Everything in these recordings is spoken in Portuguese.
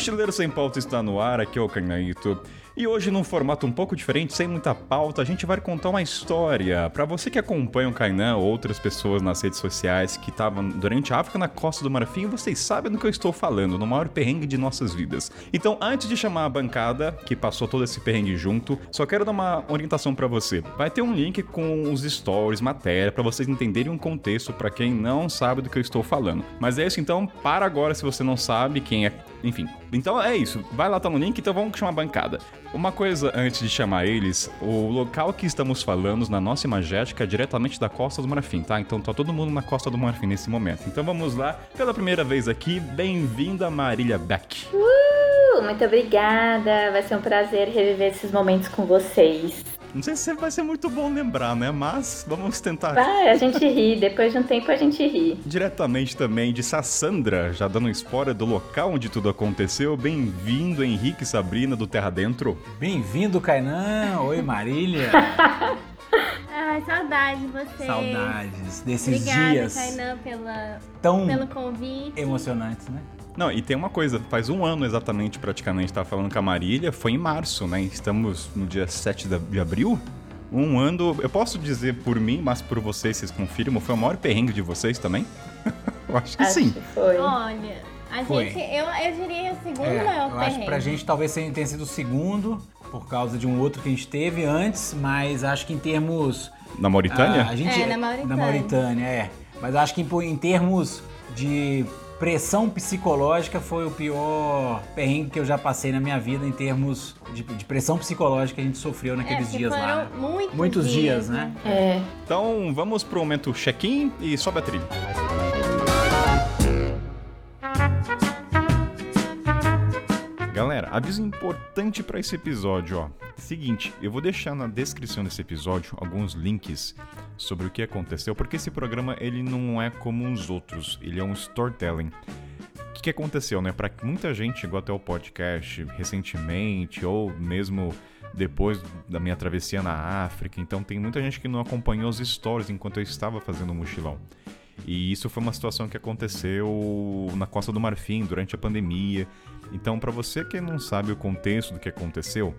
Mochileiro Sem Pauta está no ar, aqui é o Canhaito. E hoje, num formato um pouco diferente, sem muita pauta, a gente vai contar uma história. Para você que acompanha o Kainan ou outras pessoas nas redes sociais que estavam durante a África na Costa do Marfim, vocês sabem do que eu estou falando, no maior perrengue de nossas vidas. Então, antes de chamar a bancada, que passou todo esse perrengue junto, só quero dar uma orientação para você. Vai ter um link com os stories, matéria, para vocês entenderem um contexto para quem não sabe do que eu estou falando. Mas é isso, então, para agora se você não sabe quem é enfim. Então é isso. Vai lá, tá no link, então vamos chamar a bancada. Uma coisa antes de chamar eles, o local que estamos falando na nossa imagética é diretamente da Costa do Marfim, tá? Então tá todo mundo na Costa do Marfim nesse momento. Então vamos lá, pela primeira vez aqui, bem-vinda Marília Beck. Uh, muito obrigada, vai ser um prazer reviver esses momentos com vocês. Não sei se vai ser muito bom lembrar, né? Mas vamos tentar. Vai, a gente ri. Depois de um tempo a gente ri. Diretamente também de Sassandra, já dando spoiler do local onde tudo aconteceu. Bem-vindo, Henrique e Sabrina do Terra Dentro. Bem-vindo, Kainan. Oi, Marília. Ai, saudade de você. Saudades desses Obrigada, dias Kainan, pela, tão pelo convite. emocionantes, né? Não, e tem uma coisa, faz um ano exatamente, praticamente, tava falando com a Marília, foi em março, né? Estamos no dia 7 de abril. Um ano, eu posso dizer por mim, mas por vocês, vocês confirmam, foi o maior perrengue de vocês também? eu acho que Acho sim. que foi. Olha, a Foi. gente, eu, eu diria o segundo É, maior eu acho que perrengue. pra gente talvez tenha sido o segundo, por causa de um outro que a gente teve antes, mas acho que em termos. Na Mauritânia? ah, a gente, É, na Mauritânia. Na Mauritânia, é. Mas acho que em, em termos de pressão psicológica foi o pior perrengue que eu já passei na minha vida em termos de, de pressão psicológica que a gente sofreu É, naqueles porque dias lá. Muitos, Muitos dias, né? É. Então vamos pro momento check-in e sobe a trilha. Galera, aviso importante para esse episódio, ó. Seguinte, eu vou deixar na descrição desse episódio alguns links sobre o que aconteceu, porque esse programa ele não é como os outros, ele é um storytelling. O que, que aconteceu, né? Para muita gente chegou até o podcast recentemente ou mesmo depois da minha travessia na África, então tem muita gente que não acompanhou as stories enquanto eu estava fazendo o mochilão. E isso foi uma situação que aconteceu na Costa do Marfim durante a pandemia. Então, para você que não sabe o contexto do que aconteceu,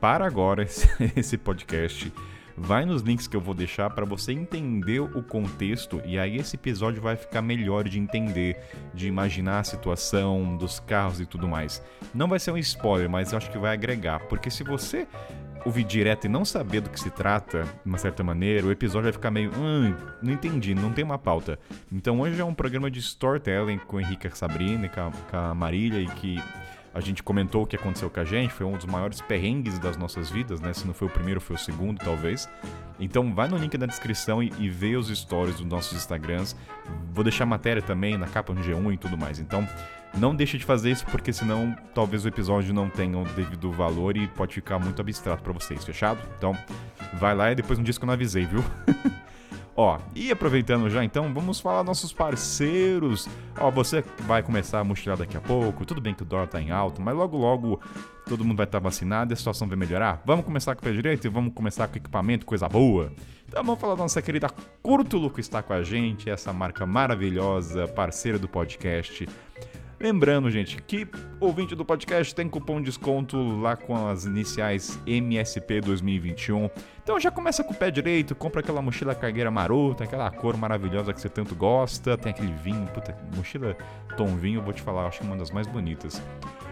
para agora esse, podcast. Vai nos links que eu vou deixar para você entender o contexto e aí esse episódio vai ficar melhor de entender, de imaginar a situação dos carros e tudo mais. Não vai ser um spoiler, mas eu acho que vai agregar, porque se você ouvir direto e não saber do que se trata, de uma certa maneira, o episódio vai ficar meio. Hum, não entendi, não tem uma pauta. Então hoje é um programa de storytelling com o Henrique a Sabrina e com a, com a Marília e que a gente comentou o que aconteceu com a gente, foi um dos maiores perrengues das nossas vidas, né? Se não foi o primeiro, foi o segundo, talvez. Então vai no link na descrição e, e vê os stories dos nossos Instagrams. Vou deixar matéria também na capa no G1 e tudo mais. Então não deixe de fazer isso, porque senão talvez o episódio não tenha o devido valor e pode ficar muito abstrato pra vocês, fechado? Então vai lá e depois não diz que eu não avisei, viu? Ó, e aproveitando já então, vamos falar nossos parceiros. Ó, você vai começar a mochilar daqui a pouco. Tudo bem que o dólar tá em alta, mas logo logo todo mundo vai estar vacinado e a situação vai melhorar. Vamos começar com o pé direito e vamos começar com equipamento, coisa boa. Então vamos falar da nossa querida Curtulo que está com a gente, essa marca maravilhosa, parceira do podcast. Lembrando, gente, que ouvinte do podcast tem cupom de desconto lá com as iniciais MSP 2021. Então já começa com o pé direito, compra aquela mochila cargueira marota, aquela cor maravilhosa que você tanto gosta, tem aquele vinho, puta, mochila tom vinho, vou te falar, acho que é uma das mais bonitas.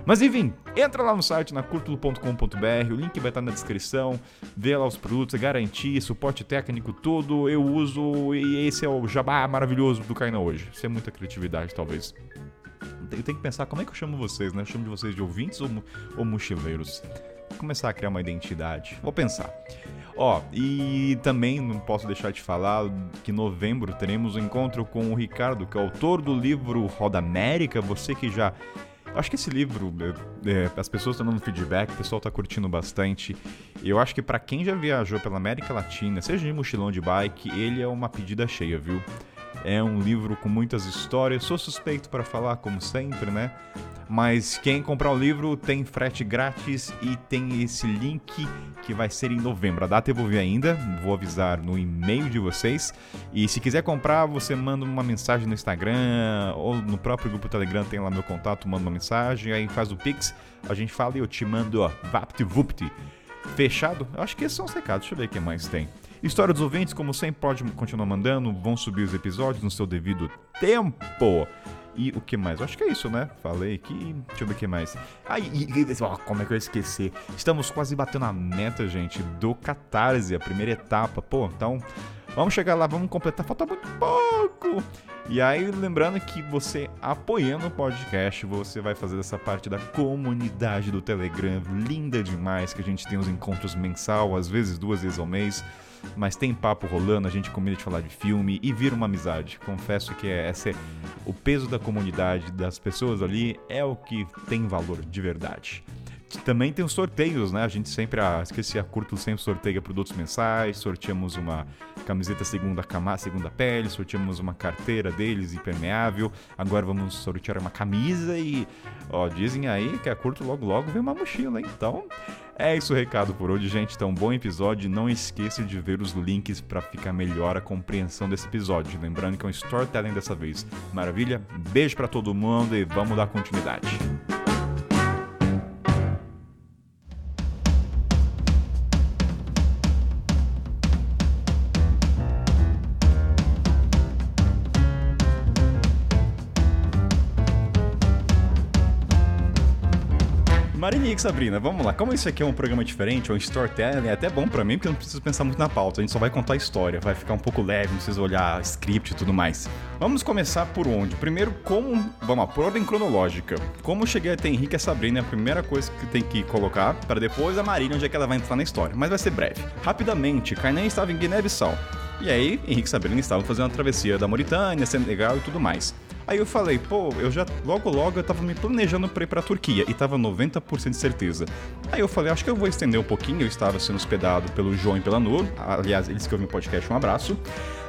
Mas enfim, entra lá no site na curtulo.com.br, o link vai estar na descrição, vê lá os produtos, garantia, suporte técnico, tudo, eu uso e esse é o jabá maravilhoso do Kaina hoje. Isso é muita criatividade, talvez. Eu tenho que pensar como é que eu chamo vocês, né? Eu chamo de vocês de ouvintes ou, ou mochileiros? Vou começar a criar uma identidade. Vou pensar. Ó, e também não posso deixar de falar que em novembro teremos um encontro com o Ricardo, que é autor do livro Roda América. Você que já. Acho que esse livro, é, é, as pessoas estão dando feedback, o pessoal tá curtindo bastante. Eu acho que pra quem já viajou pela América Latina, seja de mochilão de bike, ele é uma pedida cheia, viu? É um livro com muitas histórias. Sou suspeito para falar, como sempre, né? Mas quem comprar o livro tem frete grátis e tem esse link que vai ser em novembro. A data eu vou ver ainda, vou avisar no e-mail de vocês. E se quiser comprar, você manda uma mensagem no Instagram ou no próprio grupo Telegram, tem lá meu contato, manda uma mensagem, aí faz o Pix, a gente fala e eu te mando, ó, VaptVupt. Fechado? Eu acho que esses são os recados, deixa eu ver o que mais tem. História dos ouvintes, como sempre, pode continuar mandando, vão subir os episódios no seu devido tempo. E o que mais? Eu acho que é isso, né? Falei aqui. Deixa eu ver o que mais. Ah, e, e ó, como é que eu ia esquecer? Estamos quase batendo a meta, gente, do Catarse, a primeira etapa. Pô, então vamos chegar lá, vamos completar. Falta muito pouco. E aí, lembrando que você apoiando o podcast, você vai fazer essa parte da comunidade do Telegram, linda demais, que a gente tem os encontros mensal, às vezes duas vezes ao mês mas tem papo rolando, a gente combina de falar de filme e vira uma amizade. Confesso que é, é, o peso da comunidade, das pessoas ali, é o que tem valor de verdade. Também tem os sorteios, né? A gente sempre, ah, esqueci, a Curto sempre sorteia produtos mensais, sorteamos uma camiseta segunda camada, segunda pele, sorteamos uma carteira deles impermeável, agora vamos sortear uma camisa e, ó, dizem aí que a Curto logo logo vem uma mochila, hein? Então, é isso o recado por hoje, gente. Então, bom episódio. Não esqueça de ver os links para ficar melhor a compreensão desse episódio. Lembrando que é um storytelling dessa vez. Maravilha? Beijo para todo mundo e vamos dar continuidade. Marinha e Sabrina, vamos lá. Como isso aqui é um programa diferente, é um storytelling, é até bom pra mim, porque eu não preciso pensar muito na pauta. A gente só vai contar a história, vai ficar um pouco leve, não precisa olhar script e tudo mais. Vamos começar por onde? Primeiro, como. Vamos lá, por ordem cronológica. Como eu cheguei até Henrique e a Sabrina é a primeira coisa que tem que colocar, para depois a Marília, onde é que ela vai entrar na história. Mas vai ser breve. Rapidamente, Kainan estava em Guiné-Bissau. E aí, Henrique e Sabrina estavam fazendo a travessia da Mauritânia, Senegal e tudo mais. Aí eu falei, pô, eu já logo logo eu tava me planejando pra ir pra Turquia e tava 90% de certeza. Aí eu falei, acho que eu vou estender um pouquinho, eu estava sendo hospedado pelo João e pela Nur, aliás, eles que ouvem o podcast, um abraço.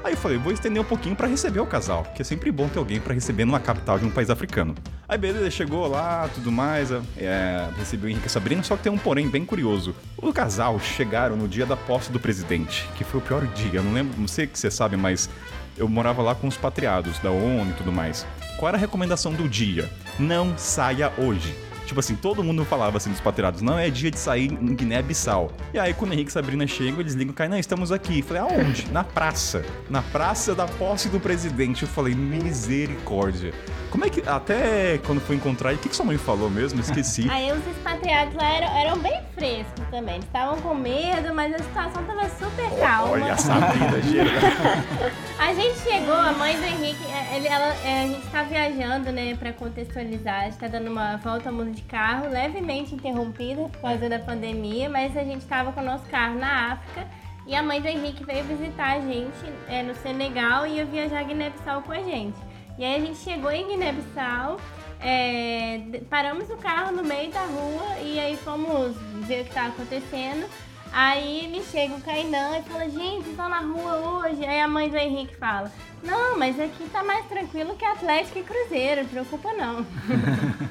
Aí eu falei, vou estender um pouquinho para receber o casal, que é sempre bom ter alguém para receber numa capital de um país africano. Aí beleza, chegou lá, tudo mais, é, recebeu o Henrique e Sabrina, só que tem um porém bem curioso. O casal chegaram no dia da posse do presidente, que foi o pior dia, eu não lembro, não sei que você sabe, mas eu morava lá com os patriados da ONU e tudo mais. Qual era a recomendação do dia? Não saia hoje. Tipo assim, todo mundo falava assim dos patriados, não é dia de sair em Guiné-Bissau. E aí, quando o Henrique e Sabrina chegam, eles ligam, Kainan, estamos aqui. Eu falei, aonde? Na praça. Na praça da posse do presidente. Eu falei, misericórdia. Como é que. Até quando foi encontrar, o que, que sua mãe falou mesmo? Esqueci. Aí os expatriados lá eram, eram bem frescos também. Eles estavam com medo, mas a situação tava super calma. Olha a Sabrina, gira. A gente chegou, a mãe do Henrique, é, ele, ela, é, a gente tá viajando, né, pra contextualizar. A gente tá dando uma volta ao mundo de carro, levemente interrompida por causa da pandemia, mas a gente tava com o nosso carro na África. E a mãe do Henrique veio visitar a gente é, no Senegal e ia viajar Guiné-Bissau com a gente. E aí a gente chegou em Guiné-Bissau, é, paramos o carro no meio da rua e aí fomos ver o que estava acontecendo. Aí me chega o Kainan e fala, gente, estão na rua hoje? Aí a mãe do Henrique fala, não, mas aqui tá mais tranquilo que Atlético e Cruzeiro, preocupa não.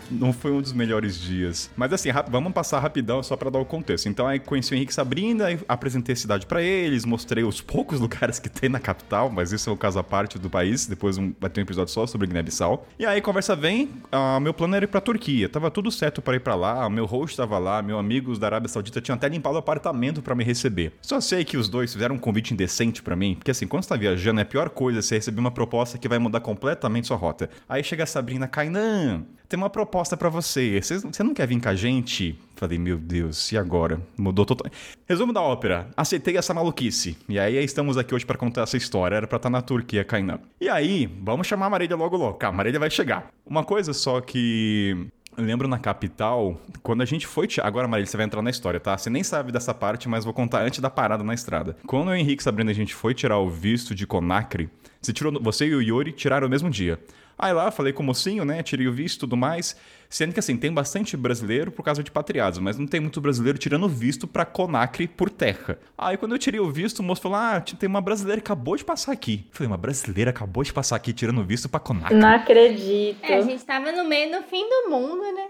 Não foi um dos melhores dias. Mas assim, vamos passar rapidão só pra dar o contexto. Então aí conheci o Henrique Sabrina, apresentei a cidade pra eles, mostrei os poucos lugares que tem na capital, mas isso é o caso à parte do país. Depois um- vai ter um episódio só sobre Guiné-Bissau. E aí conversa vem, ah, meu plano era ir pra Turquia. Tava tudo certo pra ir pra lá, meu host tava lá, meu amigos da Arábia Saudita tinham até limpado o apartamento pra me receber. Só sei que os dois fizeram um convite indecente pra mim, porque assim, quando você tá viajando é a pior coisa você receber uma proposta que vai mudar completamente sua rota. Aí chega a Sabrina, Kainan, tem uma proposta pra você. Você não quer vir com a gente? Falei, meu Deus, e agora? Mudou total. Resumo da ópera. Aceitei essa maluquice. E aí estamos aqui hoje pra contar essa história. Era pra estar na Turquia, Kainan. E aí, vamos chamar a Marília logo logo. A Marília vai chegar. Uma coisa só que eu lembro na capital, quando a gente foi. Agora, Marília, você vai entrar na história, tá? Você nem sabe dessa parte, mas vou contar antes da parada na estrada. Quando o Henrique e Sabrina a gente foi tirar o visto de Conacre, você, tirou, você e o Yuri tiraram no mesmo dia. Aí lá, falei com o mocinho, né? Tirei o visto e tudo mais. Sendo que assim, tem bastante brasileiro por causa de patriados, mas não tem muito brasileiro tirando visto pra Conacre por terra. Aí quando eu tirei o visto, o moço falou: Ah, tem uma brasileira que acabou de passar aqui. Eu falei, uma brasileira acabou de passar aqui tirando visto pra Conacre. Não acredito. É, a gente tava no meio do fim do mundo, né?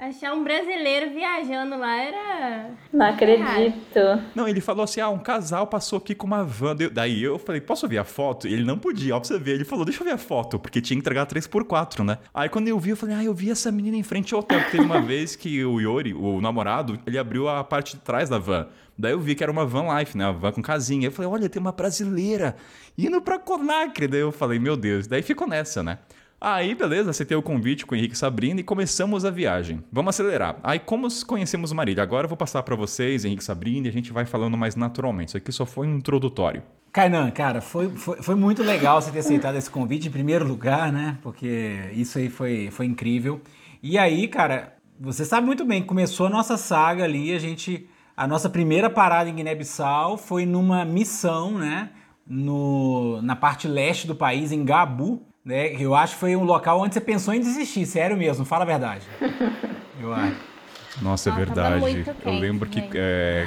Achar um brasileiro viajando lá era. Não acredito. Não, ele falou assim: ah, um casal passou aqui com uma van. Daí eu falei, posso ver a foto? E ele não podia, ó, pra você ver. Ele falou, deixa eu ver a foto, porque tinha que entregar 3x4, né? Aí quando eu vi, eu falei, ah, eu vi essa menina em frente ao hotel. Porque teve uma vez que o Yori, o namorado, ele abriu a parte de trás da van. Daí eu vi que era uma van life, né? Uma van com casinha. Eu falei, olha, tem uma brasileira indo pra Conacre. Daí eu falei, meu Deus. Daí ficou nessa, né? Aí, beleza, aceitei o convite com o Henrique e Sabrina e começamos a viagem. Vamos acelerar. Aí, como conhecemos Marília? Agora eu vou passar para vocês, Henrique e Sabrina, e a gente vai falando mais naturalmente. Isso aqui só foi um introdutório. Kainan, cara, foi, foi, foi, muito legal você ter aceitado esse convite em primeiro lugar, né? Porque isso aí foi, foi incrível. E aí, cara, você sabe muito bem começou a nossa saga ali, a gente. A nossa primeira parada em Guiné-Bissau foi numa missão, né? No, na parte leste do país, em Gabu, né? Eu acho que foi um local onde você pensou em desistir, sério mesmo, fala a verdade. Eu acho. Nossa, é Nossa, verdade. Eu lembro que. gente. É...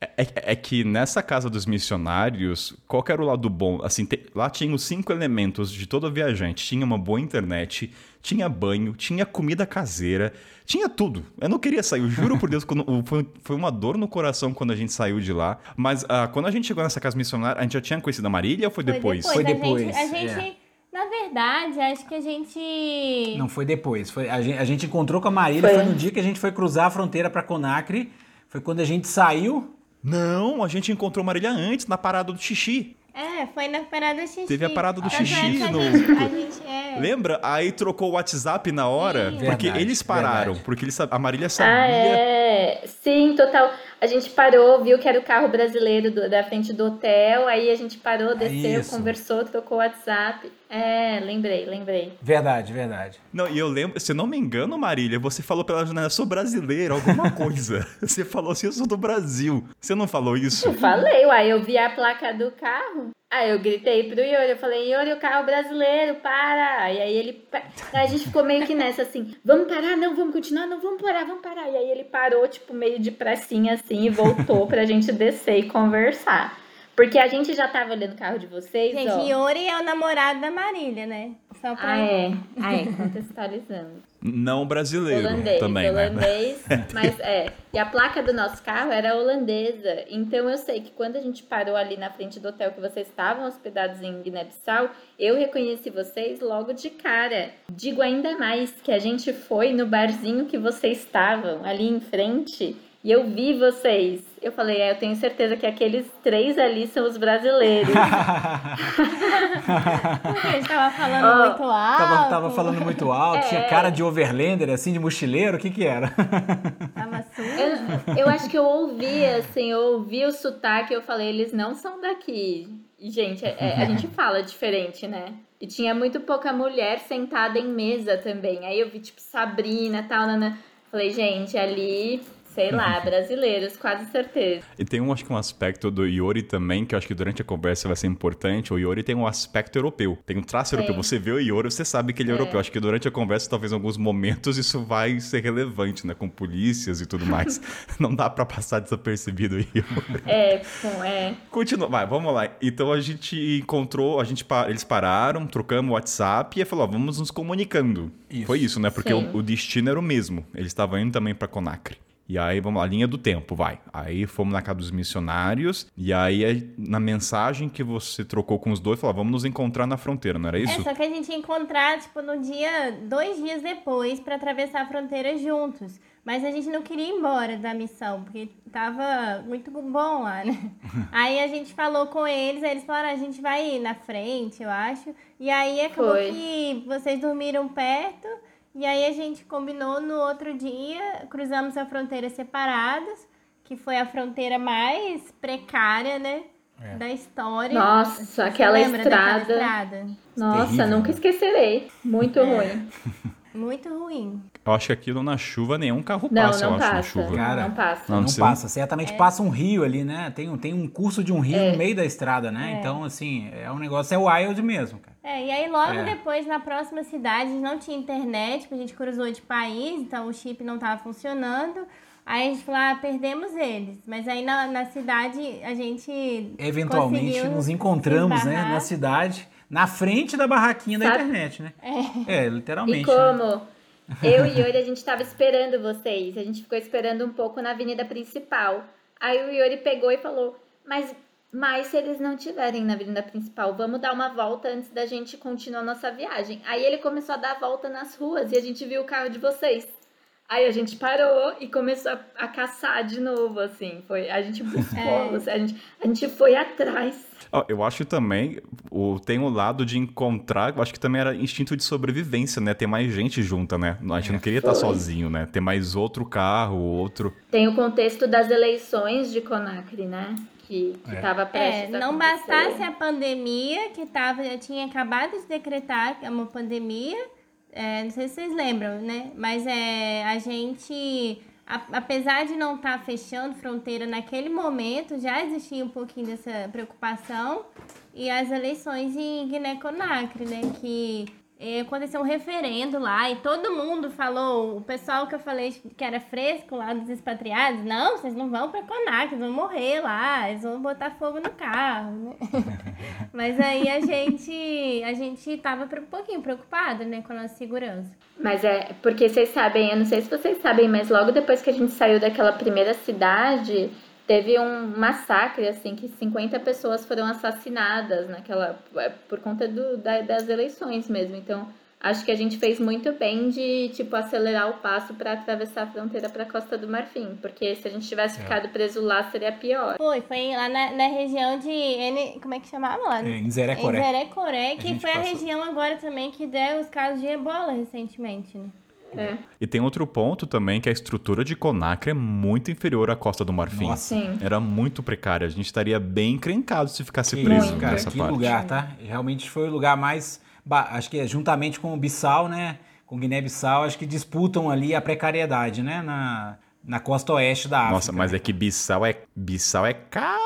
É, é que nessa casa dos missionários, qual que era o lado bom? Assim, te- lá tinha os cinco elementos de todo viajante. Tinha uma boa internet, tinha banho, tinha comida caseira, tinha tudo. Eu não queria sair, eu juro por Deus, quando, foi, foi uma dor no coração quando a gente saiu de lá. Mas ah, quando a gente chegou nessa casa missionária, a gente já tinha conhecido a Marília ou foi depois? Foi a depois, gente, a gente é. Na verdade, acho que a gente. Não foi depois. Foi, a, gente, a gente encontrou com a Marília, Foi. foi no dia que a gente foi cruzar a fronteira para Conacre. Foi quando a gente saiu. Não, a gente encontrou Marília antes, na parada do xixi. É, foi na parada do xixi. Teve a parada do é xixi no- gente- a gente é. Lembra? Aí trocou o WhatsApp na hora, Sim. porque Verdade, eles pararam, verdade. porque eles, a Marília sabia. Ah, é. Sim, total. A gente parou, viu que era o carro brasileiro do- da frente do hotel. Aí a gente parou, desceu, Isso. conversou, trocou o WhatsApp. É, lembrei, lembrei. Verdade, verdade. Não, e eu lembro, se eu não me engano, Marília, você falou pela janela, eu sou brasileiro, alguma coisa. você falou assim, eu sou do Brasil. Você não falou isso? Eu falei, uai, eu vi a placa do carro. Aí eu gritei pro Yuri, eu falei, Yuri, o carro brasileiro, para! E aí ele. Aí a gente ficou meio que nessa assim, vamos parar? Não, vamos continuar? Não, vamos parar, vamos parar. E aí ele parou, tipo, meio de pracinha assim e voltou pra gente descer e conversar. Porque a gente já tava olhando o carro de vocês, Gente, ó. Yuri é o namorado da Marília, né? Só pra. Ah, é. Ah, é, contextualizando. Não brasileiro Holandês, também, né? holandês, mas é. E a placa do nosso carro era holandesa. Então eu sei que quando a gente parou ali na frente do hotel que vocês estavam hospedados em Guiné-Bissau, eu reconheci vocês logo de cara. Digo ainda mais que a gente foi no barzinho que vocês estavam ali em frente e eu vi vocês. Eu falei, é, eu tenho certeza que aqueles três ali são os brasileiros. A gente tava falando Ó, muito alto. Tava, tava falando muito alto, tinha É. cara de overlander, assim, de mochileiro, o que que era? Tava sujo. Eu, eu acho que eu ouvi, assim, eu ouvi o sotaque, eu falei, eles não são daqui. E, gente, é- é- a gente fala diferente, né? E tinha muito pouca mulher sentada em mesa também. Aí eu vi, tipo, Sabrina e tal, nana. Falei, gente, ali, sei lá, brasileiros, quase certeza. E tem um, acho que um aspecto do Iori também, que eu acho que durante a conversa vai ser importante. O Iori tem um aspecto europeu. Tem um traço Tem. europeu. Você vê o Iori, você sabe que ele é, É. europeu. Acho que durante a conversa, talvez em alguns momentos, isso vai ser relevante, né? Com polícias e tudo mais. Não dá pra passar desapercebido o Iori. É, com, é. Continua, vai, vamos lá. Então a gente encontrou, a gente eles pararam, trocamos o WhatsApp e falou, ó, vamos nos comunicando. Isso. Foi isso, né? Porque Sim. o, o destino era o mesmo. Eles estavam indo também pra Conacre. E aí, vamos lá, linha do tempo, vai. Aí fomos na casa dos missionários, e aí aí, na mensagem que você trocou com os dois, falou, vamos nos encontrar na fronteira, não era É, isso? só que a gente ia encontrar, tipo, no dia, dois dias depois, pra atravessar a fronteira juntos. Mas a gente não queria ir embora da missão, porque tava muito bom lá, né? aí a gente falou com eles, aí eles falaram, "Ah, a gente vai ir na frente, eu acho. E aí acabou Foi. que vocês dormiram perto, e aí a gente combinou no outro dia, cruzamos a fronteira separados, que foi a fronteira mais precária, né? É. Da história. Nossa, Você aquela estrada. estrada? Nossa, Terrível, nunca né? esquecerei. Muito ruim. Muito ruim. Eu acho que aquilo na chuva nenhum carro Não, passa, não eu acho, na passa. chuva. Cara, não passa. Não, Não você- passa, certamente passa um rio ali, né? Tem, um- tem um curso de um rio É. no meio da estrada, né? É. Então, assim, é um negócio, é wild mesmo, cara. É, e aí logo É. depois, na próxima cidade, não tinha internet, porque a gente cruzou de país, então o chip não estava funcionando. Aí a gente falou, ah, perdemos eles. Mas aí na, na cidade a gente. Eventualmente nos encontramos, né, na cidade, na frente da barraquinha da Sabe- internet, né? É, E literalmente. né? Eu e Yuri, a gente tava esperando vocês. A gente ficou esperando um pouco na avenida principal. Aí o Yuri pegou e falou: Mas, mas se eles não estiverem na avenida principal, vamos dar uma volta antes da gente continuar nossa viagem. Aí ele começou a dar a volta nas ruas e a gente viu o carro de vocês. Aí a gente parou e começou a, a caçar de novo, assim. Foi, a gente buscou, É. a, gente, a gente foi atrás. Eu acho que também o, tem o lado de encontrar, eu acho que também era instinto de sobrevivência, né? Ter mais gente junta, né? A gente não queria estar sozinho, né? Ter mais outro carro, outro. Tem o contexto das eleições de Conacre, né? Que, que É. tava É, prestes a não bastasse a pandemia, que tava, já tinha acabado de decretar que é uma pandemia, é, não sei se vocês lembram, né? Mas é, a gente, apesar de não estar fechando fronteira naquele momento, já existia um pouquinho dessa preocupação. E as eleições em Guiné-Conakry, né? Que aconteceu um referendo lá e todo mundo falou, o pessoal que eu falei que era fresco lá dos expatriados, não, vocês não vão pra Conakry, vão morrer lá, eles vão botar fogo no carro, né? Mas aí a gente, a gente tava um pouquinho preocupado, né, com a nossa segurança. Mas é porque vocês sabem, eu não sei se vocês sabem, mas logo depois que a gente saiu daquela primeira cidade, teve um massacre, assim, que 50 pessoas foram assassinadas naquela. é, por conta do, da- das eleições mesmo. Então, acho que a gente fez muito bem de, tipo, acelerar o passo para atravessar a fronteira para Costa do Marfim. Porque se a gente tivesse ficado preso lá, seria pior. Foi, foi lá na, na região de. N, como é que chamava lá? É, em Zerecoré. Em Zerecoré, A que gente foi a passou. região agora também que deu os casos de ebola recentemente, né? É, E tem outro ponto também, que a estrutura de Conacre é muito inferior à Costa do Marfim. Nossa. sim. Era muito precária. A gente estaria bem encrencado se ficasse Que preso isso, cara, nessa que parte. lugar, tá? Realmente foi o lugar mais. Acho que é juntamente com o Bissau, né? Com Guiné-Bissau, acho que disputam ali a precariedade, né? Na, na costa oeste da África. Nossa, mas né? é que Bissau é, Bissau é caro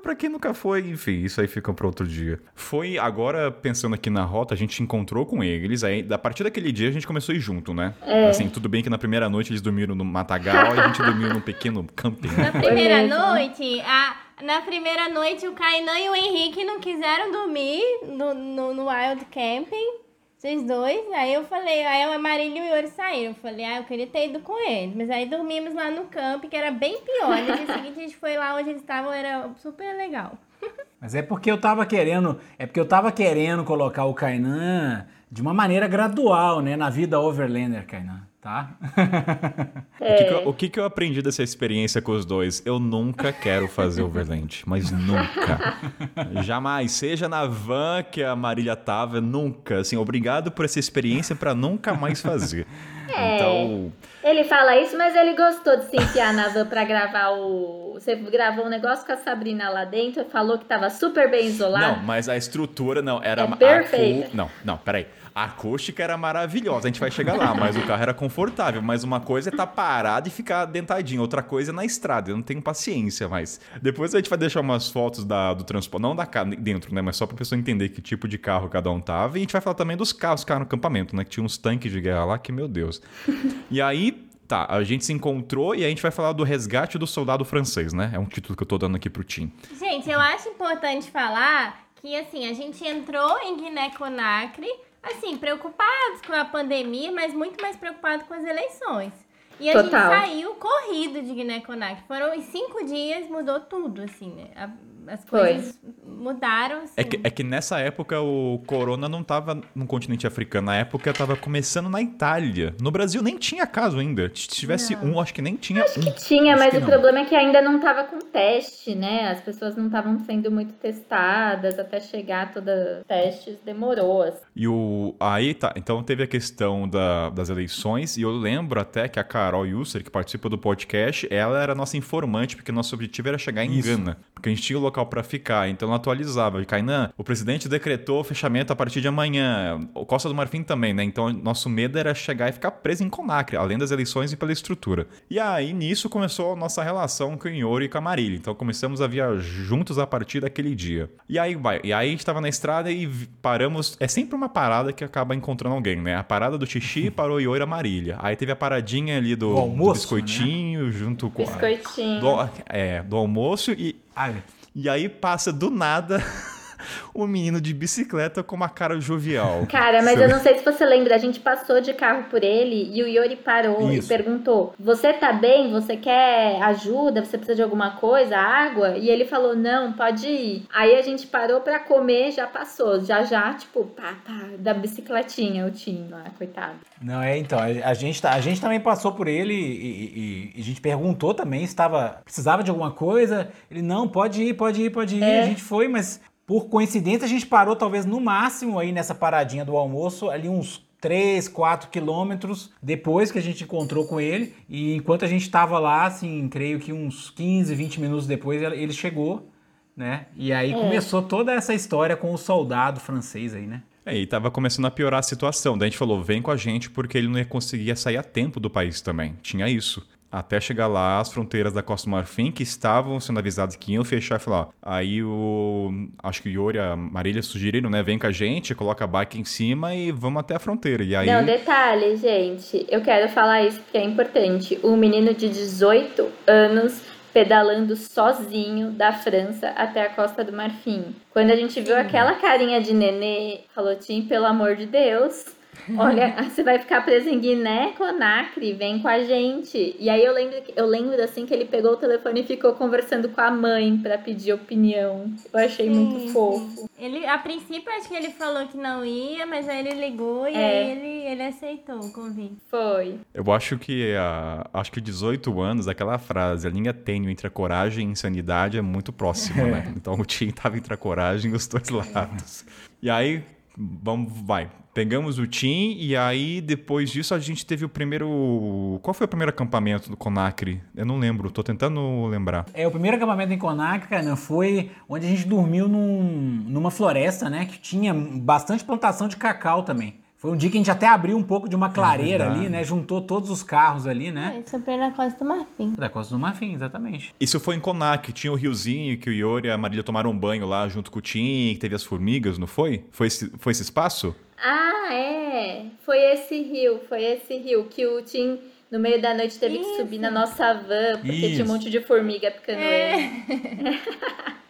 caramba, pra quem nunca foi. Enfim, isso aí fica pra outro dia. Foi agora, pensando aqui na rota, a gente encontrou com eles. Aí, a partir daquele dia, a gente começou a ir junto, né? Assim, tudo bem que na primeira noite eles dormiram no Matagal e a gente dormiu num pequeno camping. Na primeira noite, a, na primeira noite o Kainan e o Henrique não quiseram dormir no, no, no Wild Camping. Vocês dois, aí eu falei, aí a Marília e o Yuri saíram. Eu falei, ah, eu queria ter ido com eles. Mas aí dormimos lá no camping, que era bem pior. No dia seguinte a gente foi lá onde eles estavam, era super legal. Mas é porque eu tava querendo. É porque eu tava querendo colocar o Kainan de uma maneira gradual, né? Na vida overlander, Kainan, tá? O, que que eu, o que que eu aprendi dessa experiência com os dois? Eu nunca quero fazer overland, mas nunca. Jamais. Seja na van que a Marília tava, nunca. Assim, obrigado por essa experiência pra nunca mais fazer. É. Então, Ele fala isso, mas ele gostou de se enfiar na van pra gravar o. Você gravou um negócio com a Sabrina lá dentro, falou que tava super bem isolado. não, mas a estrutura não era É a perfeita. acú- Não, não, peraí. A acústica era maravilhosa, a gente vai chegar lá, mas o carro era confortável. Mas uma coisa é estar parado e ficar dentadinho, outra coisa é na estrada. Eu não tenho paciência, mas. Depois a gente vai deixar umas fotos da, do transporte, não da dentro, né? Mas só pra pessoa entender que tipo de carro cada um tava. E a gente vai falar também dos carros que ficaram no acampamento, né? Que tinha uns tanques de guerra lá, que meu Deus. e aí. Tá, a gente se encontrou e a gente vai falar do resgate do soldado francês, né? É um título que eu tô dando aqui pro Tim. Gente, eu acho importante falar que, assim, a gente entrou em Guiné-Conakry, assim, preocupados com a pandemia, mas muito mais preocupados com as eleições. E a Total. gente saiu corrido de Guiné-Conakry. Foram em cinco dias, mudou tudo, assim, né? A- as coisas mudaram, assim. É que, é que nessa época o corona não tava no continente africano. Na época tava começando na Itália. No Brasil nem tinha caso ainda. Se tivesse Não. um, acho que nem tinha um. Tinha, Acho mas que o não. problema é que ainda não tava com teste, né? As pessoas não estavam sendo muito testadas até chegar todas testes, demorou. assim. E o. Aí tá. Então teve a questão da- das eleições. E eu lembro até que a Carol Yusser, que participa do podcast, ela era nossa informante, porque nosso objetivo era chegar em Isso. Gana. porque a gente tinha o local para ficar, então ela atualizava. Kainan, o presidente decretou o fechamento a partir de amanhã. O Costa do Marfim também, né? Então nosso medo era chegar e ficar preso em Conacre, além das eleições e pela estrutura. E aí nisso começou a nossa relação com o Inhoro e com a Marília. Então começamos a viajar juntos a partir daquele dia. E aí vai, e aí a gente tava na estrada e paramos, é sempre uma parada que acaba encontrando alguém, né? A parada do Xixi parou Inhoro e a Marília. Aí teve a paradinha ali do, almoço, do biscoitinho né? junto com biscoitinho. Do, é, do almoço e e aí passa do nada um menino de bicicleta com uma cara jovial. Cara, mas eu não sei se você lembra, a gente passou de carro por ele e o Yori parou Isso. e perguntou: Você tá bem? Você quer ajuda? Você precisa de alguma coisa? Água? E ele falou: Não, pode ir. Aí a gente parou pra comer, já passou. Já já, tipo, pá, pá, da bicicletinha, o Tim lá, coitado. Não, é, então, a, gente, a gente também passou por ele e, e, e a gente perguntou também se estava, precisava de alguma coisa. Ele, não, pode ir, pode ir, pode ir. É. A gente foi, mas por coincidência, a gente parou talvez no máximo aí nessa paradinha do almoço, ali uns 3, 4 quilômetros depois que a gente encontrou com ele. E enquanto a gente estava lá, assim, creio que uns 15, 20 minutos depois, ele chegou, né? E aí é. começou toda essa história com o soldado francês aí, né? É, e tava começando a piorar a situação. Daí a gente falou, vem com a gente, porque ele não ia conseguir sair a tempo do país também. Tinha isso até chegar lá as fronteiras da Costa do Marfim, que estavam sendo avisados que iam fechar e falar. Aí o. Acho que o Yuri e a Marília sugeriram, né? Vem com a gente, coloca a bike em cima e vamos até a fronteira. E aí... Não, detalhe, gente. Eu quero falar isso porque é importante. Um menino de 18 anos pedalando sozinho da França até a Costa do Marfim. Quando a gente viu aquela carinha de nenê, falou, Tim, pelo amor de Deus Olha, você vai ficar preso em Guiné, Conakry, vem com a gente. E aí eu lembro, eu lembro assim que ele pegou o telefone e ficou conversando com a mãe para pedir opinião. Eu achei sim, muito fofo. Ele, a princípio acho que ele falou que não ia, mas aí ele ligou e é. aí ele, ele aceitou o convite. Foi. Eu acho que a, acho que 18 anos, aquela frase, a linha tênue entre a coragem e a insanidade é muito próxima, né? Então o Tim tava entre a coragem e os dois lados. E aí vamos, vai. Pegamos o Tim e aí depois disso a gente teve o primeiro. Qual foi o primeiro acampamento do Conacre? Eu não lembro, tô tentando lembrar. É, o primeiro acampamento em Conacre, cara, foi onde a gente dormiu num, numa floresta, né? Que tinha bastante plantação de cacau também. Foi um dia que a gente até abriu um pouco de uma clareira é ali, né? Juntou todos os carros ali, né? É, isso foi na Costa do Marfim. Da Costa do Marfim, exatamente. Isso foi em Conac, tinha o riozinho que o Iori e a Marília tomaram um banho lá junto com o Tim, que teve as formigas, não foi? Foi esse, foi esse espaço? Ah, é. Foi esse rio, foi esse rio que o Tim no meio da noite teve Isso. que subir na nossa van, porque Isso. tinha um monte de formiga picando é. ele.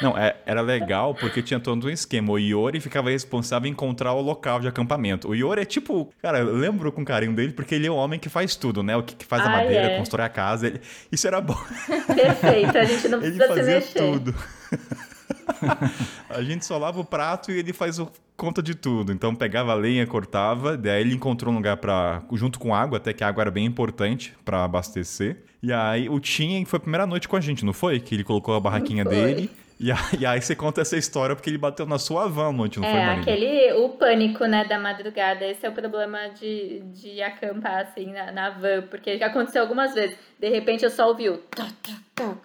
Não, é, era legal porque tinha todo um esquema. O Iori ficava responsável em encontrar o local de acampamento. O Iori é tipo. Cara, eu lembro com carinho dele porque ele é o homem que faz tudo, né? O que, que faz a madeira, é. constrói a casa. Ele... Isso era bom. Perfeito, a gente não precisa ele fazia se mexer. tudo. a gente só lava o prato e ele faz o conta de tudo. Então pegava a lenha, cortava, daí ele encontrou um lugar para junto com água, até que a água era bem importante para abastecer. E aí o Tim foi a primeira noite com a gente, não foi? Que ele colocou a barraquinha dele e aí, e aí, você conta essa história porque ele bateu na sua van ontem, não é, foi, Marília? aquele, o pânico, né, da madrugada. Esse é o problema de, de acampar, assim, na, na van. Porque já aconteceu algumas vezes. De repente, eu só ouvi o toc, toc, toc,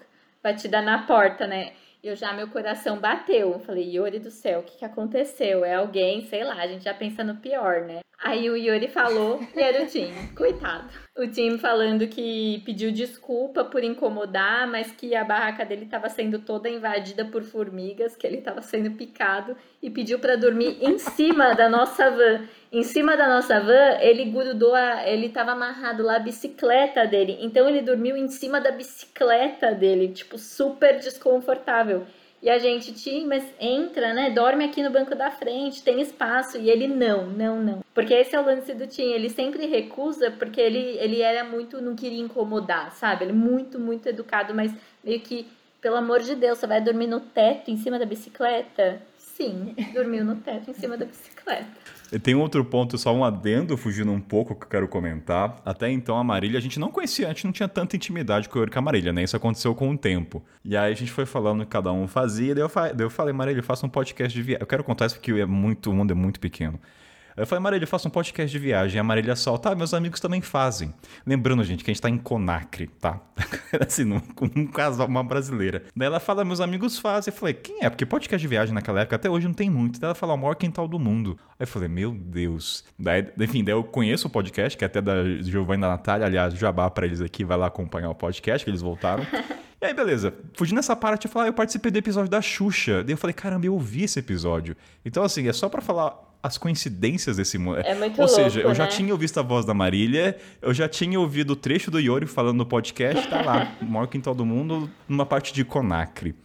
batida na porta, né? Eu já, meu coração bateu. Eu falei, Yuri do céu, o que, que aconteceu? É alguém, sei lá, a gente já pensa no pior, né? Aí o Yuri falou que era o Tim. Coitado. O Tim falando que pediu desculpa por incomodar, mas que a barraca dele estava sendo toda invadida por formigas, que ele estava sendo picado e pediu para dormir em cima da nossa van. Em cima da nossa van, ele grudou a, ele estava amarrado lá a bicicleta dele. Então ele dormiu em cima da bicicleta dele, tipo super desconfortável. E a gente, Tim, mas entra, né? Dorme aqui no banco da frente, tem espaço. E ele, não, não, não. Porque esse é o lance do Tim. Ele sempre recusa porque ele, ele era muito, não queria incomodar, sabe? Ele é muito, muito educado, mas meio que, pelo amor de Deus, você vai dormir no teto em cima da bicicleta? Sim, dormiu no teto em cima da bicicleta. Tem outro ponto, só um adendo, fugindo um pouco, que eu quero comentar. Até então, a Marília, a gente não conhecia, a gente não tinha tanta intimidade com a Marília, né? Isso aconteceu com o tempo. E aí a gente foi falando que cada um fazia, daí eu, daí eu falei, Marília, faça um podcast de viagem. Eu quero contar isso porque é muito, o mundo é muito pequeno. Eu falei, Marília, eu faço um podcast de viagem. A Marília solta, ah, meus amigos também fazem. Lembrando, gente, que a gente tá em Conacre, tá? assim, num, num casal, uma brasileira. Daí ela fala, meus amigos fazem. Eu falei, quem é? Porque podcast de viagem naquela época, até hoje não tem muito. Daí ela fala, o maior quintal do mundo. Aí eu falei, meu Deus. Daí, enfim, daí eu conheço o podcast, que é até da Giovanna da Natália. Aliás, jabá pra eles aqui, vai lá acompanhar o podcast, que eles voltaram. E aí, beleza. Fugindo nessa parte, eu falei, ah, eu participei do episódio da Xuxa. Daí eu falei, caramba, eu ouvi esse episódio. Então, assim, é só para falar as coincidências desse mundo. É muito Ou louco, seja, eu já né? tinha ouvido a voz da Marília, eu já tinha ouvido o trecho do Iori falando no podcast, tá lá, o maior quintal do mundo, numa parte de Conacre.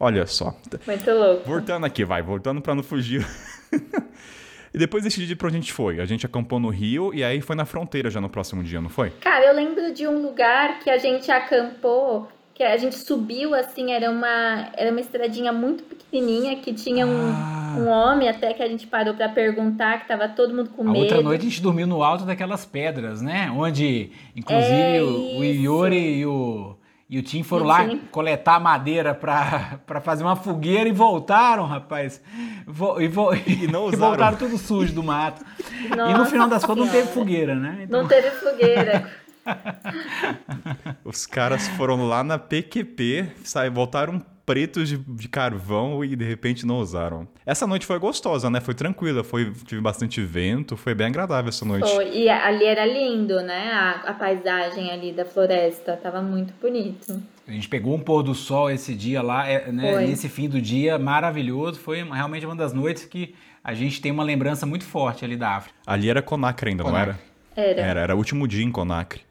Olha só. Muito louco. Voltando aqui, vai, voltando pra não fugir. e depois desse dia pra onde a gente foi? A gente acampou no Rio e aí foi na fronteira já no próximo dia, não foi? Cara, eu lembro de um lugar que a gente acampou, que a gente subiu, assim, era uma, era uma estradinha muito pequenininha, que tinha um, Ah. um homem até que a gente parou pra perguntar, que tava todo mundo com A medo. outra noite a gente dormiu no alto daquelas pedras, né? Onde, inclusive, É o, o. Iori e o, e o Tim foram E lá Tim. coletar madeira pra, pra fazer uma fogueira e voltaram, rapaz. Vo- e, vo- E não e usaram. voltaram tudo sujo do mato. e no Nossa final das contas não teve fogueira, né? Então, Não teve fogueira. Os caras foram lá na PQP, sai, voltaram pretos de, de carvão e de repente não usaram. Essa noite foi gostosa, né? Foi tranquila, foi, tive bastante vento, foi bem agradável essa noite. Foi. E ali era lindo, né? A, a paisagem ali da floresta. Tava muito bonito. a gente pegou um pôr do sol esse dia lá, é, né? Nesse fim do dia, maravilhoso. Foi realmente uma das noites que a gente tem uma lembrança muito forte ali da África. Ali era Conacre ainda, não Conacre. era? Era. Era, era o último dia em Conacre.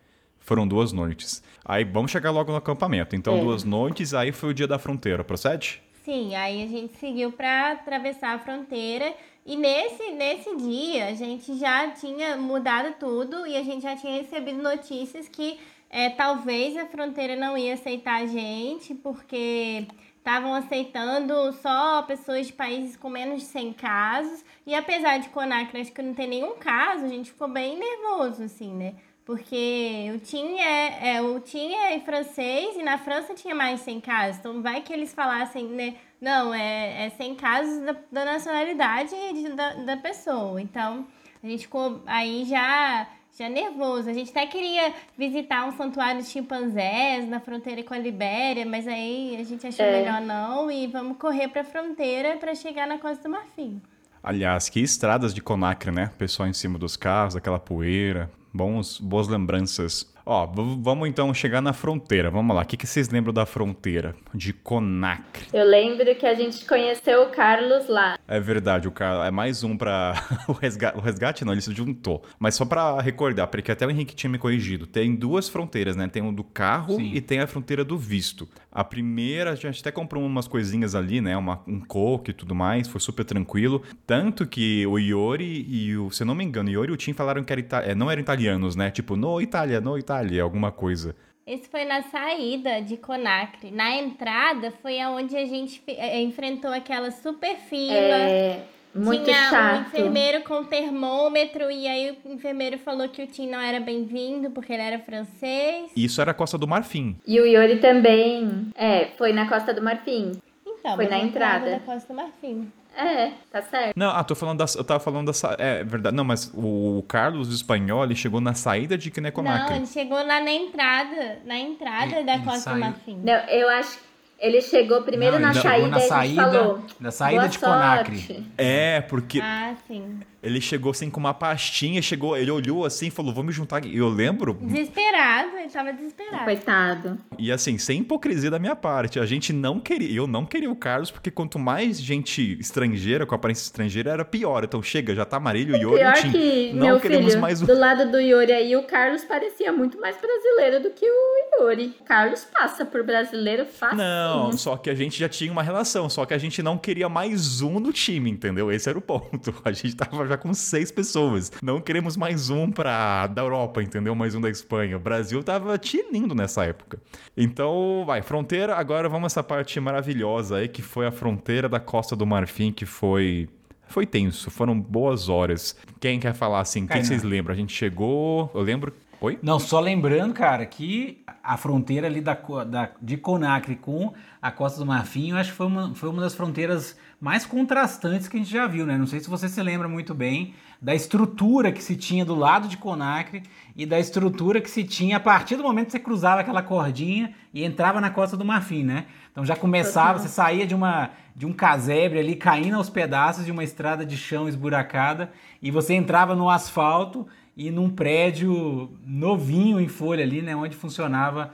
Foram duas noites. Aí vamos chegar logo no acampamento. Então, É. duas noites, aí foi o dia da fronteira, procede? Sim, aí a gente seguiu para atravessar a fronteira e nesse, nesse dia a gente já tinha mudado tudo e a gente já tinha recebido notícias que é, talvez a fronteira não ia aceitar a gente porque estavam aceitando só pessoas de países com menos de 100 casos e apesar de Conacre acho que não tem nenhum caso, a gente ficou bem nervoso assim, né? Porque o TIM é, é, o TIM é em francês e na França tinha mais de 100 casos. Então vai que eles falassem, né? Não, é, é 100 casos da, da nacionalidade de- da, da pessoa. Então a gente ficou aí já, já nervoso. A gente até queria visitar um santuário de chimpanzés na fronteira com a Libéria, mas aí a gente achou É. melhor não e vamos correr para a fronteira para chegar na Costa do Marfim. Aliás, que estradas de Conacre, né? Pessoal em cima dos carros, aquela poeira. Bons, boas lembranças. Ó, vamos então chegar na fronteira. Vamos lá. O que, que vocês lembram da fronteira de Conacre? Eu lembro que a gente conheceu o Carlos lá. É verdade, o cara é mais um pra. o, resgate, o resgate não, ele se juntou. Mas só pra recordar, porque até o Henrique tinha me corrigido. Tem duas fronteiras, né? Tem o do carro Sim. e tem a fronteira do visto. A primeira, a gente até comprou umas coisinhas ali, né? Uma, um coco e tudo mais, foi super tranquilo. Tanto que o Iori e o. Se eu não me engano, o Iori e o Tim falaram que era ita- é, não eram italianos, né? Tipo, no Itália, no Itália, alguma coisa. Esse foi na saída de Conacre. Na entrada foi aonde a gente eh, enfrentou aquela super fila. É muito Tinha um chato. enfermeiro com termômetro e aí o enfermeiro falou que o Tim não era bem-vindo porque ele era francês. Isso era a Costa do Marfim. E o Yuri também. É, foi na Costa do Marfim. Então, Foi na entrada. da Costa do Marfim. É, tá certo. Não, ah, tô falando da. Eu tava falando da. sa- É verdade. Não, mas o Carlos espanhol, ele chegou na saída de Não, Quineconacre. ele chegou lá na entrada, na entrada Ele- da ele Costa saiu- Marfim. Não, eu acho que ele chegou primeiro Não, na ele chegou saída na e saída- falou. na saída "Boa de Conacre." sorte." É, porque Ah, sim. Ele chegou assim com uma pastinha, chegou, ele olhou assim e falou, vou me juntar aqui. Eu lembro, Desesperado, ele tava desesperado. Coitado. e assim, sem hipocrisia da minha parte, a gente não queria, eu não queria o Carlos, porque quanto mais gente estrangeira, com aparência estrangeira, era pior. Então chega, já tá Amarilho, Iori e Pior Tim. que, Não meu queremos filho, mais um. do lado do Yuri aí, o Carlos parecia muito mais brasileiro do que o Yuri. O Carlos passa por brasileiro fácil. Não, só que a gente já tinha uma relação, só que a gente não queria mais um no time, entendeu? Esse era o ponto. A gente tava já com seis pessoas. Não queremos mais um pra da Europa, entendeu? Mais um da Espanha. O Brasil tava tinindo nessa época. Então, vai, fronteira, agora vamos essa parte maravilhosa aí, que foi a fronteira da Costa do Marfim, que foi. Foi tenso, foram boas horas. Quem quer falar assim? O que Kainan. vocês lembram? A gente chegou. Eu lembro. Oi? Não, só lembrando, cara, que a fronteira ali da, da, de Conakry com a Costa do Marfim, eu acho que foi uma, foi uma das fronteiras mais contrastantes que a gente já viu, né? Não sei se você se lembra muito bem da estrutura que se tinha do lado de Conakry e da estrutura que se tinha a partir do momento que você cruzava aquela cordinha e entrava na Costa do Marfim, né? Então já começava, você saía de uma de um casebre ali caindo aos pedaços de uma estrada de chão esburacada e você entrava no asfalto e num prédio novinho em folha ali, né, onde funcionava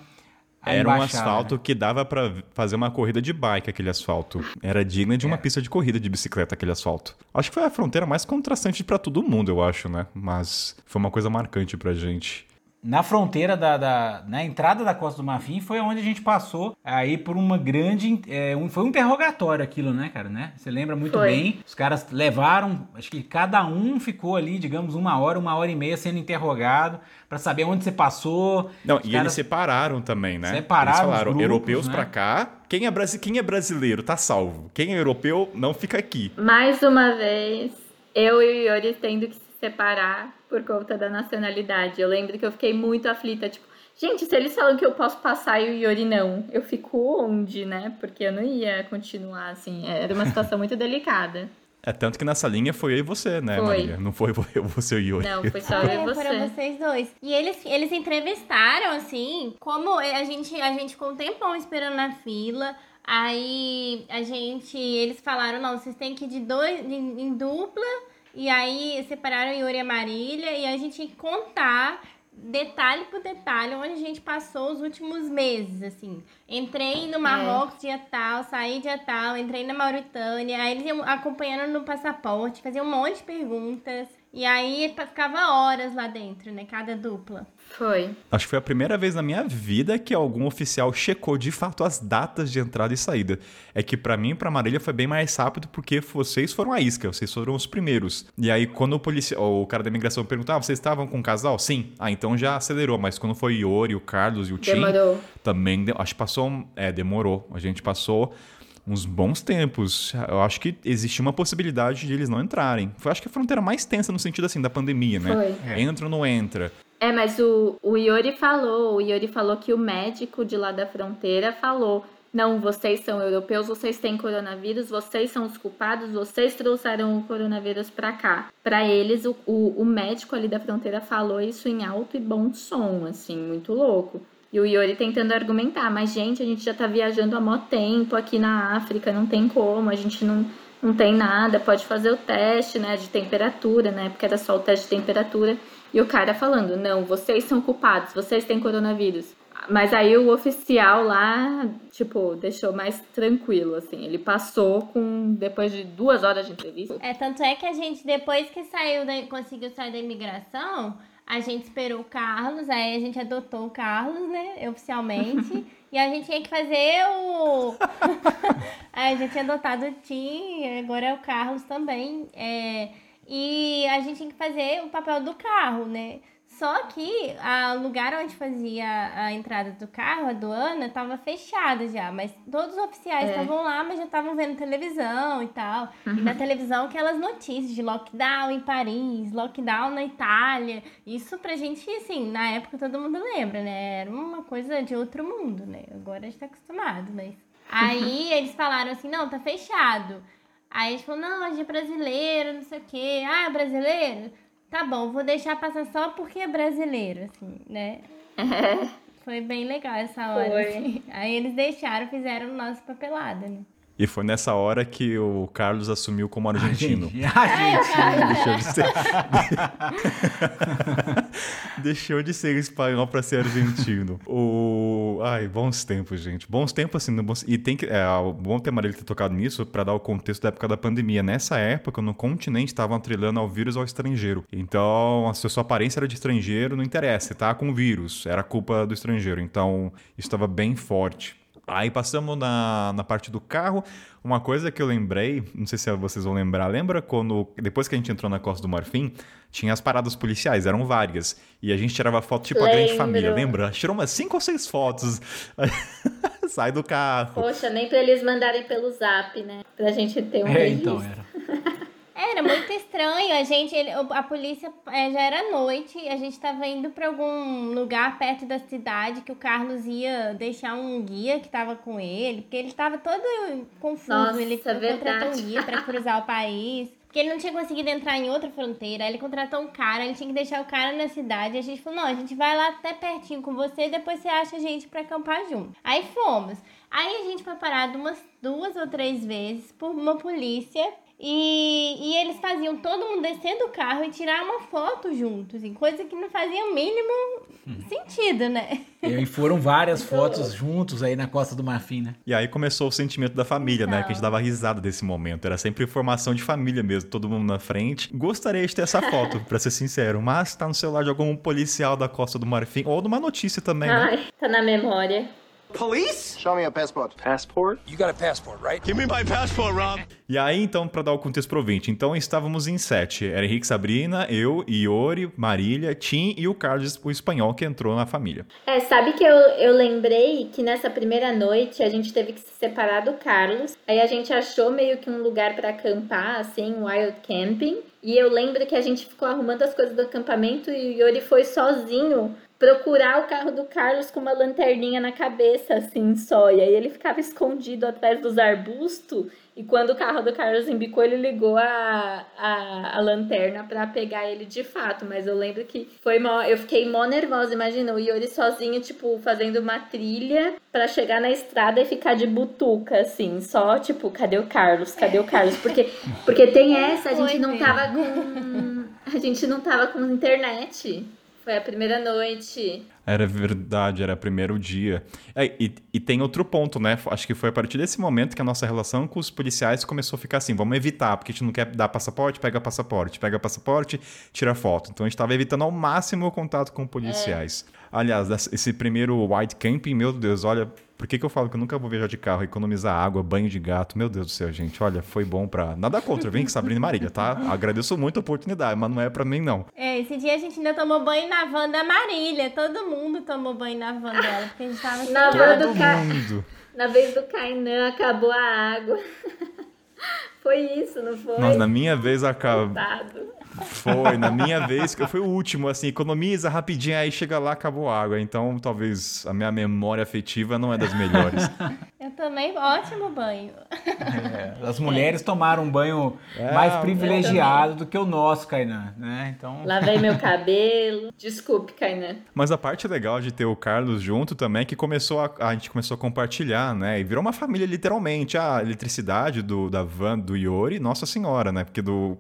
a Era um embaixada, asfalto né? que dava pra fazer uma corrida de bike, aquele asfalto. Era digno de uma É. pista de corrida de bicicleta, aquele asfalto. Acho que foi a fronteira mais contrastante pra todo mundo, eu acho, né? Mas foi uma coisa marcante pra gente. Na fronteira da, da- na entrada da Costa do Marfim foi onde a gente passou aí por uma grande, é, um- foi um interrogatório aquilo, né, cara, né? Você lembra muito Foi. bem? Os caras levaram, acho que cada um ficou ali, digamos, uma hora, uma hora e meia sendo interrogado pra saber onde você passou. Não, e eles separaram também, né? Separaram Eles falaram, os grupos, europeus né? pra cá, quem é, brasi- quem é brasileiro tá salvo. Quem é europeu não fica aqui. Mais uma vez, eu e o Yuri tendo que separar por conta da nacionalidade. Eu lembro que eu fiquei muito aflita, tipo, gente, se eles falam que eu posso passar e o Yuri não, eu fico onde, né? Porque eu não ia continuar assim. Era uma situação muito delicada. É tanto que nessa linha foi eu e você, né, Foi. Maria? Não foi eu, você e o Yuri. Não, foi só eu É, e foram você. vocês dois. E eles, eles entrevistaram, assim, como a gente, a gente ficou um tempão esperando na fila. Aí a gente. Eles falaram, não, vocês têm que ir de dois em, em dupla. E aí separaram Yuri e Marília. E a gente tinha que contar detalhe por detalhe onde a gente passou os últimos meses, assim. Entrei no Marrocos dia tal, saí dia tal, entrei na Mauritânia. Aí eles iam acompanhando no passaporte, faziam um monte de perguntas. E aí ficava horas lá dentro, né? Cada dupla. Foi. Acho que foi a primeira vez na minha vida que algum oficial checou de fato as datas de entrada e saída. É que pra mim e pra Marília foi bem mais rápido porque vocês foram a isca, vocês foram os primeiros. E aí quando o policial, o cara da imigração perguntava, ah, vocês estavam com um casal? Sim. Ah, então já acelerou, mas quando foi o Iori, o Carlos e o Tim, Demorou. também, de- acho que passou, um- é, demorou. A gente passou uns bons tempos. Eu acho que existia uma possibilidade de eles não entrarem. Foi acho que a fronteira mais tensa no sentido assim da pandemia, né? Foi. É. Entra ou não entra? É, mas o, o Yuri falou, o Yuri falou que o médico de lá da fronteira falou, não, vocês são europeus, vocês têm coronavírus, vocês são os culpados, vocês trouxeram o coronavírus pra cá. Pra eles, o, o, o médico ali da fronteira falou isso em alto e bom som, assim, muito louco. E o Yuri tentando argumentar, mas gente, a gente já tá viajando há mó tempo aqui na África, não tem como, a gente não, não tem nada, pode fazer o teste, né, de temperatura, né, porque era só o teste de temperatura. E o cara falando, não, vocês são culpados, vocês têm coronavírus. Mas aí o oficial lá, tipo, deixou mais tranquilo, assim. Ele passou com, depois de duas horas de entrevista. É, tanto é que a gente, depois que saiu da, conseguiu sair da imigração, a gente esperou o Carlos, aí a gente adotou o Carlos, né, oficialmente. e a gente tinha que fazer o. aí a gente tinha adotado o Tim, agora é o Carlos também. É, e a gente tinha que fazer o papel do carro, né? Só que o lugar onde fazia a entrada do carro, a aduana, estava fechada já. Mas todos os oficiais É. estavam lá, mas já estavam vendo televisão e tal. E na televisão aquelas notícias de lockdown em Paris, lockdown na Itália. Isso pra gente, assim, na época todo mundo lembra, né? Era uma coisa de outro mundo, né? Agora a gente tá acostumado, mas... Aí eles falaram assim, não, tá fechado. Aí a gente falou, não, gente é brasileiro, não sei o quê. Ah, é brasileiro? Tá bom, vou deixar passar só porque é brasileiro, assim, né? Foi bem legal essa hora. Assim. Aí eles deixaram, fizeram nossa papelada, né? E foi nessa hora que o Carlos assumiu como argentino. Gente, a gente. Deixou de ser. Deixou de ser espanhol para ser argentino. O... Ai, bons tempos, gente. Bons tempos, assim. bom- E tem que. É, o bom ter Marília ter tocado nisso para dar o contexto da época da pandemia. Nessa época, no continente, estavam atrelando ao vírus ao estrangeiro. Então, se a sua aparência era de estrangeiro, não interessa. Você tá com vírus. Era culpa do estrangeiro. Então, isso estava bem forte. Aí passamos na, na parte do carro. Uma coisa que eu lembrei, não sei se vocês vão lembrar, lembra quando, depois que a gente entrou na Costa do Marfim, tinha as paradas policiais, eram várias. E a gente tirava foto tipo a grande Lembro. família, lembra? Tirou umas cinco ou seis fotos. Sai do carro. Poxa, nem pra eles mandarem pelo zap, né? Pra gente ter um É, registro. então, era. Era muita estranho. A gente, ele, a polícia é, já era noite, a gente tava indo para algum lugar perto da cidade que o Carlos ia deixar um guia que tava com ele, porque ele tava todo confuso. Nossa, ele verdade. contratou um guia para cruzar o país. Porque ele não tinha conseguido entrar em outra fronteira. Aí ele contratou um cara, ele tinha que deixar o cara na cidade. E a gente falou: não, a gente vai lá até pertinho com você e depois você acha a gente pra acampar junto. Aí fomos. Aí a gente foi parado umas duas ou três vezes por uma polícia. E, e eles faziam todo mundo descer do carro e tirar uma foto juntos, assim, coisa que não fazia o mínimo sentido, né? E foram várias fotos juntos aí na Costa do Marfim, né? E aí começou o sentimento da família, né? Que a gente dava risada desse momento. Era sempre formação de família mesmo, todo mundo na frente. Gostaria de ter essa foto, pra ser sincero, mas tá no celular de algum policial da Costa do Marfim, ou numa notícia também, né? Ai, tá na memória. Police? Show me your passport. Passport? You got a passport, right? Give me my passport, Rob. E aí, então, pra dar o contexto pro ouvinte, então estávamos em sete. Era Henrique Sabrina, eu, Iori, Marília, Tim e o Carlos, o espanhol, que entrou na família. É, sabe que eu, eu lembrei que nessa primeira noite a gente teve que se separar do Carlos. Aí a gente achou meio que um lugar pra acampar, assim, um wild camping. E eu lembro que a gente ficou arrumando as coisas do acampamento e o Yori foi sozinho procurar o carro do Carlos com uma lanterninha na cabeça, assim, só. E aí ele ficava escondido atrás dos arbustos. E quando o carro do Carlos embicou, ele ligou a, a, a lanterna pra pegar ele de fato. Mas eu lembro que foi mó, eu fiquei mó nervosa, imagina, o Yori sozinho, tipo, fazendo uma trilha pra chegar na estrada e ficar de butuca, assim, só, tipo, cadê o Carlos? Cadê o Carlos? Porque, porque tem essa, a gente não tava com. A gente não tava com internet. Foi a primeira noite. Era verdade, era primeiro dia. É, e, e tem outro ponto, né? Acho que foi a partir desse momento que a nossa relação com os policiais começou a ficar assim: vamos evitar, porque a gente não quer dar passaporte, pega passaporte, pega passaporte, tira foto. Então a gente estava evitando ao máximo o contato com policiais. Aliás, esse primeiro white camping, meu Deus, olha, por que, que eu falo que eu nunca vou viajar de carro, economizar água, banho de gato? Meu Deus do céu, gente, olha, foi bom pra. Nada contra, vem que Sabrina e Marília, tá? Agradeço muito a oportunidade, mas não é pra mim, não. É, esse dia a gente ainda tomou banho na van da Marília. Todo mundo tomou banho na van dela, porque a gente tava Na van do Ca... mundo. Na vez do Kainan, acabou a água. foi isso, não foi? Nossa, na minha vez acaba. Foi, na minha vez, que eu fui o último, assim, economiza rapidinho, aí chega lá, acabou a água. Então, talvez a minha memória afetiva não é das melhores. Eu tomei ótimo banho. É, as mulheres tomaram um banho É, mais privilegiado do que o nosso, Kainan, né? Então, Lavei meu cabelo. Desculpe, Kainan. Mas a parte legal de ter o Carlos junto também é que começou a, a gente começou a compartilhar, né? E virou uma família literalmente. A eletricidade do, da van do Iori, nossa senhora, né? Porque do,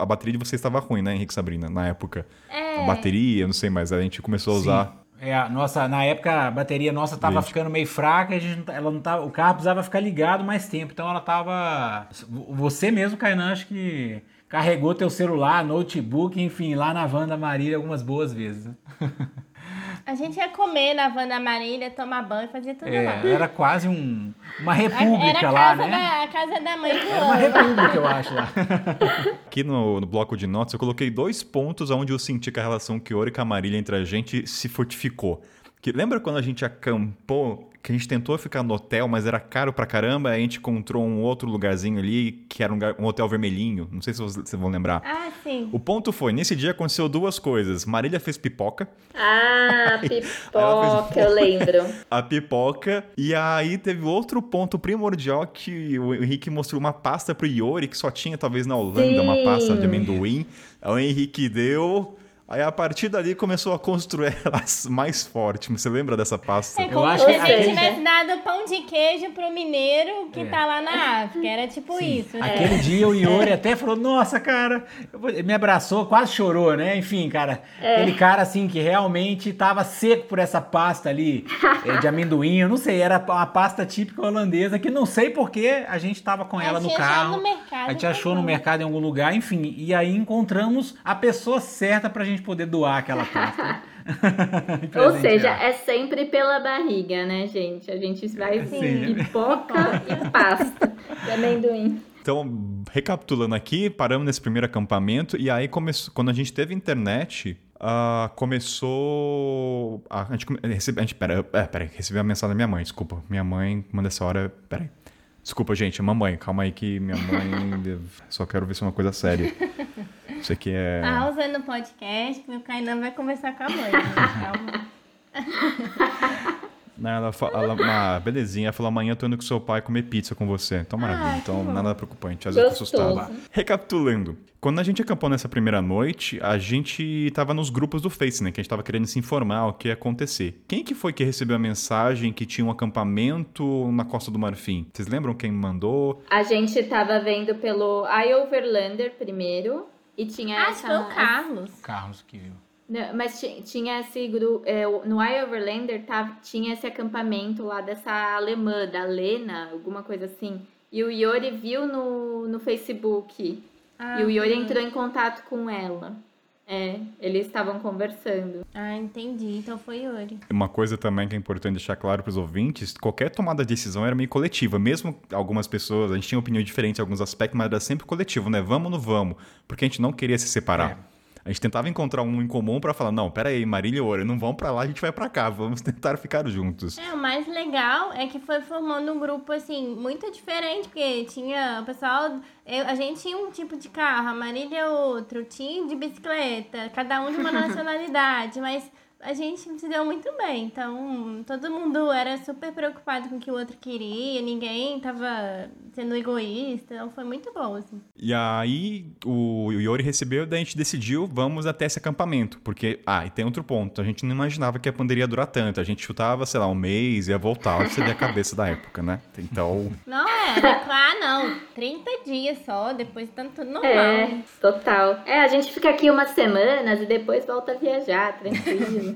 a bateria de vocês estava ruim, né, Henrique Sabrina, na época. É. A bateria, eu não sei, mas a gente começou a usar. é, a nossa, na época a bateria nossa tava Gente. ficando meio fraca, a gente, não- ela não tava, o carro precisava ficar ligado mais tempo, então ela tava. Você mesmo, Kainan, acho que carregou teu celular, notebook, enfim, lá na van da Marília algumas boas vezes. A gente ia comer na van da Marília, tomar banho, fazer tudo lá. É, era quase um, uma Era república a lá, né? da, a casa da mãe do Era uma república, eu acho lá. Aqui no, no bloco de notas, eu coloquei dois pontos onde eu senti que a relação Kiori e Marília entre a gente se fortificou. Que, lembra quando a gente acampou, que a gente tentou ficar no hotel, mas era caro pra caramba, aí a gente encontrou um outro lugarzinho ali, que era um, um hotel vermelhinho, não sei se vocês, vão lembrar. Ah, sim. O ponto foi, nesse dia aconteceu duas coisas. Marília fez pipoca, Ah, fez pipoca, eu lembro. a pipoca, e aí teve outro ponto primordial que o Henrique mostrou uma pasta pro Iori, que só tinha talvez na Holanda, uma Sim. pasta de amendoim. Aí o Henrique deu... Aí a partir dali começou a construir elas mais forte. Você lembra dessa pasta? É como acho se que a gente aquele- tivesse dado pão de queijo pro mineiro que É. tá lá na África. Era tipo isso. né? Aquele dia o Iori até falou, nossa, cara, eu me abraçou, quase chorou, né? Enfim, cara, aquele cara assim que realmente tava seco por essa pasta ali eh, de amendoim, eu não sei, era uma pasta típica holandesa que não sei porque a gente tava com ela no gente achou carro. no mercado, a gente achou no mercado em algum lugar, enfim, e aí encontramos a pessoa certa pra gente poder doar aquela pasta. Ou seja, é sempre pela barriga, né, gente? A gente vai Sim. pipoca e pasta de amendoim. Então, recapitulando aqui, paramos nesse primeiro acampamento e aí começou, quando a gente teve internet, ah, começou a, a gente, come- recebe, a gente pera, é, pera aí, recebi a mensagem da minha mãe, desculpa. Minha mãe manda essa hora, pera aí. Desculpa, gente, mamãe, calma aí que minha mãe. Só quero ver se é uma coisa séria. Isso aqui é. Pausa no podcast que o Kainan vai conversar com a mãe. Né? Calma. Não, ela, fa- ela, uma belezinha, ela falou: amanhã eu tô indo com seu pai comer pizza com você. Então, maravilha. Ah, então, bom. nada preocupante. Às vezes eu tô Gostoso. assustado. Recapitulando. Quando a gente acampou nessa primeira noite, a gente tava nos grupos do Face, né? Que a gente tava querendo se informar o que ia acontecer. Quem que foi que recebeu a mensagem que tinha um acampamento na Costa do Marfim? Vocês lembram quem mandou? A gente tava vendo pelo iOverlander primeiro. E tinha Acho essa. foi o Carlos. Carlos que viu. Não, mas ti- tinha esse grupo. no iOverlander tava, tinha esse acampamento lá dessa alemã, da Lena, alguma coisa assim. E o Yori viu no, no Facebook. Ah, e o Yori foi. entrou em contato com ela. É, eles estavam conversando. Ah, entendi. Então foi Yuri. Uma coisa também que é importante deixar claro para os ouvintes, qualquer tomada de decisão era meio coletiva. Mesmo algumas pessoas, a gente tinha opinião diferente em alguns aspectos, mas era sempre coletivo, né? Vamos no vamos. Porque a gente não queria se separar. A gente tentava encontrar um em comum para falar, não, pera aí, Marília e Oura, não vão para lá, a gente vai para cá, vamos tentar ficar juntos. É, o mais legal é que foi formando um grupo, assim, muito diferente, porque tinha o pessoal. eu- a gente tinha um tipo de carro, a Marília outro, tinha de bicicleta, cada um de uma nacionalidade, mas a gente se deu muito bem. Então, todo mundo era super preocupado com o que o outro queria, ninguém tava sendo egoísta, então foi muito bom, assim. E aí o Yori recebeu, daí a gente decidiu, vamos até esse acampamento. Porque, ah, e tem outro ponto, a gente não imaginava que a pandemia ia durar tanto. A gente chutava, sei lá, um mês, ia voltar, olha você vê a cabeça da época, né? Então, Não era, ah, não, 30 dias só, depois tá tudo normal. É, total. É, a gente fica aqui umas semanas e depois volta a viajar, tranquilo.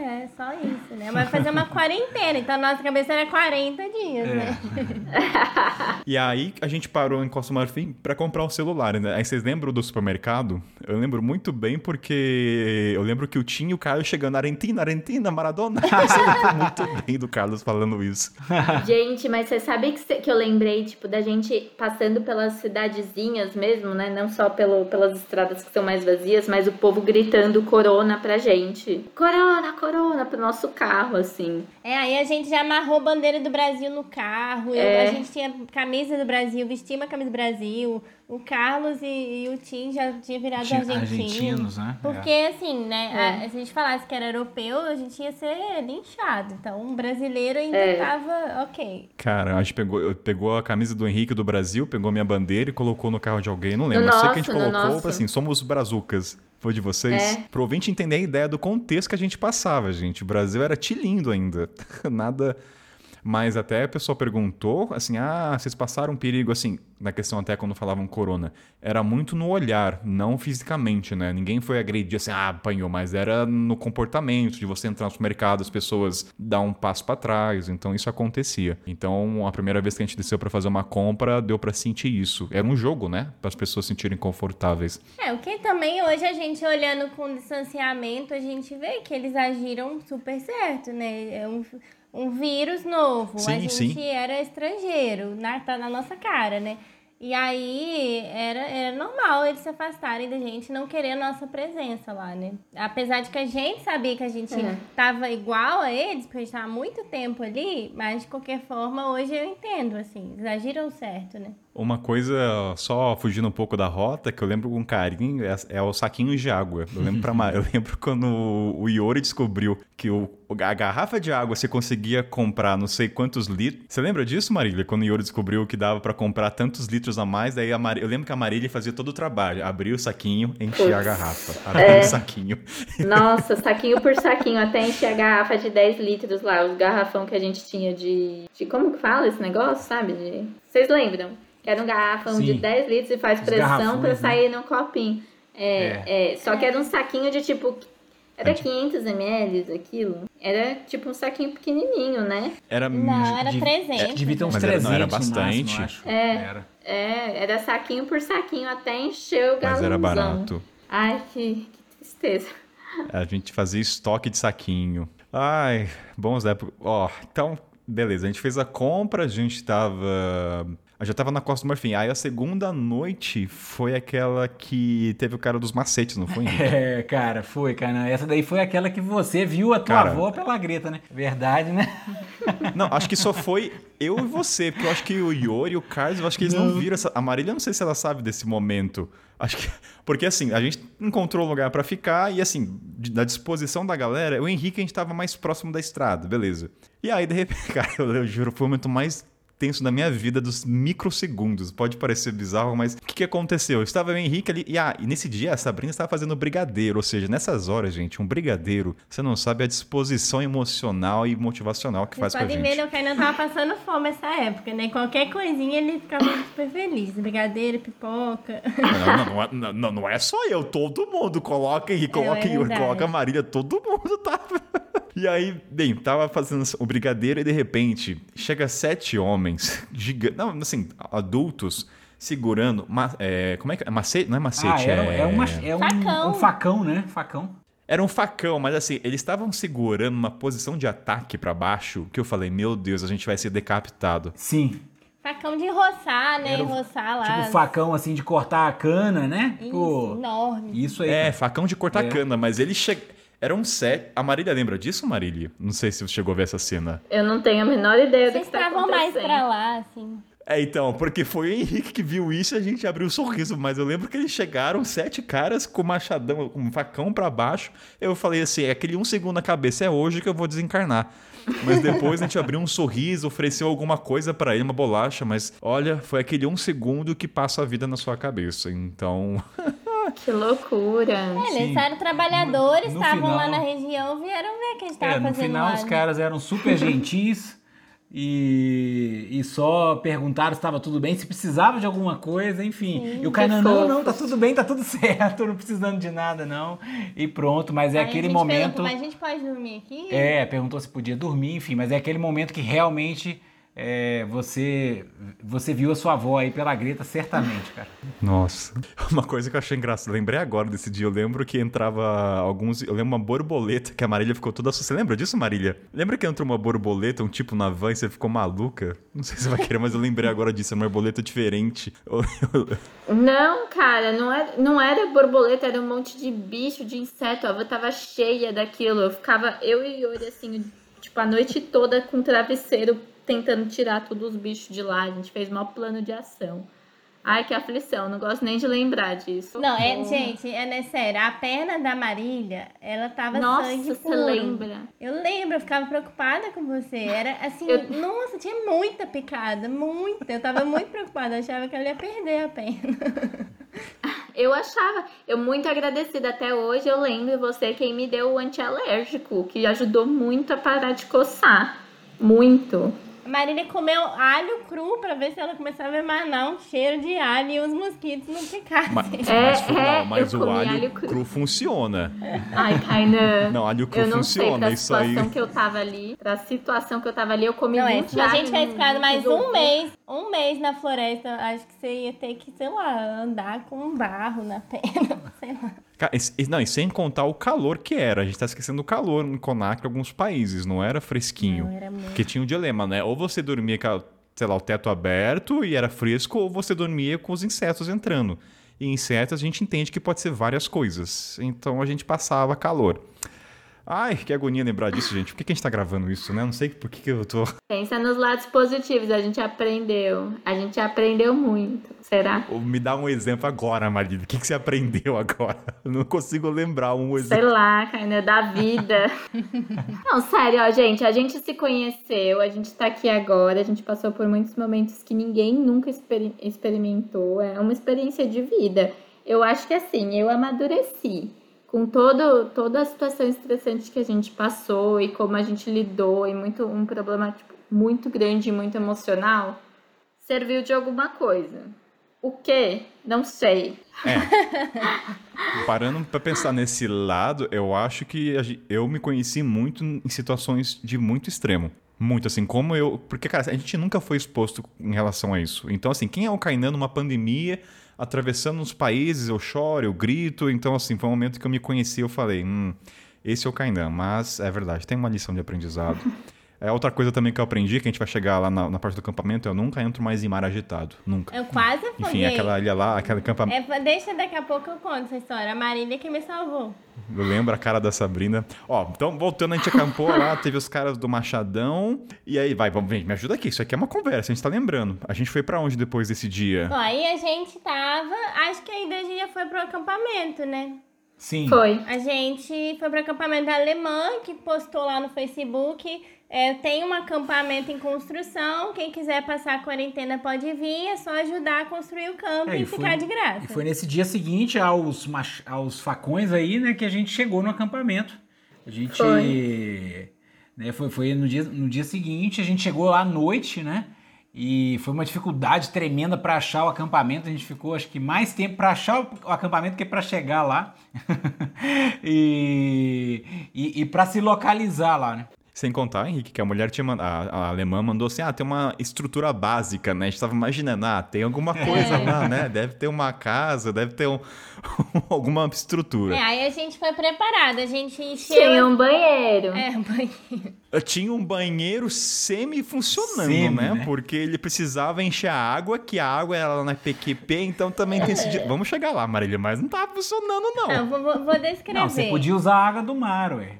É, só isso, né? Mas fazer uma quarentena, então a nossa cabeça era 40 dias, né? E aí a gente parou em Costa do Marfim pra comprar um celular, né? Aí vocês lembram do supermercado? Eu lembro muito bem porque eu lembro que o Tim e o Caio chegando, Argentina, Argentina, Maradona. Eu lembro muito bem do Carlos falando isso. Gente, mas você sabe que, cê- que eu lembrei, tipo, da gente passando pelas cidadezinhas mesmo, né? Não só pelo, pelas estradas que são mais vazias, mas o povo gritando corona pra gente. Corona, corona, pro nosso carro, assim. É, aí a gente já amarrou bandeira do Brasil no carro, eu- É. a gente tinha camisa do Brasil, vestimos a camisa do Brasil, o Carlos e, e o Tim já tinha virado Tinha argentino. argentinos, né? Porque, assim, né, É. a- se a gente falasse que era europeu, a gente ia ser linchado. Então, um brasileiro ainda É. tava ok. Cara, a gente pegou, pegou a camisa do Henrique do Brasil, pegou minha bandeira e colocou no carro de alguém, não lembro. No Eu sei que a gente nosso, no colocou nosso. assim, somos brazucas. Foi de vocês? É. Pro ouvinte entender a ideia do contexto que a gente passava, gente. O Brasil era tilindo ainda. Nada. Mas até a pessoa perguntou, assim, ah, vocês passaram perigo, assim, na questão até quando falavam corona. Era muito no olhar, não fisicamente, né? Ninguém foi agredir, assim, ah, apanhou, mas era no comportamento, de você entrar no supermercado, as pessoas dar um passo pra trás, então isso acontecia. Então, a primeira vez que a gente desceu pra fazer uma compra, deu pra sentir isso. Era um jogo, né? Para as pessoas se sentirem confortáveis. É, o que também hoje a gente olhando com distanciamento, a gente vê que eles agiram super certo, né? É um, um vírus novo. Sim, a gente sim. era estrangeiro, na, tá na nossa cara, né? E aí era, era normal eles se afastarem da gente, não querer a nossa presença lá, né? Apesar de que a gente sabia que a gente É. tava igual a eles, porque a gente tava há muito tempo ali, mas de qualquer forma, hoje eu entendo, assim, eles agiram certo, né? Uma coisa, só fugindo um pouco da rota, que eu lembro com carinho, é, é o saquinho de água. Eu lembro, pra, eu lembro quando o Iori descobriu que o, a garrafa de água você conseguia comprar não sei quantos litros. Você lembra disso, Marília? Quando o Iori descobriu que dava pra comprar tantos litros a mais, daí a Mari- eu lembro que a Marília fazia todo o trabalho. Abria o saquinho, enchia a Putz. garrafa. Abria o saquinho. Nossa, saquinho por saquinho, até encher a garrafa de 10 litros lá, os garrafão que a gente tinha de. de como que fala esse negócio, sabe? De, vocês lembram? Era um garrafão Sim. de 10 litros e faz Os pressão pra né? sair num copinho. É, é, só que era um saquinho de tipo. Era 500 ml aquilo. Era tipo um saquinho pequenininho, né? Era, Não, era Div- 300. Devia ter uns Mas era- 300 não, era no máximo, bastante. acho. É. Era. É, era saquinho por saquinho até encher o galãozão. mas era barato. Ai, que, que tristeza. A gente fazia estoque de saquinho. Ai, bons épocas. Ó, então, beleza. A gente fez a compra, a gente tava. Eu já tava na Costa do Marfim. Aí a segunda noite foi aquela que teve o cara dos macetes, não foi? Henrique? É, cara, foi, cara. Essa daí foi aquela que você viu a tua Cara. avó pela greta, né? Verdade, né? Não, acho que só foi eu e você, porque eu acho que o Iori e o Carlos, eu acho que eles não, viram essa. A Marília, eu não sei se ela sabe desse momento. Acho que. Porque assim, a gente encontrou um lugar pra ficar e assim, da disposição da galera, o Henrique a gente tava mais próximo da estrada, beleza. E aí, de repente, cara, eu, eu juro, foi o momento mais tenso da minha vida, dos microsegundos. Pode parecer bizarro, mas o que, que aconteceu? Eu estava o Henrique ali, e, ah, e nesse dia a Sabrina estava fazendo brigadeiro, ou seja, nessas horas, gente, um brigadeiro, você não sabe a disposição emocional e motivacional que faz Vocês com a gente. ver, né, o Kainan tava passando fome essa época, né? Qualquer coisinha ele ficava super feliz. Brigadeiro, pipoca. Não, não, não, é- não, é só eu, todo mundo coloca Henrique, coloca é Yuri, verdade. coloca Marília, todo mundo tava. E aí, bem, tava fazendo o brigadeiro e de repente chega sete homens, gigantes, não, assim, adultos, segurando, ma- é, como é que é? Macete? Não é macete, Ah, era, é... é, uma, é um, Facão. um facão, né? Facão. Era um facão, mas assim, eles estavam segurando uma posição de ataque pra baixo, que eu falei, meu Deus, a gente vai ser decapitado. Sim. Facão de roçar, né? Era o- roçar lá. Tipo facão assim de cortar a cana, né? Isso, Pô, enorme. isso aí. É, facão de cortar É. cana, mas ele chega... Era um set. A Marília lembra disso, Marília? Não sei se você chegou a ver essa cena. Eu não tenho a menor ideia do Vocês que tá estavam mais pra lá, assim. É, então, porque foi o Henrique que viu isso e a gente abriu um sorriso, mas eu lembro que eles chegaram, sete caras com machadão, com um facão pra baixo. Eu falei assim, é aquele um segundo na cabeça, é hoje que eu vou desencarnar. Mas depois a gente abriu um sorriso, ofereceu alguma coisa pra ele, uma bolacha, mas olha, foi aquele um segundo que passa a vida na sua cabeça. Então, Que loucura. É, Sim. eles eram trabalhadores, No estavam lá final- na região, vieram ver o que a gente tava É, no fazendo final lá. os né? caras eram super gentis e, e só perguntaram se estava tudo bem, se precisava de alguma coisa, enfim. e o Kainan, não, não, tá tudo bem, tá tudo certo, não precisando de nada, não. E pronto, mas é Aí a aquele gente momento. perguntou, mas a gente pode dormir aqui? É, perguntou se podia dormir, enfim, mas é aquele momento que realmente é, você, você viu a sua avó aí pela greta, certamente, cara. Nossa. Uma coisa que eu achei engraçada, lembrei agora desse dia, eu lembro que entrava alguns, eu lembro uma borboleta que a Marília ficou toda assustada. Você lembra disso, Marília? Lembra que entrou uma borboleta, um tipo na van e você ficou maluca? Não sei se você vai querer, mas eu lembrei agora disso, era uma borboleta diferente. Não, cara, não era, não era borboleta, era um monte de bicho, de inseto. A avó tava cheia daquilo. Eu ficava, eu e Yuri, assim, tipo, a noite toda com travesseiro tentando tirar todos os bichos de lá. A gente fez maior plano de ação. Ai, que aflição, não gosto nem de lembrar disso. Não, é, gente, é né, sério, a perna da Marília, ela tava Nossa, sangue você puro. lembra? Eu lembro, eu ficava preocupada com você. Era assim, Eu- nossa, tinha muita picada, muita. Eu tava muito preocupada, eu achava que ela ia perder a perna. Eu achava, eu muito agradecida até hoje, eu lembro você quem me deu o antialérgico, que ajudou muito a parar de coçar. Muito. Marília comeu alho cru pra ver se ela começava a emanar um cheiro de alho e os mosquitos não picassem. Mas, É, mas, é, não, mas o alho, alho cru. cru. funciona. Ai, Kainan. Não, alho cru Eu não sei, funciona, pra isso aí. situação que eu tava ali, pra situação que eu tava ali, eu comi Não, é, muito se a alho, gente tivesse ficado mais um mês, um mês na floresta, acho que você ia ter que, sei lá, andar com um barro na perna, sei lá. Não, e sem contar o calor que era. A gente tá esquecendo o calor no Conakry em alguns países, não era fresquinho. Não, era muito. Porque tinha um dilema, né? Ou você dormia com, sei lá, o teto aberto e era fresco, ou você dormia com os insetos entrando. E insetos a gente entende que pode ser várias coisas. Então a gente passava calor. Ai, que agonia lembrar disso, gente. Por que, que a gente tá gravando isso, né? Não sei por que, que eu tô. Pensa nos lados positivos, a gente aprendeu. A gente aprendeu muito. Será? Me dá um exemplo agora, marido. O que, que você aprendeu agora? Eu não consigo lembrar um Sei exemplo. lá, Kainan, da vida. Não, sério, ó, gente, a gente se conheceu, a gente tá aqui agora, a gente passou por muitos momentos que ninguém nunca experi- experimentou. É uma experiência de vida. Eu acho que assim, eu amadureci com todo, toda a situação estressante que a gente passou e como a gente lidou, e muito um problema tipo, muito grande e muito emocional, serviu de alguma coisa. O quê? Não sei. Parando pra pensar nesse lado, eu acho que eu me conheci muito em situações de muito extremo. Muito, assim, como eu. Porque, cara, a gente nunca foi exposto em relação a isso. Então, assim, quem é o Kainan numa pandemia, atravessando os países, eu choro, eu grito. Então, assim, foi um momento que eu me conheci eu falei, hum, esse é o Kainan. Mas é verdade, tem uma lição de aprendizado. É outra coisa também que eu aprendi, que a gente vai chegar lá na, na parte do acampamento, eu nunca entro mais em mar agitado. Nunca. Eu quase afoguei. Enfim, aquela ilha lá, aquele acampamento. É, deixa daqui a pouco eu conto essa história. A Marília que me salvou. Eu lembro a cara da Sabrina. Ó, então voltando, a gente acampou lá, teve os caras do Machadão. E aí, vai, vamos, vem, me ajuda aqui. Isso aqui é uma conversa, a gente tá lembrando. A gente foi pra onde depois desse dia? Bom, aí a gente tava. Acho que ainda a gente já foi pro acampamento, né? Sim. Foi. A gente foi pro acampamento da Alemã, que postou lá no Facebook. É, tem um acampamento em construção. Quem quiser passar a quarentena pode vir. É só ajudar a construir o campo É, e, e foi- ficar de graça. E foi nesse dia seguinte aos, mach- aos facões aí, né, que a gente chegou no acampamento. A gente. Foi. Né, foi foi no, dia, no dia seguinte, a gente chegou lá à noite, né? E foi uma dificuldade tremenda para achar o acampamento. A gente ficou, acho que, mais tempo para achar o o acampamento que para chegar lá. e e, e para se localizar lá, né? Sem contar, Henrique, que a mulher tinha mand- a, a alemã mandou assim: ah, tem uma estrutura básica, né? A gente tava imaginando, ah, tem alguma coisa É. lá, né? Deve ter uma casa, deve ter um- alguma estrutura. É, aí a gente foi preparado. A gente encheu. Tinha um banheiro. É, um banheiro. Eu Tinha um banheiro semi-funcionando, Semi, né? né? Porque ele precisava encher a água, que a água era na PQP, então também tem esse. Vamos chegar lá, Marília, mas não tava funcionando, não. Não, vou, vou- vou descrever. Não, você podia usar a água do mar, ué.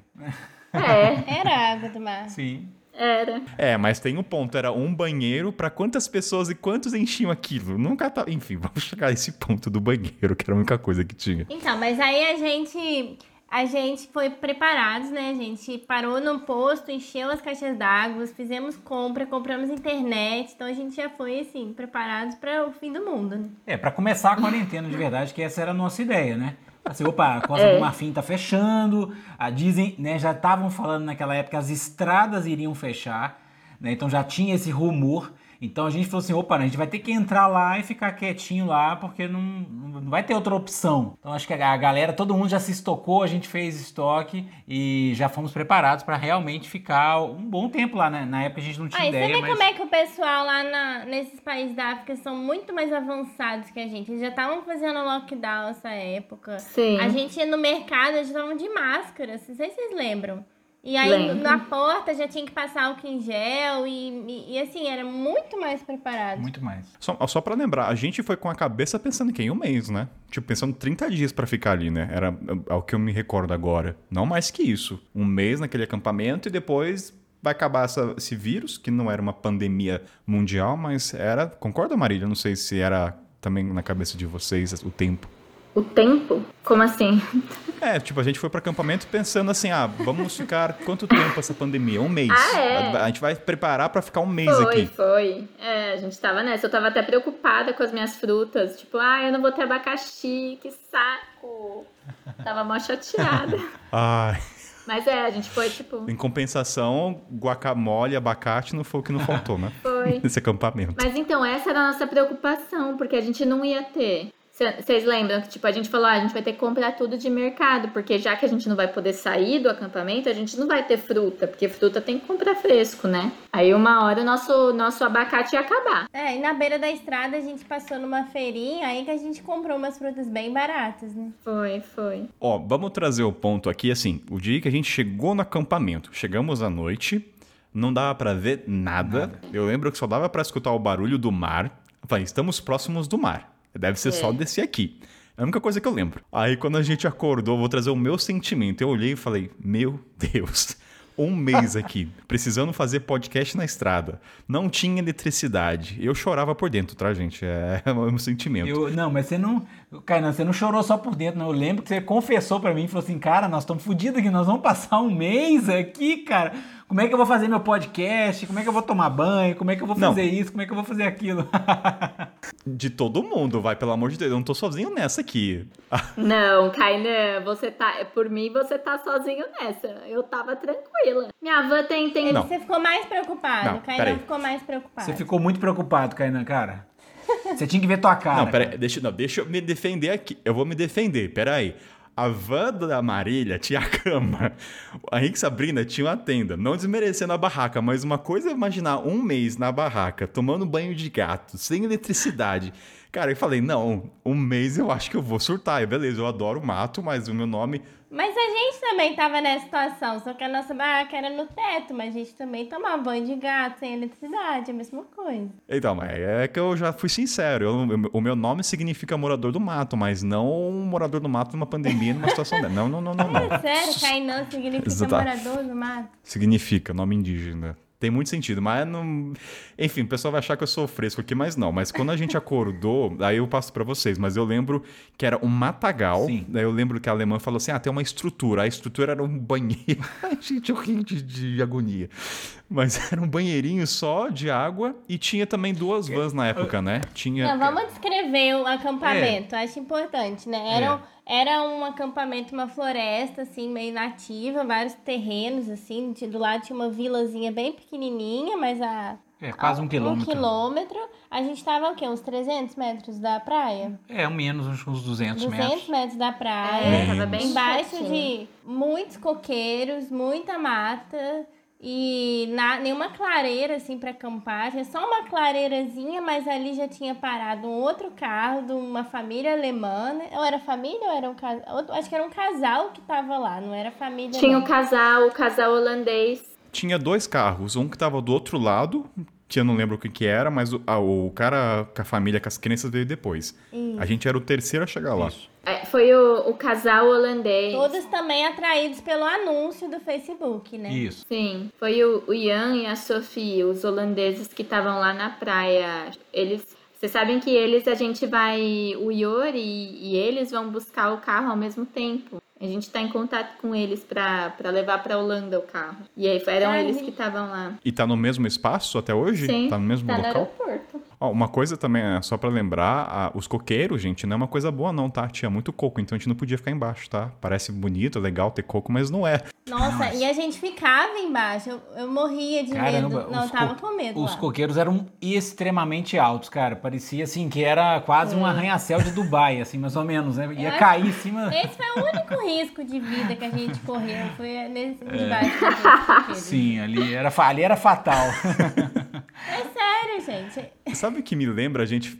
É, Era água do mar. Sim. era. É, mas tem um ponto, era um banheiro pra quantas pessoas e quantos enchiam aquilo? Nunca tá. Enfim, vamos chegar a esse ponto do banheiro, que era a única coisa que tinha. Então, mas aí a gente a gente foi preparados, né? A gente parou no posto, encheu as caixas d'água, fizemos compra, compramos internet, então a gente já foi assim preparados para o fim do mundo. Né? É, pra começar a quarentena de verdade, que essa era a nossa ideia, né? Assim, opa, a Costa É. do Marfim tá fechando, a dizem, né, já estavam falando naquela época que as estradas iriam fechar, né? Então já tinha esse rumor. Então a gente falou assim, opa, a gente vai ter que entrar lá e ficar quietinho lá, porque não, não vai ter outra opção. Então acho que a galera, todo mundo já se estocou, a gente fez estoque e já fomos preparados para realmente ficar um bom tempo lá, né? Na época a gente não tinha Ah, e você ideia, vê mas... como é que o pessoal lá na- nesses países da África são muito mais avançados que a gente. Eles já estavam fazendo lockdown nessa época. Sim. A gente ia no mercado, eles estavam de máscara, não sei se vocês lembram. E aí Lembro. na porta já tinha que passar álcool em gel e, e, e, assim, era muito mais preparado. Muito mais. Só, só pra lembrar, a gente foi com a cabeça pensando que em um mês, né? Tipo, pensando 30 dias pra ficar ali, né? Era é o que eu me recordo agora. Não mais que isso. Um mês naquele acampamento e depois vai acabar essa- esse vírus, que não era uma pandemia mundial, mas era. Concorda, Marília? Não sei se era também na cabeça de vocês o tempo. O tempo? Como assim? É, tipo, a gente foi pro acampamento pensando assim, ah, vamos ficar quanto tempo essa pandemia? Um mês. Ah, é? A, a gente vai preparar pra ficar um mês Foi, aqui. foi. É, a gente tava nessa. Eu tava até preocupada com as minhas frutas. Tipo, ah, eu não vou ter abacaxi, que saco. Tava mó chateada. Ai. Mas é, a gente foi, tipo, Em compensação, guacamole, abacate não foi o que não faltou, né? foi. Nesse acampamento. Mas então, essa era a nossa preocupação, porque a gente não ia ter. Vocês lembram que, tipo, a gente falou, ah, a gente vai ter que comprar tudo de mercado, porque já que a gente não vai poder sair do acampamento, a gente não vai ter fruta, porque fruta tem que comprar fresco, né? Aí uma hora o nosso, nosso abacate ia acabar. É, e na beira da estrada a gente passou numa feirinha aí que a gente comprou umas frutas bem baratas, né? Foi, foi. Ó, vamos trazer o ponto aqui, assim, o dia que a gente chegou no acampamento, chegamos à noite, não dava pra ver nada. Eu lembro que só dava pra escutar o barulho do mar. Eu falei, estamos próximos do mar. Deve ser só É. descer aqui. É a única coisa que eu lembro. Aí quando a gente acordou, vou trazer o meu sentimento. Eu olhei e falei, meu Deus, um mês aqui, precisando fazer podcast na estrada. Não tinha eletricidade. Eu chorava por dentro, tá, gente? É o meu sentimento. Eu, não, mas você não. Kainan, você não chorou só por dentro, não. Eu lembro que você confessou pra mim e falou assim: cara, nós estamos fodidos aqui, nós vamos passar um mês aqui, cara. Como é que eu vou fazer meu podcast? Como é que eu vou tomar banho? Como é que eu vou Não. fazer isso? Como é que eu vou fazer aquilo? De todo mundo, vai, pelo amor de Deus. Eu não tô sozinho nessa aqui. Não, Kainan, você tá. Por mim, você tá sozinho nessa. Eu tava tranquila. Minha avó tem. tem... Não. Você ficou mais preocupado, Não, Kainan peraí. ficou mais preocupado. você ficou muito preocupado, Kainan, cara. Você tinha que ver tua cara. não, pera cara. deixa, não, deixa eu me defender aqui. Eu vou me defender, peraí. A van da Marília tinha a cama. A e Sabrina tinha uma tenda. Não desmerecendo a barraca, mas uma coisa é imaginar um mês na barraca, tomando banho de gato, sem eletricidade. Cara, eu falei, não, um mês eu acho que eu vou surtar. Beleza, eu adoro mato, mas o meu nome Mas a gente também tava nessa situação, só que a nossa barraca era no teto, mas a gente também tomava banho de gato sem eletricidade, a mesma coisa. Então, mas é que eu já fui sincero. eu- o meu nome significa morador do mato, mas não um morador do mato numa pandemia, numa situação dessa. Não, não, não, não, não. É sério, Cainã significa Exato. morador do mato. Significa nome indígena. Tem muito sentido, mas não. Enfim, o pessoal vai achar que eu sou fresco aqui, mas não. Mas quando a gente acordou, aí eu passo pra vocês, mas eu lembro que era um matagal. Sim. Daí eu lembro que a alemã falou assim: ah, tem uma estrutura. A estrutura era um banheiro. Ai, gente, eu ri de, de agonia. Mas era um banheirinho só de água e tinha também duas vans na época, né? Tinha. Não, vamos descrever o acampamento, acho importante, né? Era, um- era um acampamento, uma floresta, assim, meio nativa, vários terrenos, assim, de- do lado tinha uma vilazinha bem pequenininha, mas a... É, quase um quilômetro. Um quilômetro. A gente tava, o quê? Uns 300 metros da praia? É, um menos, uns uns 200 200 metros. metros da praia. É, tava bem Embaixo de muitos coqueiros, muita mata e na, nenhuma clareira assim para acampar. Tinha só uma clareirazinha, mas ali já tinha parado um outro carro de uma família alemã. né? Ou era família ou era um casal? Acho que era um casal que tava lá, não era família. Tinha o casal, o casal holandês. Tinha dois carros, um que tava do outro lado, que eu não lembro o que que era, mas o, ah, o cara com a família, com as crianças veio depois. A gente era o terceiro a chegar lá. É, foi o, o casal holandês. Todos também atraídos pelo anúncio do Facebook, né? Isso. Sim, foi o, o Ian e a Sophie, os holandeses que estavam lá na praia. Eles. Vocês sabem que eles, a gente vai. O Iori e, e eles vão buscar o carro ao mesmo tempo. A gente tá em contato com eles pra, pra levar pra Holanda o carro. E aí eram Ai, eles que estavam lá. E tá no mesmo espaço até hoje? Sim, Tá no mesmo tá no local? aeroporto. Ó, uma coisa também, é, só pra lembrar, a- os coqueiros, gente, não é uma coisa boa não, tá? Tinha muito coco, então a gente não podia ficar embaixo, tá? Parece bonito, legal ter coco, mas não é. Nossa, e a gente ficava embaixo. Eu, eu morria de Caramba, medo. Não, eu tava co- com medo. Os lá. coqueiros eram extremamente altos, cara. Parecia assim que era quase um arranha-céu de Dubai, assim, mais ou menos, né? Ia acho- cair em cima. Esse foi o único risco de vida que a gente correu. Foi nesse debaixo. É. Sim, ali era, ali era fatal. É sério, gente. Sabe o que me lembra? A gente.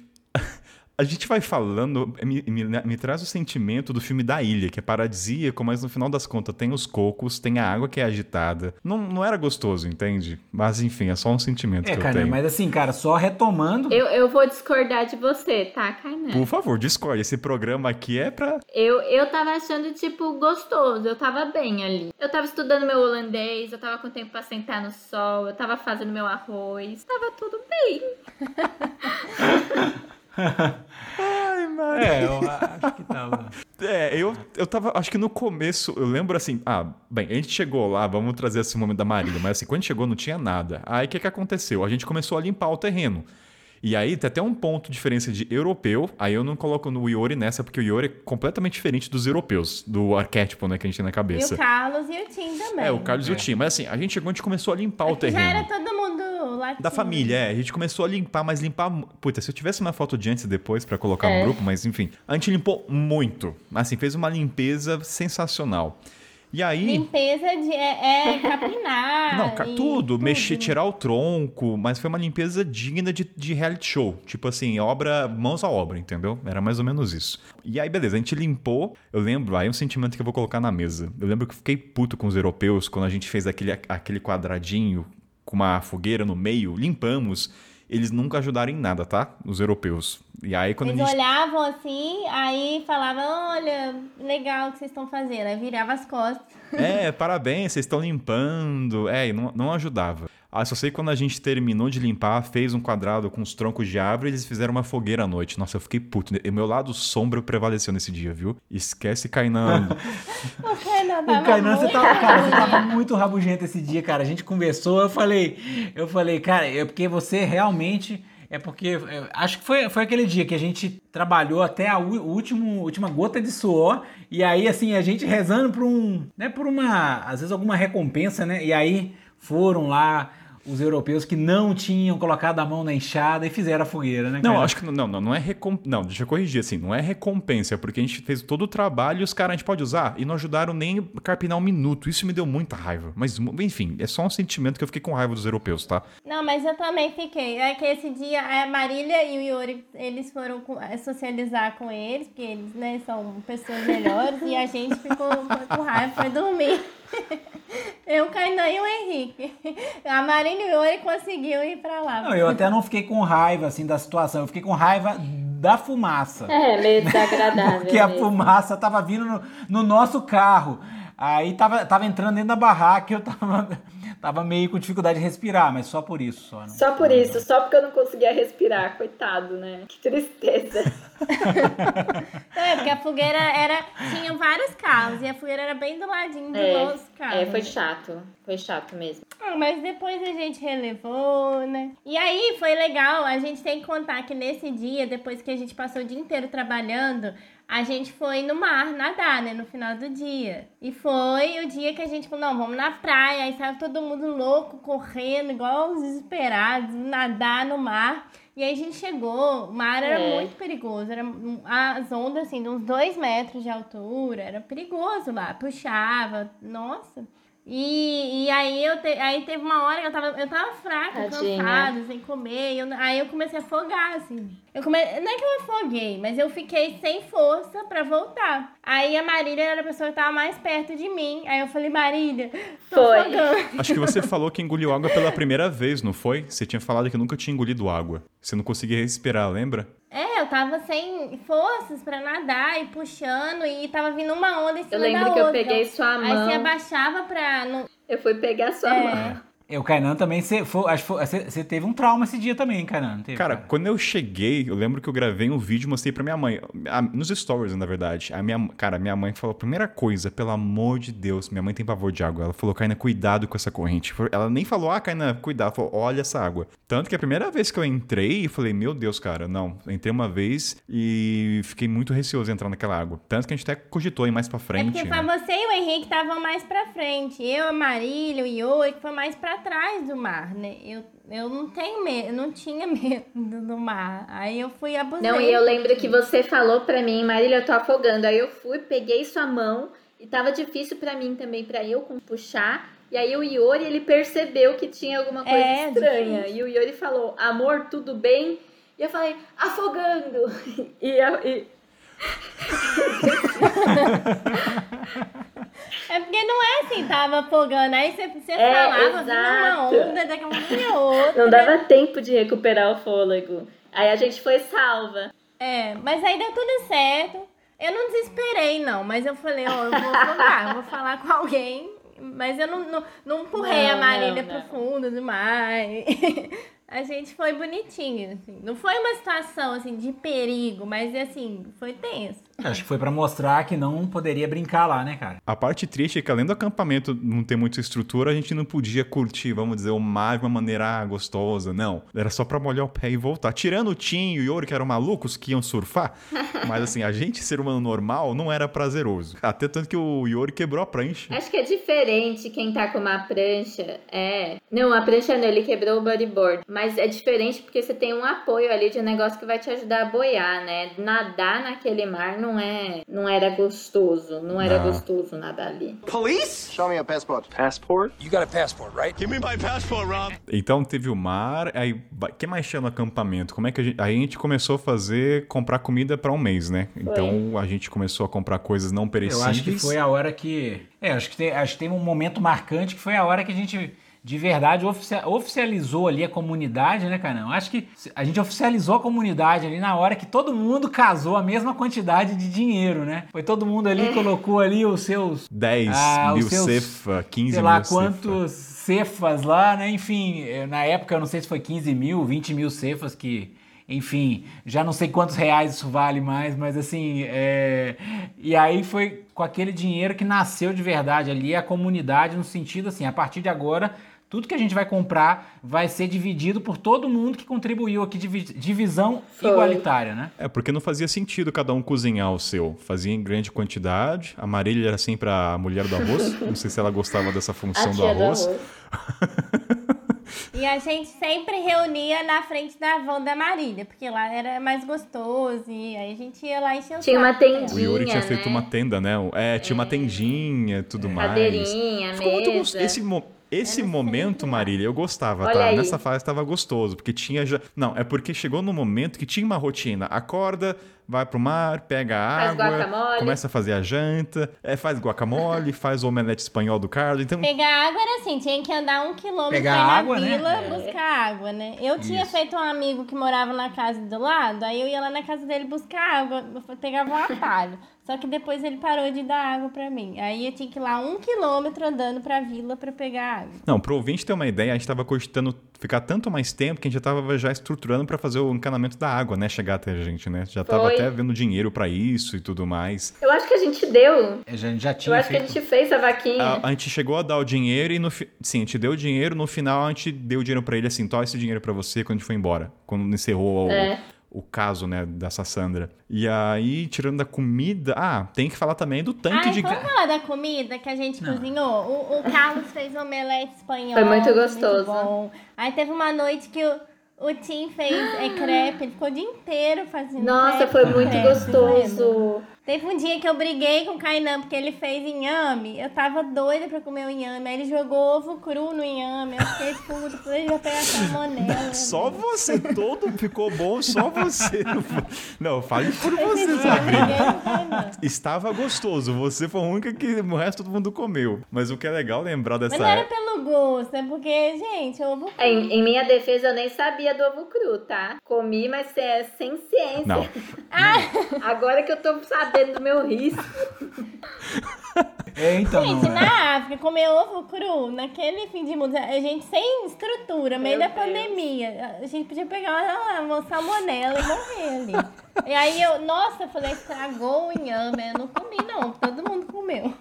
A gente vai falando, me, me, me traz o sentimento do filme da ilha, que é paradisíaco, mas no final das contas tem os cocos, tem a água que é agitada. Não, não era gostoso, entende? Mas enfim, é só um sentimento É, que eu tenho. mas assim, cara, só retomando. Eu, eu vou discordar de você, tá, Kainan? Por favor, discorde. Esse programa aqui é pra. Eu, eu tava achando, tipo, gostoso. Eu tava bem ali. Eu tava estudando meu holandês, eu tava com tempo pra sentar no sol, eu tava fazendo meu arroz. Tava tudo bem. Ai, mano. É, eu acho que tava. É, eu, eu tava, acho que no começo, eu lembro assim, ah, bem, a gente chegou lá, vamos trazer esse momento da Marília, mas assim, quando a gente chegou não tinha nada. Aí o que que aconteceu? A gente começou a limpar o terreno. E aí tem até um ponto de diferença de europeu, aí eu não coloco no Iori nessa, porque o Iori é completamente diferente dos europeus, do arquétipo, né, que a gente tem na E cabeça. o Carlos e o Tim também. É, o Carlos e É. o Tim. Mas assim, a gente chegou, a gente começou a limpar o É que Já terreno. era todo mundo lá. Da família, é. A gente começou a limpar, mas limpar. Puta, se eu tivesse uma foto de antes e depois pra colocar É. no grupo, mas enfim. A gente limpou muito. Assim, fez uma limpeza sensacional. E aí. Limpeza de é, é capinar. Não, e tudo, mexer, tirar o tronco, mas foi uma limpeza digna de, de reality show. Tipo assim, obra, mãos à obra, entendeu? Era mais ou menos isso. E aí, beleza, a gente limpou. Eu lembro, aí um sentimento que eu vou colocar na mesa. Eu lembro que eu fiquei puto com os europeus quando a gente fez aquele, aquele quadradinho com uma fogueira no meio, limpamos. Eles nunca ajudaram em nada, tá? Os europeus. E aí, quando Eles gente. olhavam assim, aí falavam, olha, legal o que vocês estão fazendo. Aí virava as costas. É, parabéns, vocês estão limpando. É, e não, não ajudava. Ah, só sei que quando a gente terminou de limpar, fez um quadrado com os troncos de árvore, eles fizeram uma fogueira à noite. Nossa, eu fiquei puto. E meu lado sombra prevaleceu nesse dia, viu? Esquece Kainan. O Kainan O Kainan, você muito tava, cara, você tava rabugento. muito rabugento esse dia, cara. A gente conversou, eu falei, eu falei, cara, é porque você realmente. É porque. acho que foi, foi aquele dia que a gente trabalhou até a último, última gota de suor. E aí, assim, a gente rezando por um. Né, por uma. Às vezes alguma recompensa, né? E aí foram lá os europeus que não tinham colocado a mão na enxada e fizeram a fogueira, né? Não, cara? acho que não, não, não é recom... Não, deixa eu corrigir assim, não é recompensa, é porque a gente fez todo o trabalho e os caras a gente pode usar e não ajudaram nem carpinar um minuto. Isso me deu muita raiva. Mas, enfim, é só um sentimento que eu fiquei com raiva dos europeus, tá? Não, mas eu também fiquei. É que esse dia a Marília e o Yuri, eles foram é, socializar com eles, porque eles, né, são pessoas melhores, e a gente ficou com raiva, foi dormir. Eu, Kainan e o Henrique. A e o Yuri conseguiu ir pra lá. Não, eu até não fiquei com raiva, assim, da situação. Eu fiquei com raiva da fumaça. É, meio desagradável. Porque a mesmo. fumaça tava vindo no, no nosso carro. Aí tava, tava entrando dentro da barraca e eu tava, tava meio com dificuldade de respirar, mas só por isso. Só, né? Só por isso, só porque eu não conseguia respirar, coitado, né? Que tristeza. É, porque a fogueira era. Tinha vários carros, e a fogueira era bem do ladinho É, nosso carro. é, foi chato. Foi chato mesmo. Ah, mas depois a gente relevou, né? E aí foi legal, a gente tem que contar que nesse dia, depois que a gente passou o dia inteiro trabalhando, a gente foi no mar nadar, né? No final do dia. E foi o dia que a gente falou, não, vamos na praia. Aí saiu todo mundo louco, correndo, igual os desesperados, nadar no mar. E aí a gente chegou, o mar era É. muito perigoso. Era as ondas, assim, de uns dois metros de altura. Era perigoso lá, puxava. Nossa. E, e aí, eu te- aí teve uma hora que eu tava, eu tava fraca, Tadinha. cansada, sem comer. e eu- aí eu comecei a afogar, assim. Eu come... Não é que eu afoguei, mas eu fiquei sem força pra voltar. Aí a Marília era a pessoa que tava mais perto de mim. Aí eu falei, Marília, tô Foi. afogando. Acho que você falou que engoliu água pela primeira vez, não foi? Você tinha falado que nunca tinha engolido água. Você não conseguia respirar, lembra? É, eu tava sem forças pra nadar e puxando e tava vindo uma onda em cima Eu lembro da que eu outra. peguei sua Aí mão. você abaixava pra... Não... Eu fui pegar sua É. mão. E o Kainan também, você, foi, acho você, você teve um trauma esse dia também, Kainan. teve, Cara, quando eu cheguei, eu lembro que eu gravei um vídeo e mostrei pra minha mãe. a- nos stories, na verdade. A minha, cara, minha mãe falou: primeira coisa, pelo amor de Deus, minha mãe tem pavor de água. Ela falou, Kaina, cuidado com essa corrente. Ela nem falou, ah, Kaina, cuidado. Ela falou, olha essa água. Tanto que a primeira vez que eu entrei, eu falei, meu Deus, cara, não. Entrei uma vez e fiquei muito receoso de entrar naquela água. Tanto que a gente até cogitou ir mais pra É frente. porque né? foi você e o Henrique estavam mais pra frente. Eu, a Marília, o Yuri, que foi mais pra trás do mar, né? Eu, eu não tenho medo, não tinha medo do mar. Aí eu fui abusei. Não, e eu lembro que você falou pra mim, Marília, eu tô afogando. Aí eu fui, peguei sua mão e tava difícil pra mim também, pra eu com- puxar. E aí o Iori, ele percebeu que tinha alguma coisa É, estranha. difícil. E o Iori falou, amor, tudo bem? E eu falei, afogando. E, eu- e- É porque não é assim, tava afogando. Aí você, você É, falava, vinha uma exato. onda, daqui a pouco vinha outra. não dava tempo de recuperar o fôlego. Aí a gente foi salva. É, mas aí deu tudo certo. Eu não desesperei, não, mas eu falei, ó, eu vou afogar, eu vou falar com alguém. Mas eu não, não, não empurrei Não, a Marília não, pro não. fundo demais. A gente foi bonitinho, assim. Não foi uma situação, assim, de perigo, mas, assim, foi tenso. Acho que foi pra mostrar que não poderia brincar lá, né, cara? A parte triste é que além do acampamento não ter muita estrutura, a gente não podia curtir, vamos dizer, o mar de uma maneira gostosa, não. Era só pra molhar o pé e voltar. Tirando o Tim e o Yori, que eram malucos, que iam surfar, mas assim, a gente, ser humano normal, não era prazeroso. Até tanto que o Yori quebrou a prancha. Acho que é diferente quem tá com uma prancha. É. Não, a prancha não, ele quebrou o bodyboard. Mas é diferente porque você tem um apoio ali de um negócio que vai te ajudar a boiar, né? Nadar naquele mar não é. Não era gostoso. Não era Não. gostoso nadar ali. Police? Show me your passport. Passport? You got a passport, right? Give me my passport, Rob. Então teve o mar, aí o que mais tinha no acampamento? Como é que a gente, aí a gente começou a fazer comprar comida pra um mês, né? Então a gente começou a comprar coisas não Eu perecíveis. acho que foi a hora que. É, acho que, tem, acho que tem um momento marcante que foi a hora que a gente. De verdade, oficia- oficializou ali a comunidade, né, Canão? Acho que a gente oficializou a comunidade ali na hora que todo mundo casou a mesma quantidade de dinheiro, né? Foi todo mundo ali, colocou ali os seus 10 Ah, mil seus, cefa, 15 sei mil lá cefa. quantos cefas lá, né? Enfim, eh, na época eu não sei se foi 15 mil, 20 mil cefas que, enfim, já não sei quantos reais isso vale mais, mas assim, é... e aí foi com aquele dinheiro que nasceu de verdade ali a comunidade no sentido assim, a partir de agora tudo que a gente vai comprar vai ser dividido por todo mundo que contribuiu aqui, divi- divisão Foi. igualitária, né? É, porque não fazia sentido cada um cozinhar o seu. Fazia em grande quantidade. A Marília era sempre a mulher do arroz. não sei se ela gostava dessa função do tia do arroz. arroz. E a gente sempre reunia na frente da van da Marília, porque lá era mais gostoso. E aí a gente ia lá encher o Tinha uma tendinha. O Yuri tinha né? feito uma tenda, né? É, tinha uma tendinha e tudo mais. Cadeirinha, Ficou muito mesa. gostoso. Esse, mo- esse momento. Marília, eu gostava, Olha tá? aí. Nessa fase tava gostoso, porque tinha já. Não, é porque chegou no momento que tinha uma rotina. Acorda, vai pro mar, pega a Faz água, guacamole. começa a fazer a janta, é, faz guacamole, faz o omelete espanhol do Carlos. Então, Pegar água era assim, tinha que andar um quilômetro Pegar na água, né? vila É. buscar água, né? Eu tinha Isso. feito um amigo que morava na casa do lado, aí eu ia lá na casa dele buscar água, eu pegava um atalho. Só que depois ele parou de dar água pra mim. Aí eu tinha que ir lá um quilômetro andando pra vila pra pegar água. Não, pro ouvinte ter uma ideia, a gente tava cogitando ficar tanto mais tempo que a gente já tava já estruturando pra fazer o encanamento da água, né? Chegar até a gente, né? Já tava Foi. até vendo dinheiro pra isso e tudo mais. Eu acho que a gente deu. A gente já Eu tinha acho que a feito. gente fez a vaquinha. A, a gente chegou a dar o dinheiro e no fi... sim, a gente deu o dinheiro, no final a gente deu o dinheiro pra ele assim, toma esse dinheiro pra você quando a gente foi embora, quando encerrou o, É. o caso, né, dessa Sandra. E aí, tirando da comida, ah, tem que falar também do tanque Ai, de vamos falar da comida que a gente cozinhou? O, o Carlos fez omelete espanhol. Foi muito gostoso. bom. Aí teve uma noite que o, o Tim fez é, crepe, ele ficou o dia inteiro fazendo Nossa, crepe foi muito crepe, gostoso. Teve um dia que eu briguei com o Kainan porque ele fez inhame. Eu tava doida pra comer o inhame. Aí ele jogou ovo cru no inhame. Eu fiquei puto, falei, ele vai pegar salmonela. Só você, todo ficou bom, só você. Não, fale por você, Sabrina. Kainan. Estava gostoso, você foi a única que o resto todo mundo comeu. Mas o que é legal lembrar dessa Mas não era época. pelo gosto, é porque, gente, ovo cru. É, Em, em minha defesa, eu nem sabia do ovo cru, tá? Comi, mas é sem ciência. Não, Agora que eu tô sabendo do meu risco. É, então. Gente, é. na África, comer ovo cru, naquele fim de mundo, a gente sem estrutura, meio Meu da Deus. pandemia, a gente podia pegar uma, uma salmonela e morrer ali. E aí eu, nossa, eu falei, estragou o inhame, eu não comi não, todo mundo comeu.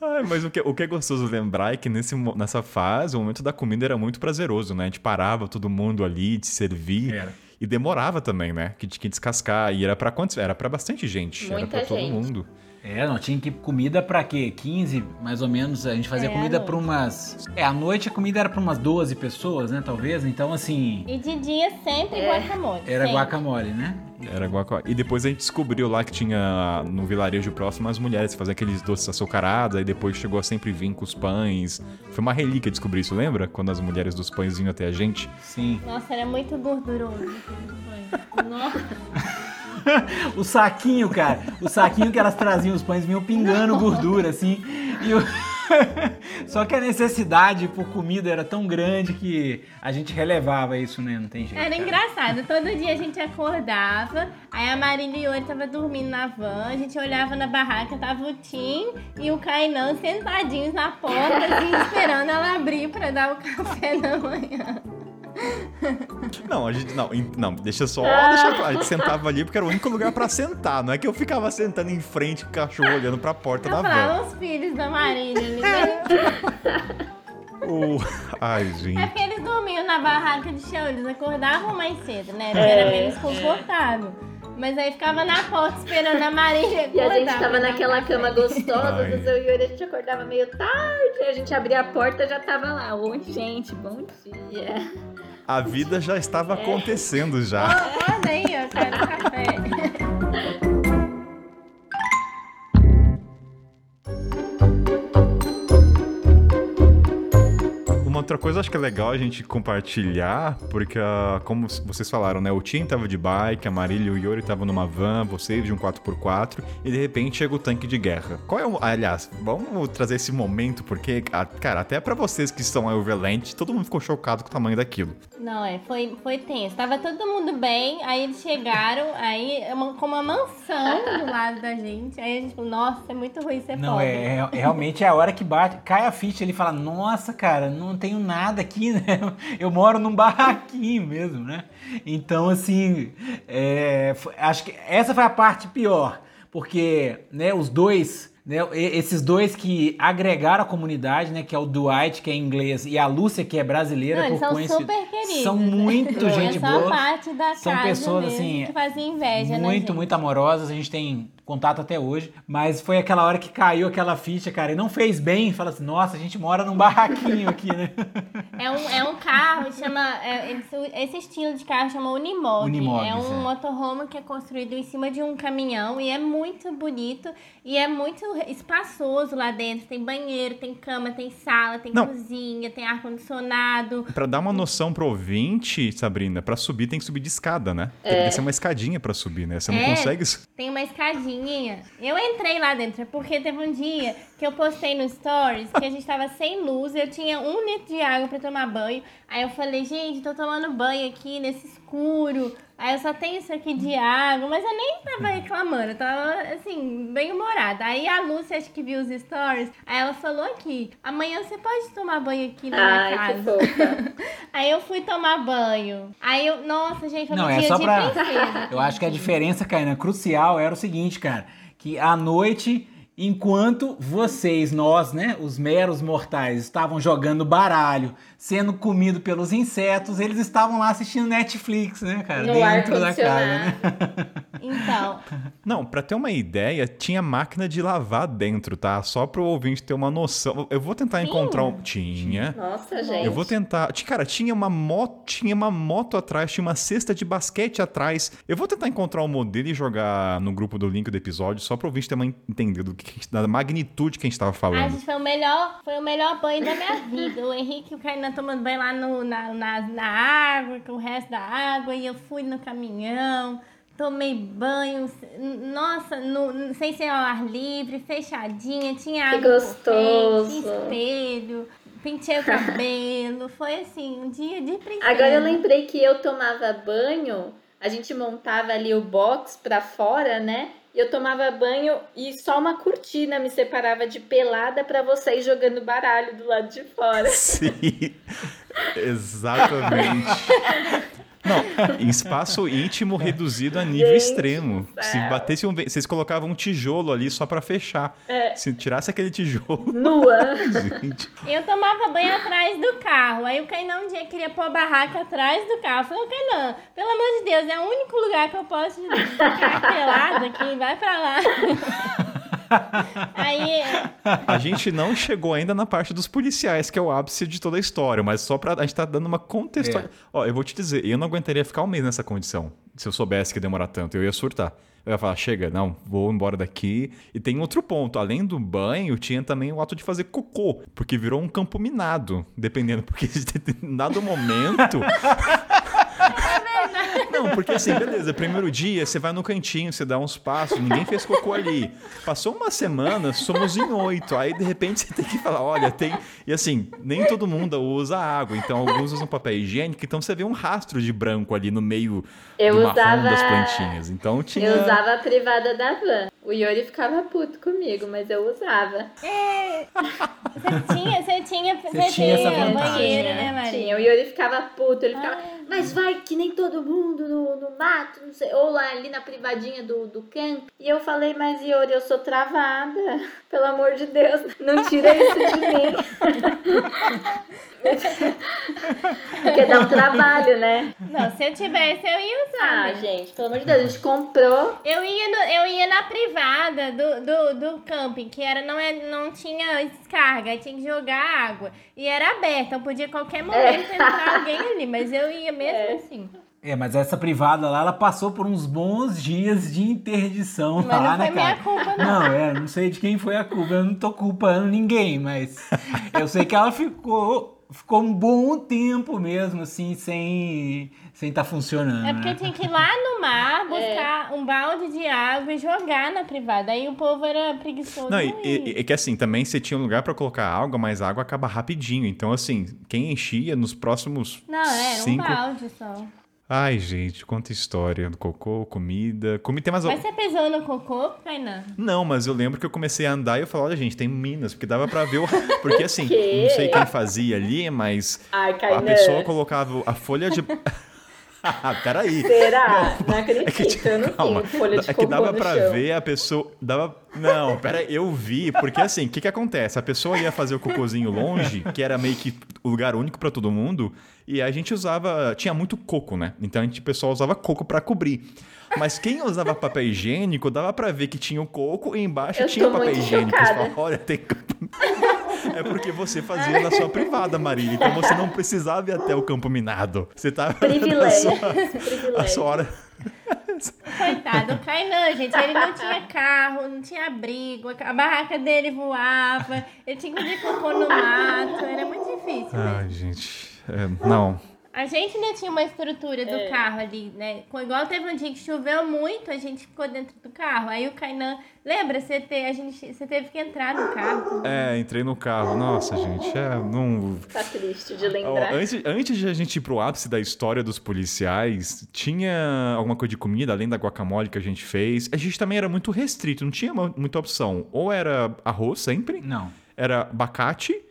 Ai, mas o que, o que é gostoso lembrar é que nesse, nessa fase, o momento da comida era muito prazeroso, né? A gente parava todo mundo ali de servir. Era. E demorava também, né? Que tinha que descascar. E era pra quantos? Era pra bastante gente. era Muita pra todo gente. mundo. É, não, tinha que comida pra quê? 15, mais ou menos. A gente fazia É, comida à pra umas. É, à noite a comida era pra umas 12 pessoas, né? Talvez. Então, assim. E de dia sempre É. guacamole. Era sempre. guacamole, né? Era guacamole. E depois a gente descobriu lá que tinha no vilarejo próximo as mulheres que faziam aqueles doces açucarados. Aí depois chegou a sempre vir com os pães. Foi uma relíquia descobrir isso, lembra? Quando as mulheres dos pães vinham até a gente. Sim. Nossa, era muito gorduroso. aquele pão. Nossa. O saquinho, cara. O saquinho que elas traziam os pães vinham pingando gordura, assim. E o- Só que a necessidade por comida era tão grande que a gente relevava isso, né? Não tem jeito. Era cara. engraçado, todo dia a gente acordava, aí a Marília e o Yuri tava dormindo na van, a gente olhava na barraca, tava o Tim e o Kainan sentadinhos na porta, assim, esperando ela abrir pra dar o café da manhã. Não, a gente. Não, não deixa só. Deixa, eu falar. a gente sentava ali porque era o único lugar pra sentar. Não é que eu ficava sentando em frente com o cachorro olhando pra porta Eu da van. os filhos da Marília ali? O... Ai, É gente. porque eles dormiam na barraca de chão, eles acordavam mais cedo, né? Era menos confortável. Mas aí ficava na porta esperando a Marília E a gente tava naquela café. cama gostosa Ai. do seu Yuri, a gente acordava meio tarde, a gente abria a porta já tava lá. Oi, gente, bom dia. A vida já estava acontecendo já. Acorda aí, eu quero café. outra coisa acho que é legal a gente compartilhar, porque ah, como vocês falaram, né? O Tim tava de bike, a Marília e o Yuri estavam numa van, vocês de um 4x4, e de repente chega o tanque de guerra. Qual é o. Aliás, vamos trazer esse momento, porque, ah, cara, até pra vocês que estão em Overland, todo mundo ficou chocado com o tamanho daquilo. Não, é, foi, foi tenso. Tava todo mundo bem, aí eles chegaram, aí é uma- com uma mansão do lado da gente. Aí a gente falou, nossa, é muito ruim ser Não, pobre. é, é- realmente é a hora que bate, cai a ficha, ele fala, nossa, cara, não tenho nada aqui, né? Eu moro num barraquinho mesmo, né? Então, assim, é, acho que essa foi a parte pior, porque, né, os dois, né, esses dois que agregaram a comunidade, né, que é o Dwight, que é inglês, e a Lúcia, que é brasileira, Não, por são coincidência, super queridos. são muito Essa gente é boa. São pessoas, assim, que fazia inveja, né, muito, gente? muito amorosas. A gente tem contato até hoje, mas foi aquela hora que caiu aquela ficha, cara, e não fez bem. Fala assim, nossa, a gente mora num barraquinho aqui, né? É um, é um carro, chama. é, esse- estilo de carro chama Unimog. Unimogs, é um é. motorhome que é construído em cima de um caminhão e é muito bonito e é muito espaçoso lá dentro. Tem banheiro, tem cama, tem sala, tem Não. cozinha, tem ar-condicionado. Pra dar uma noção pro ouvinte, Sabrina, pra subir tem que subir de escada, né? Tem que descer uma escadinha pra subir, né? Você não É. consegue. Tem uma escadinha. Eu entrei lá dentro, porque teve um dia que eu postei no Stories que a gente tava sem luz, eu tinha um litro de água pra tomar banho. Aí eu falei, gente, tô tomando banho aqui nesse escuro. Aí eu só tenho isso aqui de água, mas eu nem tava reclamando, eu tava assim, bem humorada. Aí a Lúcia, acho que viu os stories, aí ela falou aqui: amanhã você pode tomar banho aqui na minha Ai, que casa. Aí eu fui tomar banho. Aí eu, nossa, gente, foi Não, um é dia só de pra. princesa. Eu acho que a diferença, Caína, crucial era o seguinte, cara. Que à noite, enquanto vocês, nós, né, os meros mortais, estavam jogando baralho, sendo comido pelos insetos, eles estavam lá assistindo Netflix, né, cara? No dentro da casa, né? Então, Não, pra ter uma ideia, tinha máquina de lavar dentro, tá? Só pro ouvinte ter uma noção. Eu vou tentar encontrar um. Tinha. Nossa, gente. Eu vou tentar. Cara, tinha uma moto, tinha uma moto atrás, tinha uma cesta de basquete atrás. Eu vou tentar encontrar o modelo e jogar no grupo do link do episódio, só pro ouvinte ter uma entender do que, da magnitude que a gente tava a falando. gente foi o melhor, foi o melhor banho da minha vida. O Henrique e o Kainan tomando banho lá no, na, na, na água, com o resto da água, e eu fui no caminhão. Tomei banho, nossa, no- sem ser ao ar livre, fechadinha, tinha Que água gostoso. corrente, tinha espelho, pentei o cabelo. Foi assim, um dia de princesa. Agora eu lembrei que eu tomava banho, a gente montava ali o box pra fora, né? E eu tomava banho e só uma cortina me separava de pelada pra vocês jogando baralho do lado de fora. Sim, exatamente. Não, em espaço íntimo reduzido a nível Gente extremo. do Se batesse um. Vocês colocavam um tijolo ali só pra fechar. É. Se tirasse aquele tijolo. Nua. Gente. Eu tomava banho atrás do carro. Aí o Kainan um dia queria pôr a barraca atrás do carro. Eu falei, Kainan, pelo amor de Deus, é o único lugar que eu posso ficar pelado aqui, vai pra lá. Aí, A gente não chegou ainda na parte dos policiais, que é o ápice de toda a história, mas só pra. A gente tá dando uma contextualização. Ó, eu vou te dizer, eu não aguentaria ficar um mês nessa condição. Se eu soubesse que ia demorar tanto, eu ia surtar. Eu ia falar, chega, não, vou embora daqui. E tem outro ponto, além do banho, tinha também o ato de fazer cocô, porque virou um campo minado, dependendo, porque em dado momento. Não, porque assim, beleza, primeiro dia você vai no cantinho, você dá uns passos, ninguém fez cocô ali. Passou uma semana, somos em oito. Aí de repente você tem que falar: olha, tem. E assim, nem todo mundo usa água, então alguns usam papel higiênico, então você vê um rastro de branco ali no meio Eu do marrom usava- das plantinhas. Então tinha. Eu usava a privada da van. O Yuri ficava puto comigo, mas eu usava. é, você tinha, você tinha, você tinha essa tinha vantagem, banheiro, né? né, Maria? Tinha. O Yuri ficava puto, ele ficava, mas vai que nem todo mundo no, no mato, não sei, ou lá ali na privadinha do, do campo. E eu falei, mas Yuri, eu sou travada. Pelo amor de Deus, não tira isso de mim. Porque dá um trabalho, né? Não, se eu tivesse, eu ia usar. Ah, né? gente, pelo amor de Deus, a gente comprou. Eu ia, no- eu ia na privada do, do, do camping, que era, não, é, não tinha descarga, aí tinha que jogar água. E era aberta, então podia a qualquer momento entrar alguém ali, mas eu ia mesmo assim. É, mas essa privada lá, ela passou por uns bons dias de interdição Mas lá, não foi né, cara? minha culpa, não. Não, é, não sei de quem foi a culpa, eu não tô culpando ninguém, mas eu sei que ela ficou, ficou um bom tempo mesmo, assim, sem sem estar funcionando. É porque né? tinha que ir lá no mar, buscar um balde de água e jogar na privada. Aí o povo era preguiçoso. Não, e, e- e que assim, também você tinha um lugar pra colocar água, mas a água acaba rapidinho. Então, assim, quem enchia nos próximos Não, era cinco... um balde só. Ai, gente, quanta história. Cocô, comida. Comi tem mais. Mas você pesou no cocô, Kainan? Não, mas eu lembro que eu comecei a andar e eu falei, olha, gente, tem minas, porque dava pra ver o. Porque assim, não sei quem fazia ali, mas Ai, a pessoa colocava a folha de. Peraí. Será? Não acredito, É que, tipo, eu não calma, tenho folha de é que dava pra chão. ver a pessoa. Dava, não, pera, aí, eu vi, porque assim, o que que acontece? A pessoa ia fazer o cocôzinho longe, que era meio que o lugar único pra todo mundo, e a gente usava. Tinha muito coco, né? Então a gente, o pessoal usava coco pra cobrir. Mas quem usava papel higiênico, dava pra ver que tinha o coco e embaixo Eu tinha o papel higiênico. Olha, tem. É porque você fazia na sua privada, Marília. Então você não precisava ir até o campo minado. Você tava na Privilégio. sua, a sua hora. Coitado, o Kainan, gente, ele não tinha carro, não tinha abrigo, a barraca dele voava, ele tinha que fazer cocô no mato, era muito difícil, né? Ai, gente. é, não. A gente ainda tinha uma estrutura do É. carro ali, né? Com- Igual teve um dia que choveu muito, a gente ficou dentro do carro. Aí o Kainan, lembra? Você, te, a gente, você teve que entrar no carro. É, entrei no carro. Nossa, gente, é, não. Tá triste de Ó, lembrar. antes, antes de a gente ir pro ápice da história dos policiais, tinha alguma coisa de comida além da guacamole que a gente fez. A gente também era muito restrito, não tinha mu- muita opção. Ou era arroz sempre, Não. era abacate,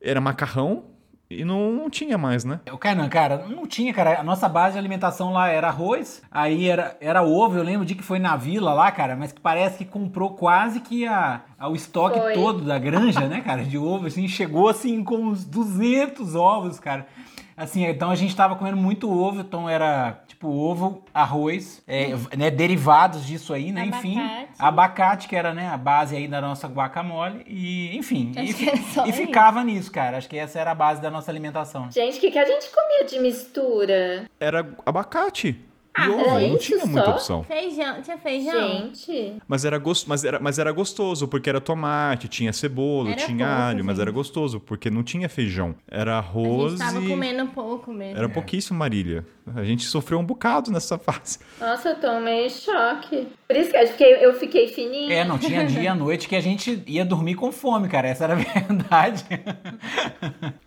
era macarrão e não, tinha mais, né? O Kainan, cara, não tinha, cara. A nossa base de alimentação lá era arroz, aí era, era ovo. Eu lembro de que foi na vila lá, cara, mas que parece que comprou quase que a, a- o estoque Foi. todo da granja, né, cara, de ovo, assim, chegou assim com uns 200 ovos, cara. Assim, então a gente tava comendo muito ovo, então era tipo ovo, arroz, é, né, derivados disso aí, né, enfim. Abacate. Abacate, que era, né, a base aí da nossa guacamole, e enfim. E, só e ficava nisso, cara. Acho que essa era a base da nossa alimentação. Gente, o que, que a gente comia de mistura? Era abacate. Ah, e ovo, era não tinha muita só? opção. Feijão, tinha feijão? Gente, Mas era, gos- mas, era, mas era gostoso, porque era tomate, tinha cebola, Era tinha pouco, alho, mas gente. era gostoso, porque não tinha feijão. Era A arroz gente tava e... comendo pouco mesmo. Era pouquíssimo, Marília. A gente sofreu um bocado nessa fase. nossa, eu tomei choque. Por isso que eu fiquei, eu fiquei fininha. É, não tinha dia e noite que a gente ia dormir com fome, cara. Essa era a verdade.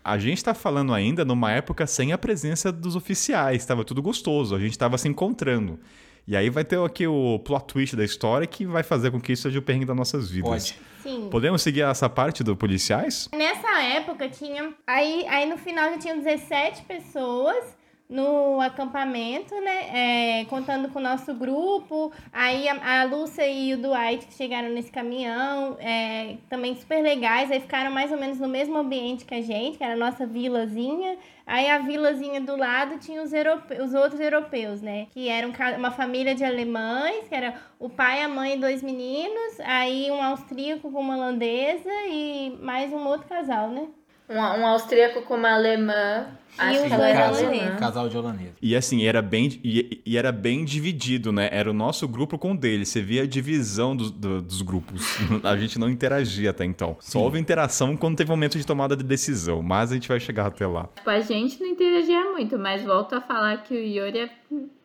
A gente tá falando ainda numa época sem a presença dos oficiais, tava tudo gostoso, a gente tava se encontrando. E aí vai ter aqui o plot twist da história que vai fazer com que isso seja o perrengue das nossas vidas. Pode. Sim. Podemos seguir essa parte do policiais? Nessa época tinha. Aí, aí no final já tinham 17 pessoas no acampamento, né? é, contando com o nosso grupo. Aí a, a Lúcia e o Dwight que chegaram nesse caminhão, é, também super legais. Aí ficaram mais ou menos no mesmo ambiente que a gente, que era a nossa vilazinha. Aí a vilazinha do lado tinha os, europe- os outros europeus, né? Que eram uma família de alemães, que era o pai, a mãe e dois meninos. Aí um austríaco com uma holandesa e mais um outro casal, né? Um, um austríaco com uma alemã. Ela dois era holandeses. alemã. Casal de holandês. E assim, era bem, e, e era bem dividido, né? Era o nosso grupo com o dele. Você via a divisão dos, do- dos grupos. A gente não interagia até então. Só houve interação quando teve momento de tomada de decisão. Mas a gente vai chegar até lá. Tipo, a gente não interagia muito, mas volto a falar que o Yuri é-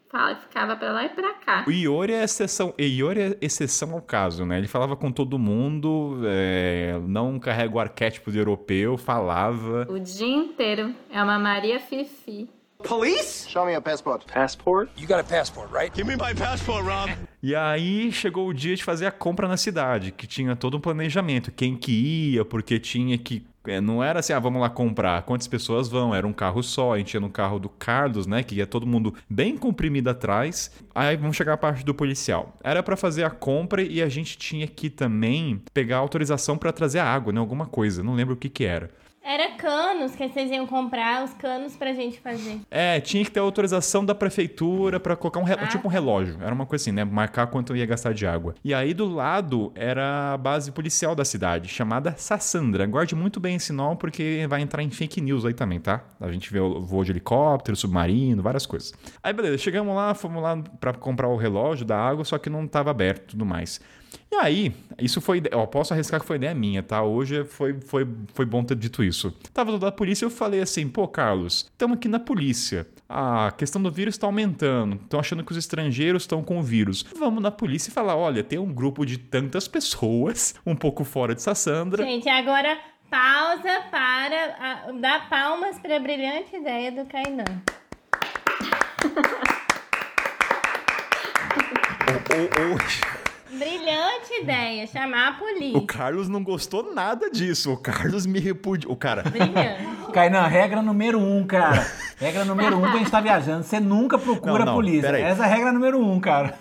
fala- ficava pra lá e pra cá. O Iori é exceção, Iori é exceção ao caso, né? Ele falava com todo mundo, é, não carrega o arquétipo de europeu, falava. O dia inteiro. É uma Maria Fifi. Police? Show me your passport. Passport? You got a passport, right? Give me my passport, Ron. E aí chegou o dia de fazer a compra na cidade, que tinha todo um planejamento, quem que ia, porque tinha que não era assim, ah, vamos lá comprar. Quantas pessoas vão? Era um carro só. A gente ia no carro do Carlos, né? Que ia todo mundo bem comprimido atrás. Aí vamos chegar a parte do policial. Era pra fazer a compra e a gente tinha que também pegar autorização pra trazer água, né? Alguma coisa. Não lembro o que que era. Era canos que vocês iam comprar, os canos pra gente fazer. É, tinha que ter autorização da prefeitura pra colocar um re- Ah, tipo um relógio. Era uma coisa assim, né? Marcar quanto ia gastar de água. E aí do lado era a base policial da cidade, chamada Sassandra. Guarde muito bem esse nome porque vai entrar em fake news aí também, tá? A gente vê o voo de helicóptero, submarino, várias coisas. Aí beleza, chegamos lá, fomos lá pra comprar o relógio da água, só que não tava aberto e tudo mais. E aí, isso foi. posso arriscar que foi ideia minha, tá? Hoje foi, foi, foi bom ter dito isso. Tava do lado da polícia eu falei assim: pô, Carlos, estamos aqui na polícia. A questão do vírus está aumentando. Estão achando que os estrangeiros estão com o vírus. Vamos na polícia e falar: olha, tem um grupo de tantas pessoas, um pouco fora de Sassandra. Gente, agora pausa para a- dar palmas para a brilhante ideia do Kainan. O, o- Brilhante ideia, chamar a polícia. o Carlos não gostou nada disso. O Carlos me repudiou. O cara. Brilhante. Kainan, regra número um, cara. Regra número um, quando a gente tá viajando, você nunca procura Não, não, a polícia. Essa é a regra número um, cara.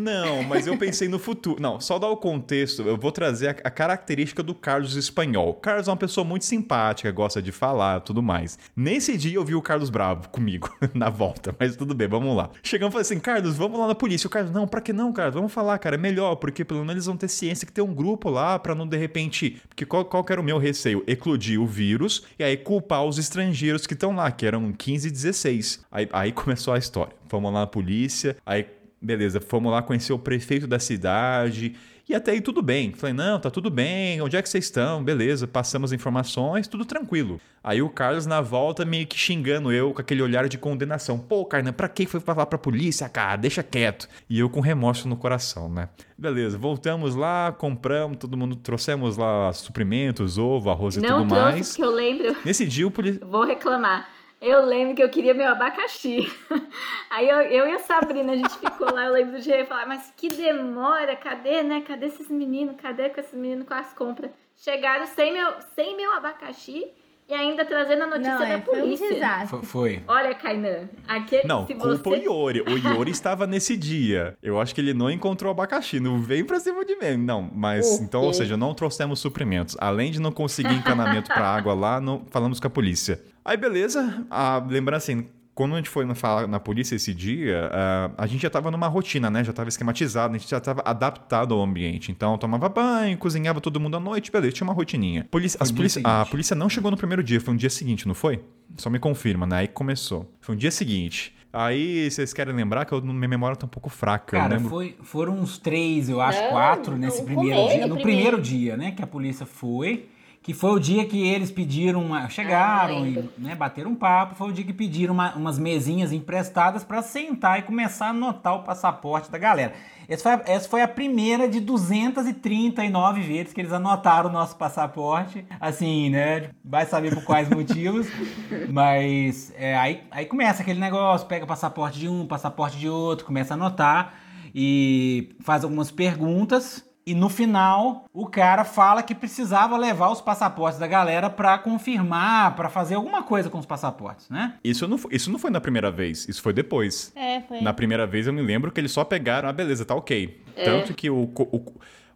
Não, mas eu pensei no futuro. Não, só dar o contexto, eu vou trazer a, a característica do Carlos espanhol. O Carlos é uma pessoa muito simpática, gosta de falar, tudo mais. Nesse dia eu vi o Carlos bravo comigo na volta, mas tudo bem, vamos lá. Chegamos e falei assim: Carlos, vamos lá na polícia. O Carlos, não, pra que não, Carlos? Vamos falar, cara, é melhor, porque pelo menos eles vão ter ciência que tem um grupo lá pra não de repente. Porque qual, qual que era o meu receio? Eclodir o vírus e aí culpar os estrangeiros que estão lá, que eram 15 e 16. Aí, aí começou a história. Fomos lá na polícia, aí Beleza, fomos lá conhecer o prefeito da cidade. E até aí tudo bem. Falei, não, tá tudo bem. Onde é que vocês estão? Beleza, passamos informações, tudo tranquilo. Aí o Carlos na volta meio que xingando eu com aquele olhar de condenação. Pô, Carnan, pra que foi falar pra polícia, cara? Deixa quieto. E eu com remorso no coração, né? Beleza, voltamos lá, compramos, todo mundo trouxemos lá suprimentos, ovo, arroz e Não tudo trouxe, mais. porque eu lembro. Nesse dia o polícia. Vou reclamar. Eu lembro que eu queria meu abacaxi. Aí eu, eu e a Sabrina, a gente ficou lá, eu lembro de falar, mas que demora, cadê, né? Cadê esses meninos? Cadê com esses meninos com as compras? Chegaram sem meu, sem meu abacaxi e ainda trazendo a notícia Não, da é, foi um polícia. Foi. foi. Olha, Kainan, aquele Não, se culpa você... o Iori. O Iori estava nesse dia. Eu acho que ele não encontrou abacaxi. Não veio pra cima de mim. Não, mas O então, ou seja, não trouxemos suprimentos. Além de não conseguir encanamento pra água lá, não, falamos com a polícia. Aí, beleza. Ah, lembrando assim. Quando a gente foi na, falar na polícia esse dia, ah, a gente já tava numa rotina, né? Já tava esquematizado, a gente já tava adaptado ao ambiente. Então, tomava banho, cozinhava todo mundo à noite, beleza, tinha uma rotininha. Polícia, polícia, a polícia não chegou no primeiro dia, foi no dia seguinte, não foi? Só me confirma, né? Aí que começou. Foi no dia seguinte. Aí vocês querem lembrar que eu, minha memória tá um pouco fraca. Cara, foi, foram uns três, eu acho, Não, quatro nesse no primeiro dia. No primeiro. primeiro dia, né? Que a polícia foi. Que foi o dia que eles pediram uma. Chegaram Ah, e né, bateram um papo. Foi o dia que pediram uma- umas mesinhas emprestadas pra sentar e começar a anotar o passaporte da galera. Essa foi, a- essa foi a primeira de 239 vezes que eles anotaram o nosso passaporte. Assim, né? Vai saber por quais motivos. Mas é, aí, aí começa aquele negócio: pega passaporte de um, passaporte de outro, começa a anotar e faz algumas perguntas. E no final, o cara fala que precisava levar os passaportes da galera pra confirmar, pra fazer alguma coisa com os passaportes, né? Isso, não, foi- isso não foi na primeira vez, isso foi depois. É, foi. Na primeira vez eu me lembro que eles só pegaram, ah, beleza, tá ok. É. Tanto que o, o,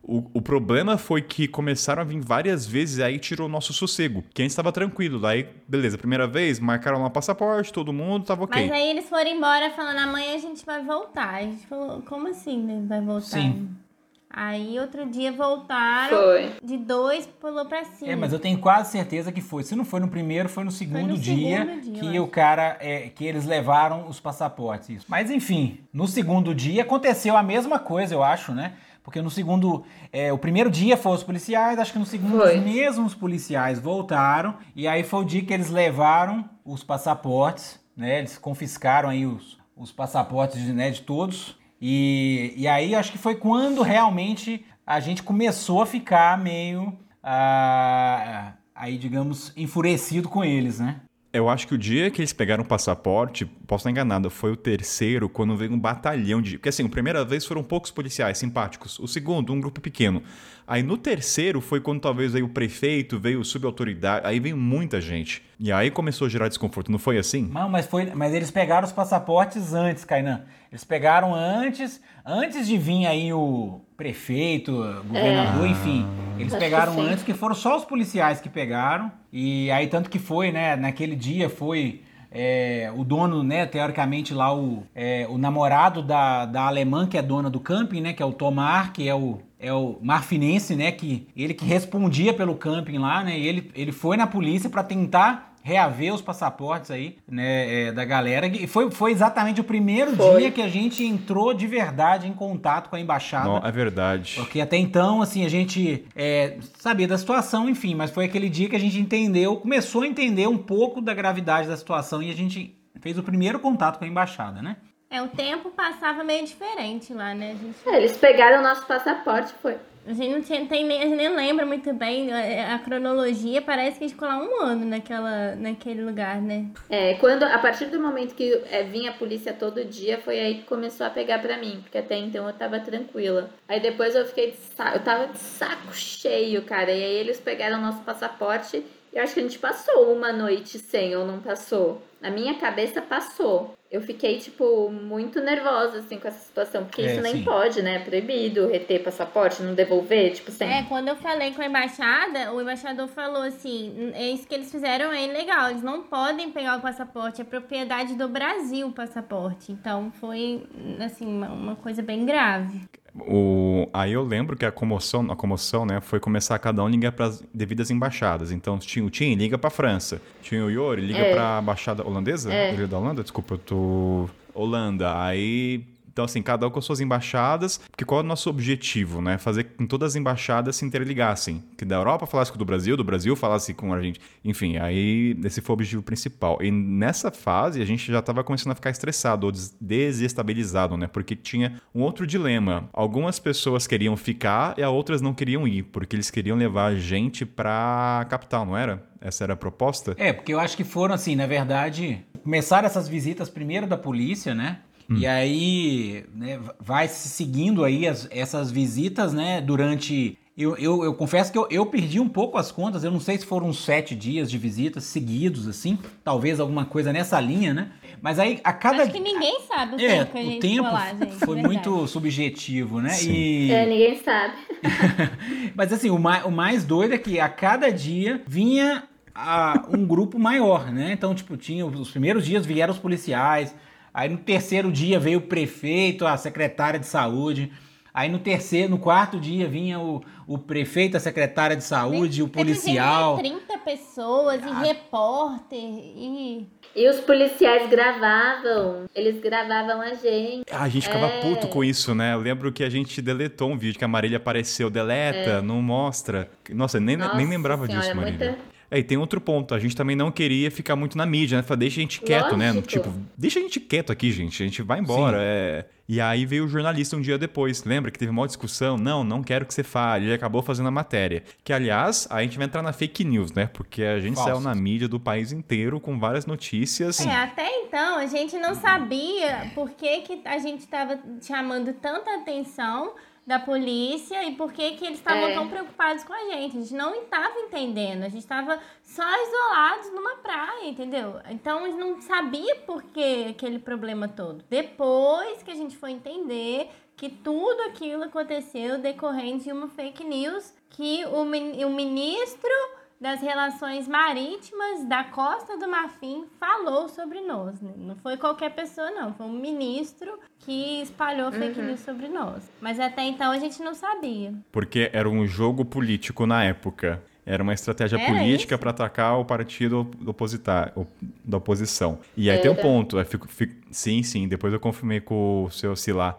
o, o problema foi que começaram a vir várias vezes e aí tirou o nosso sossego. Que a gente estava tranquilo. Daí, beleza, primeira vez, marcaram lá o passaporte, todo mundo tava ok. Mas aí eles foram embora falando, amanhã a gente vai voltar. A gente falou, como assim, né? Vai voltar? Sim. Aí outro dia voltaram, Foi. de dois pulou pra cima. É, mas eu tenho quase certeza que foi. Se não foi no primeiro, foi no segundo no dia segundo dia, que eu o cara, é, que eles levaram os passaportes. Isso. Mas enfim, no segundo dia aconteceu a mesma coisa, eu acho, né? Porque no segundo, é, o primeiro dia foram os policiais, acho que no segundo Foi. os mesmos policiais voltaram e aí foi o dia que eles levaram os passaportes, né? Eles confiscaram aí os, os passaportes de, né, de todos. E, e aí acho que foi quando realmente a gente começou a ficar meio, ah, aí digamos, enfurecido com eles, né? Eu acho que o dia que eles pegaram o passaporte, posso estar enganado, foi o terceiro, quando veio um batalhão de. Porque assim, a primeira vez foram poucos policiais simpáticos. O segundo, um grupo pequeno. Aí no terceiro foi quando talvez veio o prefeito, veio subautoridade, aí veio muita gente. E aí começou a gerar desconforto, não foi assim? Não, mas foi, mas eles pegaram os passaportes antes, Kainan. Eles pegaram antes, antes de vir aí o prefeito, governador, enfim. Eles É. Acho pegaram que antes, que foram só os policiais que pegaram. E aí tanto que foi, né? Naquele dia foi é, o dono, né? Teoricamente lá o, é, o namorado da, da alemã que é dona do camping, né? Que é o Tomar, que é o é o marfinense, né? Que ele que respondia pelo camping lá, né? Ele, ele foi na polícia para tentar reaver os passaportes aí, né, é, da galera. E foi, foi exatamente o primeiro Foi. dia que a gente entrou de verdade em contato com a embaixada. Não, é verdade. Porque até então, assim, a gente é, sabia da situação, enfim, mas foi aquele dia que a gente entendeu, começou a entender um pouco da gravidade da situação e a gente fez o primeiro contato com a embaixada, né? É, o tempo passava meio diferente lá, né? A gente, É, eles pegaram o nosso passaporte, foi. A gente não tinha, tem, nem, a gente nem lembra muito bem a, a cronologia, parece que a gente ficou lá um ano naquela, naquele lugar, né? É, quando, a partir do momento que é, vinha a polícia todo dia, foi aí que começou a pegar pra mim, porque até então eu tava tranquila. Aí depois eu fiquei de saco, eu tava de saco cheio, cara, e aí eles pegaram o nosso passaporte Eu acho que a gente passou uma noite sem ou não passou. Na minha cabeça passou. Eu fiquei, tipo, muito nervosa, assim, com essa situação. Porque É, isso nem sim. pode, né? É proibido reter passaporte, não devolver, tipo, sem. É, quando eu falei com a embaixada, o embaixador falou assim: é isso que eles fizeram é ilegal, eles não podem pegar o passaporte, é propriedade do Brasil o passaporte. Então foi, assim, uma, uma coisa bem grave. O, aí eu lembro que a comoção, a comoção, né, foi começar a cada um ligar para as devidas embaixadas. Então tinha o Tim, liga para França. Tinha o Yori, liga É. para a embaixada holandesa? É. É da Holanda? Desculpa, eu tô Holanda. Aí então, assim, cada um com suas embaixadas, porque qual é o nosso objetivo, né? Fazer com que todas as embaixadas se interligassem. Que da Europa falasse com o do Brasil, do Brasil falasse com a gente. Enfim, aí esse foi o objetivo principal. E nessa fase, a gente já estava começando a ficar estressado ou des- desestabilizado, né? Porque tinha um outro dilema. Algumas pessoas queriam ficar e as outras não queriam ir, porque eles queriam levar a gente pra capital, não era? Essa era a proposta? É, porque eu acho que foram assim, na verdade, começaram essas visitas primeiro da polícia, né? E aí, né, vai se seguindo aí as- essas visitas, né, durante... Eu, eu, eu confesso que eu, eu perdi um pouco as contas, eu não sei se foram sete dias de visitas seguidos, assim, talvez alguma coisa nessa linha, né? Mas aí, a cada... Acho que ninguém sabe o É, tempo que a gente o tempo lá, gente. foi verdade. muito subjetivo, né? Sim. E... É, ninguém sabe. Mas assim, o mais, o mais doido é que a cada dia vinha a- um grupo maior, né? Então, tipo, tinha os primeiros dias vieram os policiais, aí no terceiro dia veio o prefeito, a secretária de saúde. Aí no terceiro, no quarto dia vinha o, o prefeito, a secretária de saúde, o policial. Teve 30 pessoas e repórter e... E os policiais gravavam. Eles gravavam a gente. Ah, A gente ficava É. puto com isso, né? Eu lembro que a gente deletou um vídeo que a Marília apareceu, deleta, não mostra. Nossa, eu nem, Nossa nem lembrava senhora, disso, Marília. muita- É, e tem outro ponto, a gente também não queria ficar muito na mídia, né? Falar, deixa a gente quieto, né? Lógico. Tipo, deixa a gente quieto aqui, gente, a gente vai embora. é. E aí veio o jornalista um dia depois, lembra que teve uma discussão? Não, não quero que você fale, ele acabou fazendo a matéria. Que, aliás, a gente vai entrar na fake news, né? Porque a gente Falsas. saiu na mídia do país inteiro com várias notícias. É, até então a gente não sabia por que, que a gente estava chamando tanta atenção da polícia e por que, que eles estavam É. tão preocupados com a gente. A gente não estava entendendo, a gente estava só isolados numa praia, entendeu? Então a gente não sabia por que aquele problema todo. Depois que a gente foi entender que tudo aquilo aconteceu decorrente de uma fake news que o, o ministro das Relações Marítimas da Costa do Marfim falou sobre nós. né? Não foi qualquer pessoa, não. Foi um ministro que espalhou fake news sobre nós. Mas até então a gente não sabia. Porque era um jogo político na época. Era uma estratégia Era política para atacar o partido opositar, o- da oposição. E aí tem um ponto. fico- fico- sim, sim. Depois eu confirmei com o seu Silá.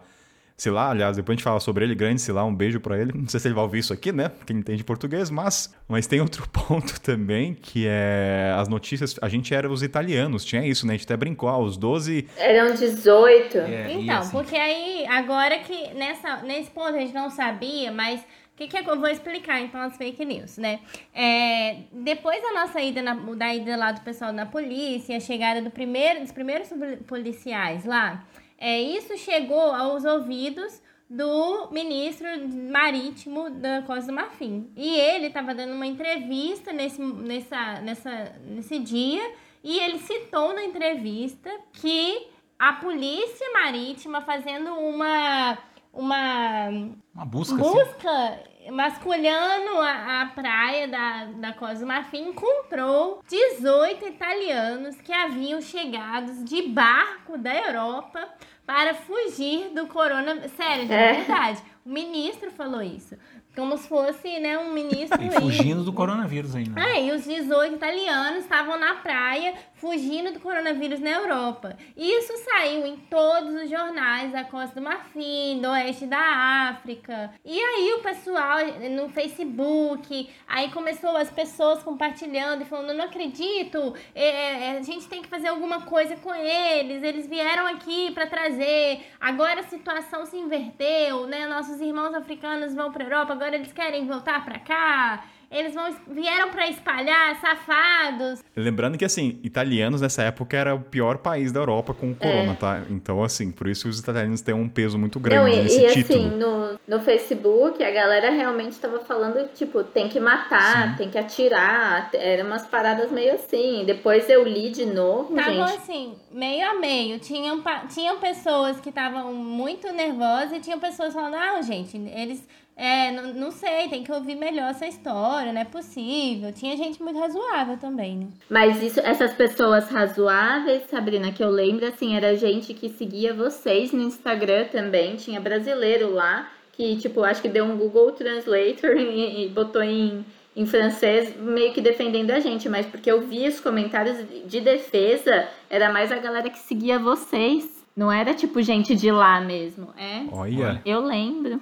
Silá, aliás, depois a gente fala sobre ele. Grande Silá, um beijo para ele. Não sei se ele vai ouvir isso aqui, né? Porque ele entende português, mas... Mas tem outro ponto também, que é as notícias... A gente era os italianos, tinha isso, né? A gente até brincou, ah, os 12... Eram 18. É, Então, assim, porque aí, agora que nessa, nesse ponto a gente não sabia, mas o que, que é que eu vou explicar então as fake news, né? É, depois da nossa ida, na, da ida lá do pessoal da polícia, a chegada do primeiro, dos primeiros policiais lá, é, isso chegou aos ouvidos do ministro marítimo da Costa do Marfim. E ele estava dando uma entrevista nesse, nessa, nessa, nesse dia e ele citou na entrevista que a polícia marítima fazendo uma uma uma busca, assim. Busca masculhando a, a praia da, da Costa do Marfim encontrou 18 italianos que haviam chegado de barco da Europa para fugir do corona. Sério, de É. verdade. O ministro falou isso. Como se fosse, né, um ministro E fugindo do coronavírus ainda. né? Ah, e os 18 italianos estavam na praia fugindo do coronavírus na Europa. Isso saiu em todos os jornais da Costa do Marfim, do Oeste da África. E aí o pessoal no Facebook, aí começou as pessoas compartilhando e falando: não acredito, é, é, a gente tem que fazer alguma coisa com eles, eles vieram aqui para trazer, agora a situação se inverteu, né? Nossos irmãos africanos vão para Europa, agora eles querem voltar para cá. eles vão, vieram pra espalhar, safados. Lembrando que, assim, italianos nessa época era o pior país da Europa com o corona, tá? Então, assim, por isso os italianos têm um peso muito Não, grande e, nesse e título. assim, no, no Facebook, a galera realmente tava falando, tipo, tem que matar, tem que atirar. Eram umas paradas meio assim. Depois eu li de novo, Estavam gente. assim, meio a meio. Tinham, tinham pessoas que estavam muito nervosas e tinham pessoas falando, ah, gente, eles. É, não, não sei, tem que ouvir melhor essa história, não é possível. Tinha gente muito razoável também, né? Mas isso, essas pessoas razoáveis, Sabrina, que eu lembro, assim, era gente que seguia vocês no Instagram também. Tinha brasileiro lá que, tipo, acho que deu um Google Translator e, e botou em, em francês, meio que defendendo a gente. Mas porque eu vi os comentários de defesa, era mais a galera que seguia vocês. Não era, tipo, gente de lá mesmo. É, Olha. eu lembro.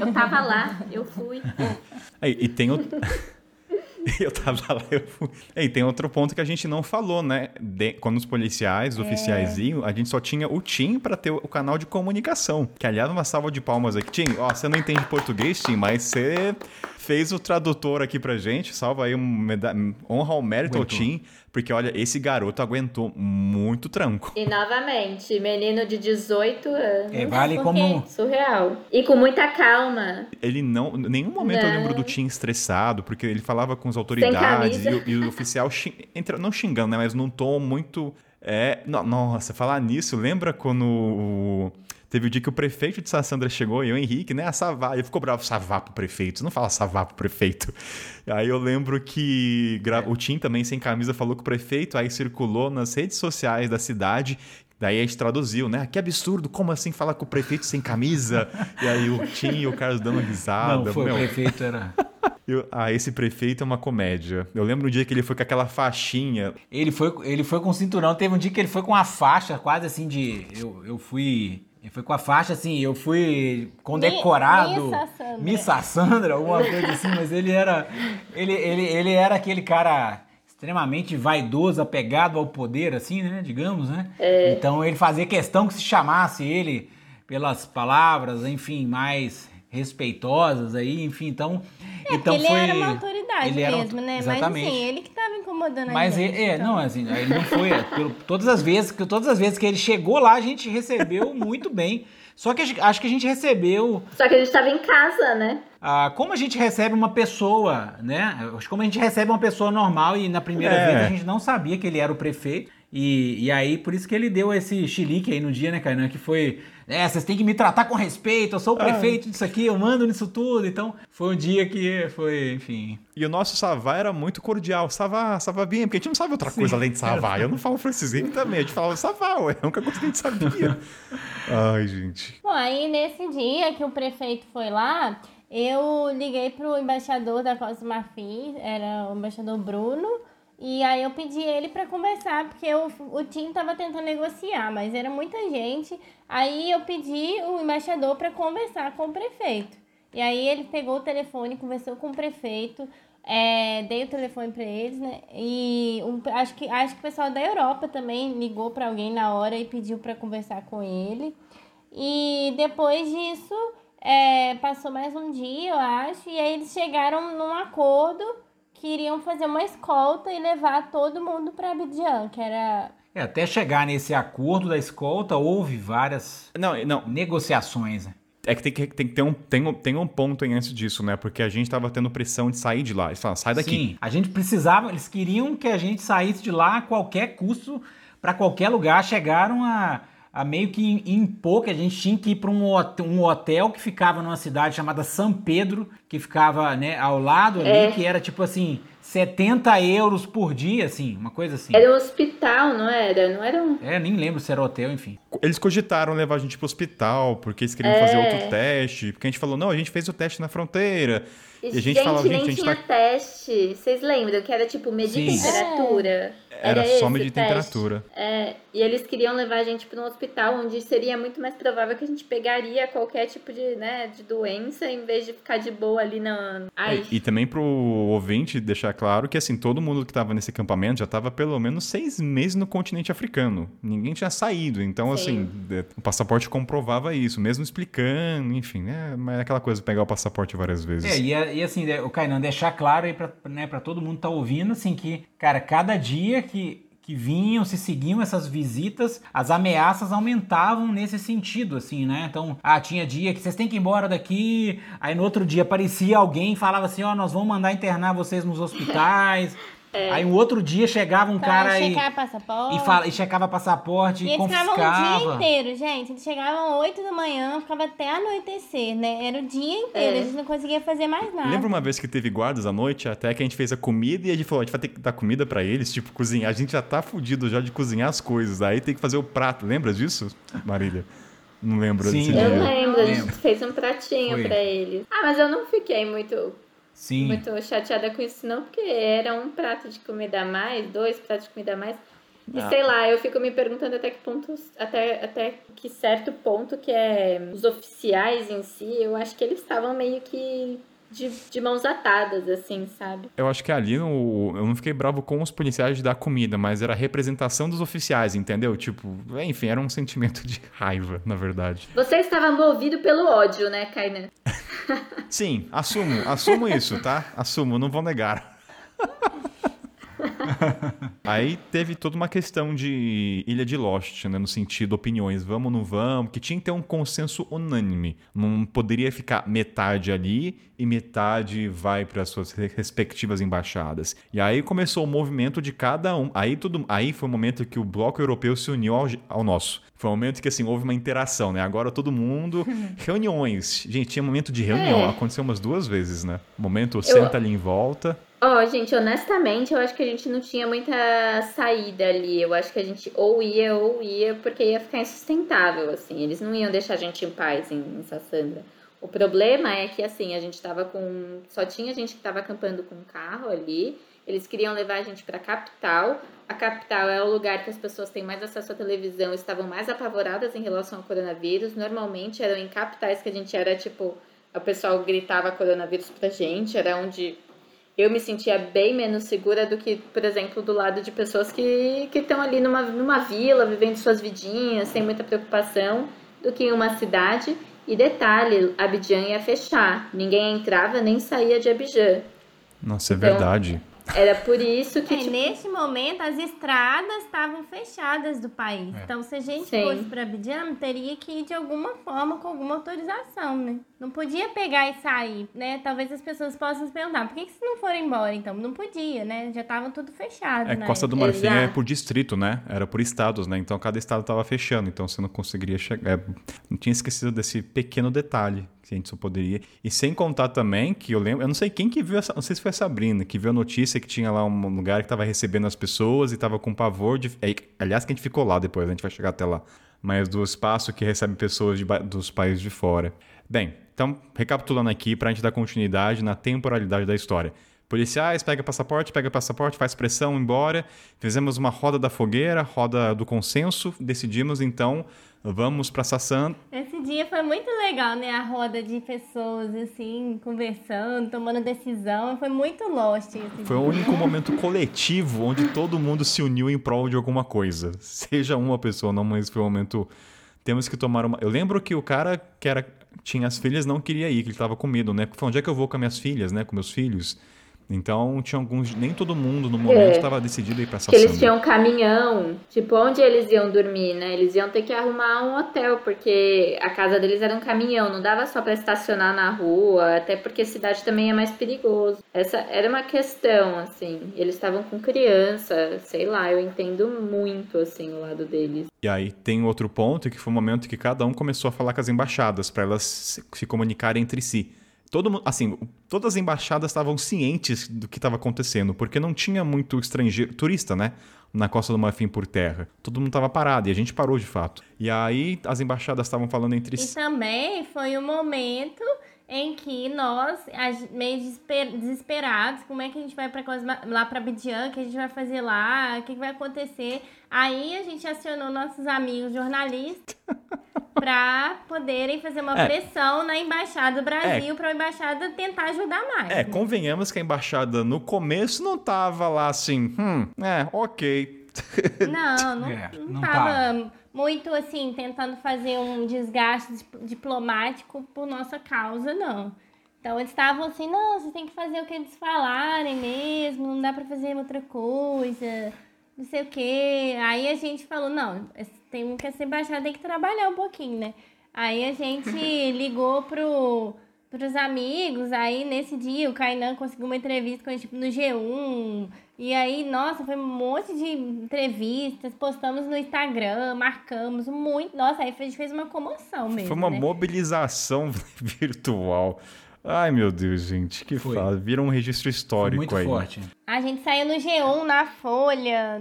Eu tava lá, eu fui. Aí, e tem outro. eu tava lá, eu fui. E tem outro ponto que a gente não falou, né? De- Quando os policiais, os oficiais iam, a gente só tinha o Tim pra ter o o canal de comunicação. Que, aliás, uma salva de palmas aqui. Tim, ó, você não entende português, Tim, mas você fez o tradutor aqui pra gente. Salva aí um meda... honra ao mérito Aguentou. ao Tim, porque, olha, esse garoto aguentou muito tranco. E novamente, menino de 18 anos. É, vale como. Surreal. E com muita calma. Ele não. Em nenhum momento eu Não. lembro do Tim estressado, porque ele falava com as autoridades e, o- e o oficial, xing- entra, não xingando, né? Mas num tom muito. É, no- nossa, falar nisso, lembra quando. O- Teve o dia que o prefeito de Sassandra chegou e o Henrique, né? A Savá. Ele ficou bravo, Savá pro prefeito. Você não fala Savá pro prefeito. Aí eu lembro que gra- o Tim também, sem camisa, falou com o prefeito, aí circulou nas redes sociais da cidade. Daí a gente traduziu, né? Que absurdo, como assim falar com o prefeito sem camisa? E aí o Tim e o Carlos dando risada. Não, foi Meu, o prefeito, era. eu- ah, esse prefeito é uma comédia. Eu lembro um dia que ele foi com aquela faixinha. Ele foi, ele foi com cinturão. Teve um dia que ele foi com a faixa, quase assim de. Eu, eu fui. Foi com a faixa assim, eu fui condecorado. Missa Sandra. Missa Sandra, alguma coisa assim, mas ele era. Ele, ele, ele era aquele cara extremamente vaidoso, apegado ao poder, assim, né? Digamos, né? Então ele fazia questão que se chamasse ele pelas palavras, enfim, mais respeitosas aí, enfim, então. É, então porque ele foi, era uma autoridade ele era mesmo, né? Exatamente. Mas assim, ele que tava incomodando a Mas gente. ele, é, então. não, assim, ele não foi. é, pelo- todas as vezes que todas as vezes que ele chegou lá, a gente recebeu muito bem. Só que a gente- acho que a gente recebeu, Só que a gente tava em casa, né? ah, como a gente recebe uma pessoa, né? Acho que como a gente recebe uma pessoa normal e na primeira É. vez a gente não sabia que ele era o prefeito. E, e aí, por isso que ele deu esse chilique aí no dia, né, Kainan? Que foi, é, vocês têm que me tratar com respeito, eu sou o prefeito disso aqui, eu mando nisso tudo. Então, foi um dia que foi, enfim, E o nosso Savá era muito cordial. Savá, Savá bem, porque a gente não sabe outra coisa além de Savá. Eu não falo francês também, a gente falava Savá, ué. É a única coisa que a gente sabia. Ai, gente. Bom, aí nesse dia que o prefeito foi lá, eu liguei pro embaixador da Costa do Marfim, era o embaixador Bruno, e aí eu pedi ele para conversar, porque o, o Tim tava tentando negociar, mas era muita gente. Aí eu pedi o embaixador para conversar com o prefeito. E aí ele pegou o telefone, conversou com o prefeito, é, dei o telefone para eles, né? E um- acho, que, acho que o pessoal da Europa também ligou para alguém na hora e pediu para conversar com ele. E depois disso, é, passou mais um dia, eu acho, e aí eles chegaram num acordo que iriam fazer uma escolta e levar todo mundo para Abidjan, que era. É, até chegar nesse acordo da escolta, houve várias Não, não, negociações. né? é que tem que, tem que ter um, tem, um- tem um ponto aí antes disso, né? Porque a gente tava tendo pressão de sair de lá. Eles falaram, sai daqui. Sim, a gente precisava, eles queriam que a gente saísse de lá a qualquer custo, para qualquer lugar. Chegaram a, a meio que impor que a gente tinha que ir para um, hot- um hotel que ficava numa cidade chamada São Pedro, que ficava né, ao lado ali, É. que era tipo assim, 70 euros por dia, assim, uma coisa assim. Era um hospital, não era? Não era um. É, nem lembro se era hotel, enfim. Eles cogitaram levar a gente pro hospital, porque eles queriam É. fazer outro teste. Porque a gente falou, não, a gente fez o teste na fronteira. E a gente, gente, falava, nem gente, a gente tinha tá. teste. Vocês lembram que era tipo medir Sim. temperatura? Era só esse medir teste. temperatura. É, e eles queriam levar a gente para um hospital onde seria muito mais provável que a gente pegaria qualquer tipo de, né, de doença em vez de ficar de boa ali na. Ai, É, e também pro ouvinte deixar claro que assim, todo mundo que estava nesse acampamento já estava pelo menos seis meses no continente africano. Ninguém tinha saído. Então, Sim. assim, é, o passaporte comprovava isso, mesmo explicando, enfim, né? Mas é aquela coisa, pegar o passaporte várias vezes. É, e, e assim, o Kainan, deixar claro aí pra, né, pra todo mundo que tá ouvindo, assim, que, cara, cada dia que, que vinham, se seguiam essas visitas, as ameaças aumentavam nesse sentido, assim, né? Então, ah, tinha dia que vocês têm que ir embora daqui, aí no outro dia aparecia alguém e falava assim, ó, nós vamos mandar internar vocês nos hospitais. Aí um outro dia chegava um Pra cara e, passaporte. e, fala, e checava passaporte E e, eles ficavam o dia inteiro, gente. Eles chegavam 8 da manhã, ficava até anoitecer, né? Era o dia inteiro, É. eles não conseguiam fazer mais nada. Lembra uma vez que teve guardas à noite, até que a gente fez a comida e a gente falou, a gente vai ter que dar comida pra eles, tipo, cozinhar. A gente já tá fudido já de cozinhar as coisas, aí tem que fazer o prato. Lembra disso, Marília? Não lembro Sim. desse Eu dia. lembro, a gente Lembro. fez um pratinho Foi. pra eles. Ah, mas eu não fiquei muito, Sim. muito chateada com isso, não, porque era um prato de comida a mais, dois pratos de comida a mais. E Ah. sei lá, eu fico me perguntando até que ponto, até, até que certo ponto que é os oficiais em si, eu acho que eles estavam meio que de, de mãos atadas, assim, sabe? Eu acho que ali no, eu não fiquei bravo com os policiais de dar comida, mas era a representação dos oficiais, entendeu? Tipo, enfim, era um sentimento de raiva, na verdade. Você estava movido pelo ódio, né, Kainan? Sim, assumo, assumo isso, tá? Assumo, não vou negar. Aí teve toda uma questão de Ilha de Lost, né? No sentido opiniões, vamos ou não vamos, que tinha que ter um consenso unânime. Não poderia ficar metade ali e metade vai para suas respectivas embaixadas. E aí começou o movimento de cada um. Aí tudo, aí foi o momento que o bloco europeu se uniu ao, ao nosso. Foi um momento que assim houve uma interação, né? Agora todo mundo reuniões. Gente, tinha momento de reunião, É. aconteceu umas duas vezes, né? Momento senta ali em volta. Ó, gente, honestamente, eu acho que a gente não tinha muita saída ali. Eu acho que a gente ou ia ou ia, porque ia ficar insustentável, assim. Eles não iam deixar a gente em paz em, em Sassandra. O problema é que, assim, a gente tava com. Só tinha gente que tava acampando com carro ali. Eles queriam levar a gente pra capital. A capital é o lugar que as pessoas têm mais acesso à televisão, estavam mais apavoradas em relação ao coronavírus. Normalmente eram em capitais que a gente era tipo. O pessoal gritava coronavírus pra gente, era onde eu me sentia bem menos segura do que, por exemplo, do lado de pessoas que estão ali numa, numa vila, vivendo suas vidinhas, sem muita preocupação, do que em uma cidade. E detalhe, Abidjan ia fechar. Ninguém entrava nem saía de Abidjan. Nossa, é Então, verdade. Era por isso que, É, tipo, neste momento, as estradas estavam fechadas do país. É. Então, se a gente Sim. fosse para Abidjan, teria que ir de alguma forma, com alguma autorização, né? Não podia pegar e sair, né? Talvez as pessoas possam se perguntar, por que, que vocês não foram embora, então? Não podia, né? Já estavam tudo fechado, É, né? Costa do Marfim é Exato. por distrito, né? Era por estados, né? Então cada estado tava fechando, então você não conseguiria chegar. É, não tinha esquecido desse pequeno detalhe que a gente só poderia. E sem contar também que eu lembro, eu não sei quem que viu essa, não sei se foi a Sabrina, que viu a notícia que tinha lá um lugar que tava recebendo as pessoas e tava com pavor de. é, aliás, que a gente ficou lá depois, a gente vai chegar até lá. Mas do espaço que recebe pessoas de dos países de fora. Bem, então, recapitulando aqui pra gente dar continuidade na temporalidade da história. Policiais, pega passaporte, pega passaporte, faz pressão, embora. Fizemos uma roda da fogueira, roda do consenso. Decidimos, então, vamos para Sassan. Esse dia foi muito legal, né? A roda de pessoas, assim, conversando, tomando decisão. Foi muito lost Foi o único momento coletivo onde todo mundo se uniu em prol de alguma coisa. Seja uma pessoa, não, mas foi um momento. Temos que tomar uma. Eu lembro que o cara que era, tinha as filhas não queria ir, que ele estava com medo, né? Falou, onde é que eu vou com as minhas filhas, né? Com meus filhos. Então tinha alguns. Nem todo mundo no momento É. estava decidido a ir pra que eles tinham um caminhão. Tipo, onde eles iam dormir, né? Eles iam ter que arrumar um hotel, porque a casa deles era um caminhão, não dava só pra estacionar na rua, até porque a cidade também é mais perigoso. Essa era uma questão, assim. Eles estavam com criança, sei lá, eu entendo muito, assim, o lado deles. E aí tem outro ponto que foi o momento que cada um começou a falar com as embaixadas para elas se comunicarem entre si. Todo mundo, assim, todas as embaixadas estavam cientes do que estava acontecendo, porque não tinha muito estrangeiro, turista, né? Na Costa do Marfim por terra. Todo mundo estava parado e a gente parou de fato. E aí as embaixadas estavam falando entre E si. também foi o momento em que nós, meio desesper- desesperados, como é que a gente vai pra Cosma- lá para Abidjan, o que a gente vai fazer lá, o que, que vai acontecer. Aí a gente acionou nossos amigos jornalistas para poderem fazer uma É. pressão na embaixada do Brasil para a embaixada tentar ajudar mais. É, né? convenhamos que a embaixada no começo não tava lá assim, hum, é, ok. Não, não, É, não não tava muito assim tentando fazer um desgaste dip- diplomático por nossa causa, não. Então eles estavam assim, não, você tem que fazer o que eles falarem mesmo, não dá pra fazer outra coisa, não sei o quê. Aí a gente falou, não, tem que essa embaixada tem que trabalhar um pouquinho, né? Aí a gente ligou pro, pros amigos, aí nesse dia o Kainan conseguiu uma entrevista com a gente no G1. E aí, nossa, foi um monte de entrevistas, postamos no Instagram, marcamos muito. Nossa, aí a gente fez uma comoção mesmo. Foi uma né? mobilização virtual. Ai, meu Deus, gente, que Foi. fala. Vira um registro Foi histórico muito aí. forte. A gente saiu no G1, na Folha.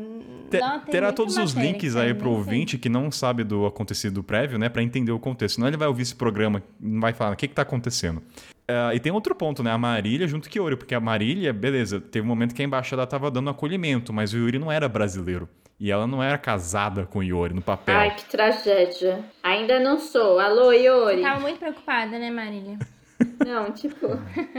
Te- Não, terá todos os links aí pro sei. ouvinte que não sabe do acontecido prévio, né, Pra entender o contexto. Senão ele vai ouvir esse programa não vai falar o que que tá acontecendo. Ah, e tem outro ponto, né? A Marília junto com o Yuri, porque a Marília, beleza, teve um momento que a embaixada tava dando acolhimento, mas o Yuri não era brasileiro. E ela não era casada com o Yuri no papel. Ai, que tragédia. Ainda não sou. Alô, Iori. Tava muito preocupada, né, Marília? Não, tipo.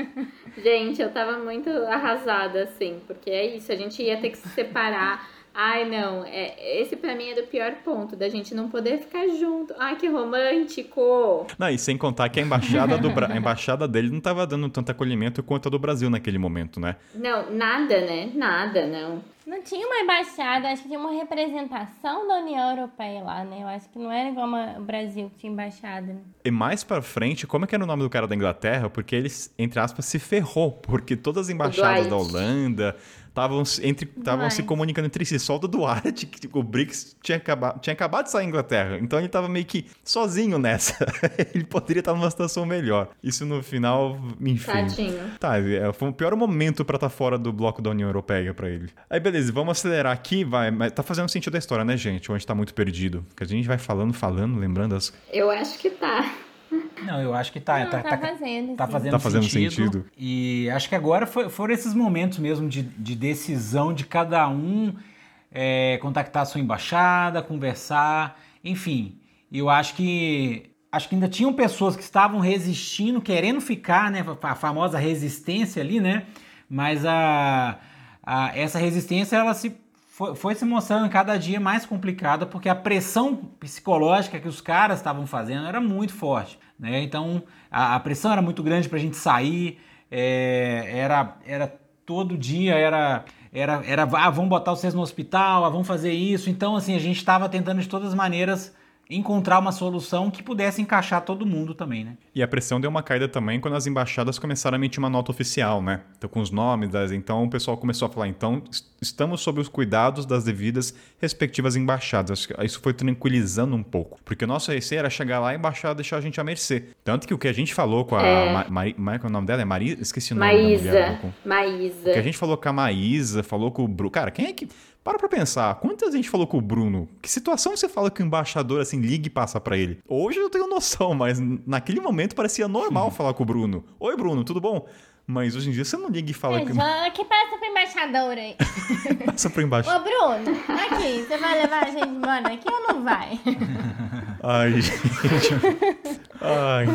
gente, eu tava muito arrasada, assim, porque é isso, a gente ia ter que se separar. Ai, não, é, esse pra mim é do pior ponto, da gente não poder ficar junto. Ai, que romântico! Não, e sem contar que a embaixada, do Bra- a embaixada dele não tava dando tanto acolhimento quanto a do Brasil naquele momento, né? Não, nada, né? Nada, não. Não tinha uma embaixada, acho que tinha uma representação da União Europeia lá, né? Eu acho que não era igual o Brasil que tinha embaixada. Né? E mais pra frente, como é que era o nome do cara da Inglaterra? Porque ele, entre aspas, se ferrou, porque todas as embaixadas da Holanda estavam se- entre estavam se comunicando entre si. Só o Duarte, que tipo, o BRICS tinha acabado, tinha acabado de sair da Inglaterra. Então ele tava meio que sozinho nessa. ele poderia estar numa situação melhor. Isso no final, enfim. Tadinho. Tá, é, foi o pior momento pra estar fora do bloco da União Europeia pra ele. Aí beleza, vamos acelerar aqui, vai. Mas tá fazendo sentido da história, né, gente? A gente tá muito perdido? Porque a gente vai falando, falando, lembrando as. Eu acho que tá. Não, eu acho que tá. não, tá, tá, tá- fazendo. Tá fazendo, Tá fazendo sentido. sentido. E acho que agora foi- foram esses momentos mesmo de, de decisão de cada um é, contactar a sua embaixada, conversar, enfim. Eu acho que acho que ainda tinham pessoas que estavam resistindo, querendo ficar, né? A famosa resistência ali, né? Mas a, a- essa resistência ela se foi, foi se mostrando cada dia mais complicada porque a pressão psicológica que os caras estavam fazendo era muito forte, né? Então a, a pressão era muito grande para a gente sair, é, era era todo dia era era era ah, vamos botar vocês no hospital, ah, vamos fazer isso. Então assim a gente estava tentando de todas as maneiras encontrar uma solução que pudesse encaixar todo mundo também, né? E a pressão deu uma caída também quando as embaixadas começaram a emitir uma nota oficial, né? Então, com os nomes, das... então o pessoal começou a falar, então, est- estamos sob os cuidados das devidas respectivas embaixadas. Isso foi tranquilizando um pouco. Porque o nosso receio era chegar lá e a embaixada deixar a gente à mercê. Tanto que o que a gente falou com a... É. Ma... Mari... Como é é o nome dela? É Marisa? Esqueci o nome da mulher. Maísa. Maísa. que a gente falou com a Maísa, falou com o Bruno. Cara, quem é que. Para pra pensar, quantas a gente falou com o Bruno? Que situação você fala que o embaixador, assim, liga e passa pra ele? Hoje eu tenho noção, mas naquele momento parecia normal falar com o Bruno. Oi, Bruno, tudo bom? Mas hoje em dia você não liga e fala É, que que passa pro embaixador aí. passa pro embaixador. Ô, Bruno, aqui, você vai levar a gente embora aqui ou não vai? Ai, gente. Ai.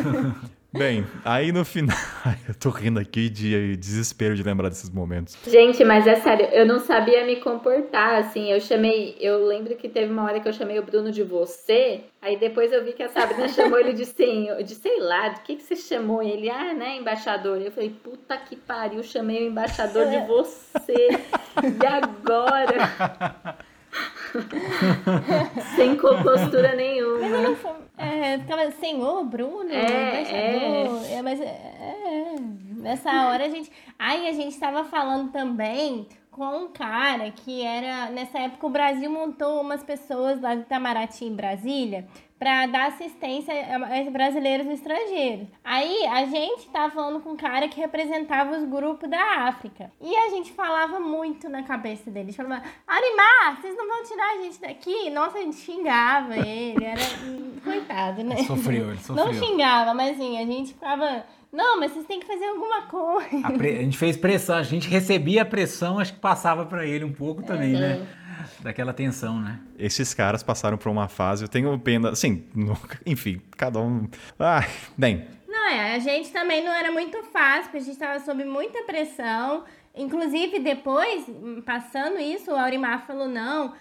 Bem, aí no final. Eu tô rindo aqui de desespero de lembrar desses momentos. Gente, mas é sério, eu não sabia me comportar, assim, eu chamei, eu lembro que teve uma hora que eu chamei o Bruno de você, aí depois eu vi que a Sabrina chamou ele de senhor, de sei lá, do que que você chamou ele? Ah, né, embaixador. Eu falei, puta que pariu, chamei o embaixador de você, e agora? Sem compostura nenhuma. É, ficava, senhor Bruno, É, embaixador. É, mas é, é, nessa hora a gente. Aí a gente estava falando também com um cara que era. Nessa época o Brasil montou umas pessoas lá do Itamaraty em Brasília para dar assistência a brasileiros no estrangeiro. Aí a gente tava falando com um cara que representava os grupos da África. E a gente falava muito na cabeça dele. A gente falava, Arimar, vocês não vão tirar a gente daqui? Nossa, a gente xingava ele. Era. Coitado, né? Sofreu, ele sofreu. Não xingava, mas assim, a gente ficava. Não, mas vocês têm que fazer alguma coisa. A, pre- a gente fez pressão, a gente recebia a pressão, acho que passava pra ele um pouco também, né? daquela tensão, né? Esses caras passaram por uma fase, eu tenho pena, assim, no- enfim, cada um. Ah, bem, Não, é, a gente também não era muito fácil, porque a gente estava sob muita pressão. Inclusive, depois, passando isso, o Aurimar falou, não,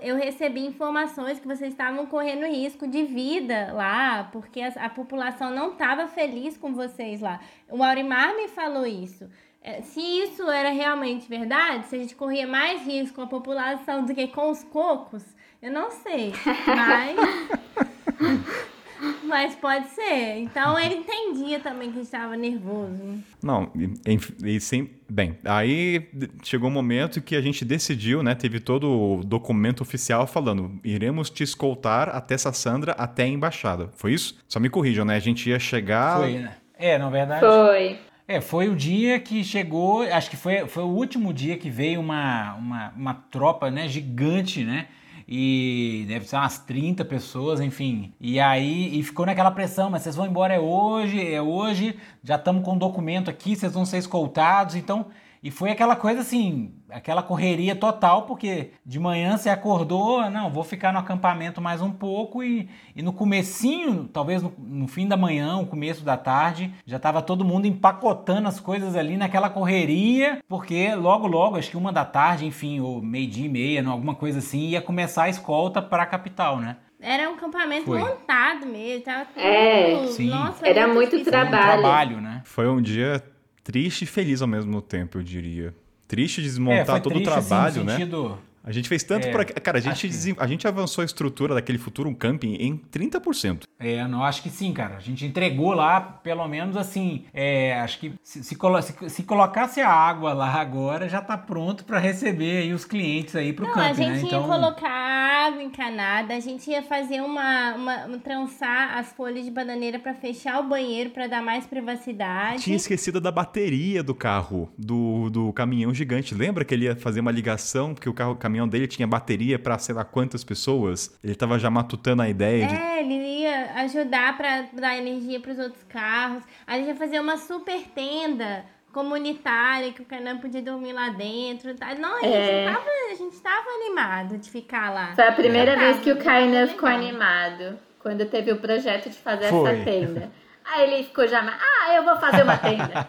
eu recebi informações que vocês estavam correndo risco de vida lá, porque a, a população não estava feliz com vocês lá. O Aurimar me falou isso. É, Se isso era realmente verdade, se a gente corria mais risco com a população do que com os cocos, eu não sei. Mas. Mas pode ser. Então ele entendia também que estava nervoso. Não, e, e sim, bem, aí chegou um momento que a gente decidiu, né, teve todo o documento oficial falando, iremos te escoltar até Sassandra, até a embaixada. Foi isso? Só me corrijam, né? A gente ia chegar... Foi, né? É, na verdade. Foi. É, foi o dia que chegou, acho que foi, foi o último dia que veio uma, uma, uma tropa, né, gigante, né? E deve ser umas 30 pessoas, enfim. E aí, e ficou naquela pressão, mas vocês vão embora é hoje, é hoje, já estamos com o documento aqui, vocês vão ser escoltados, então... E foi aquela coisa assim, aquela correria total, porque de manhã você acordou, não, vou ficar no acampamento mais um pouco e, e no comecinho, talvez no, no fim da manhã, o começo da tarde, já estava todo mundo empacotando as coisas ali naquela correria, porque logo logo, acho que uma da tarde, enfim, ou meio-dia e meia, não, alguma coisa assim, ia começar a escolta para a capital, né? Era um acampamento Foi. montado mesmo. Tava tudo... É, sim. Nossa, Era muito difícil. Foi um Trabalho. trabalho, né? Foi um dia triste e feliz ao mesmo tempo, eu diria. Triste É, desmontar foi todo o trabalho, assim, no né? sentido... A gente fez tanto É, pra. Cara, a gente, desen- a gente avançou a estrutura daquele futuro camping em 30%. É, não, acho que sim, cara. A gente entregou lá, pelo menos assim, é, acho que se, se, colo- se- se colocasse a água lá agora, já tá pronto para receber aí os clientes aí pro Não, camping, a gente né? ia Então, colocar água encanada, a gente ia fazer uma, uma, um- trançar as folhas de bananeira pra fechar o banheiro pra dar mais privacidade. Tinha esquecido da bateria do carro, do, do caminhão gigante. Lembra que ele ia fazer uma ligação, porque o, carro, o caminhão dele tinha bateria pra sei lá quantas pessoas? Ele tava já matutando a ideia de. É, ele ia ajudar pra dar energia pros outros carros. A gente ia fazer uma super tenda comunitária que o Canan podia dormir lá dentro. Tá? Não, a gente, É. tava, a gente tava animado de ficar lá. Foi a primeira É, vez que o Kainan muito ficou animado. Quando teve o projeto de fazer Foi. essa tenda. Aí ele ficou já, ah, eu vou fazer uma tenda.